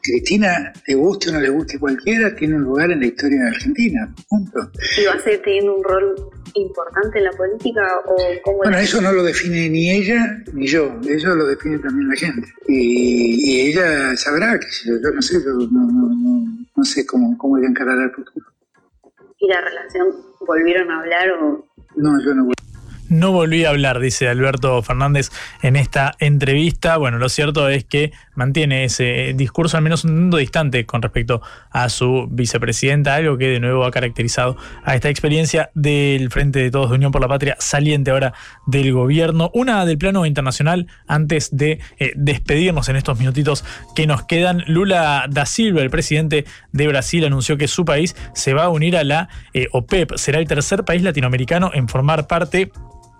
Cristina, le guste o no le guste cualquiera, tiene un lugar en la historia de Argentina, punto. ¿Y va a seguir teniendo un rol importante en la política o cómo Bueno, eso no lo define ni ella ni yo, eso lo define también la gente. Y, y ella sabrá, que yo, yo no sé, yo no, no, no, no sé cómo, cómo ella encarará el futuro. y la relación volvieron a hablar o No, yo no voy. No volví a hablar, dice Alberto Fernández en esta entrevista. Bueno, lo cierto es que mantiene ese discurso al menos un tanto distante con respecto a su vicepresidenta, algo que de nuevo ha caracterizado a esta experiencia del Frente de Todos de Unión por la Patria, saliente ahora del gobierno. Una del plano internacional, antes de eh, despedirnos en estos minutitos que nos quedan. Lula da Silva, el presidente de Brasil, anunció que su país se va a unir a la eh, OPEP. Será el tercer país latinoamericano en formar parte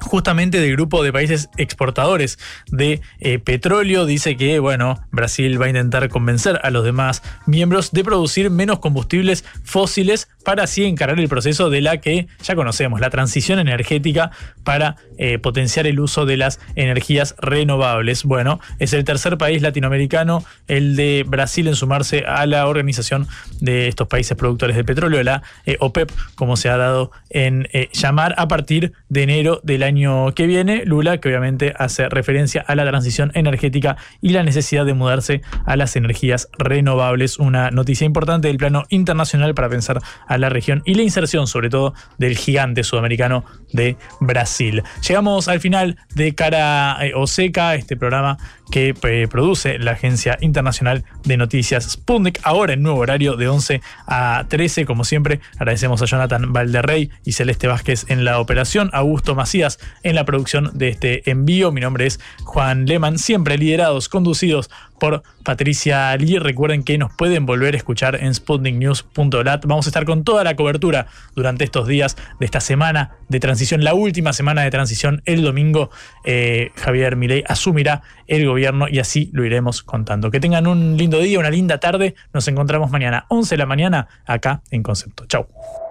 justamente del grupo de países exportadores de eh, petróleo. Dice que, bueno, Brasil va a intentar convencer a los demás miembros de producir menos combustibles fósiles para así encarar el proceso de la que ya conocemos, la transición energética para eh, potenciar el uso de las energías renovables. Bueno, es el tercer país latinoamericano, el de Brasil, en sumarse a la organización de estos países productores de petróleo, la eh, OPEP, como se ha dado en llamar, a partir de enero del año que viene. Lula, que obviamente hace referencia a la transición energética y la necesidad de mudarse a las energías renovables. Una noticia importante del plano internacional para pensar a la región y la inserción, sobre todo, del gigante sudamericano de Brasil. Llegamos al final de Cara eh, Oseca, este programa que eh, produce la Agencia Internacional de Noticias Sputnik, ahora en nuevo horario de 11 a 13. Como siempre, agradecemos a Jonathan Valderrey y Celeste Vázquez en la operación, Augusto Macías en la producción de este envío. Mi nombre es Juan Leman, siempre liderados, conducidos por Patricia Lee. Recuerden que nos pueden volver a escuchar en sputniknews.lat. Vamos a estar con toda la cobertura durante estos días de esta semana de transición, la última semana de transición. El domingo eh, Javier Milei asumirá el gobierno y así lo iremos contando. Que tengan un lindo día, una linda tarde. Nos encontramos mañana, 11 de la mañana, acá en Concepto. Chau.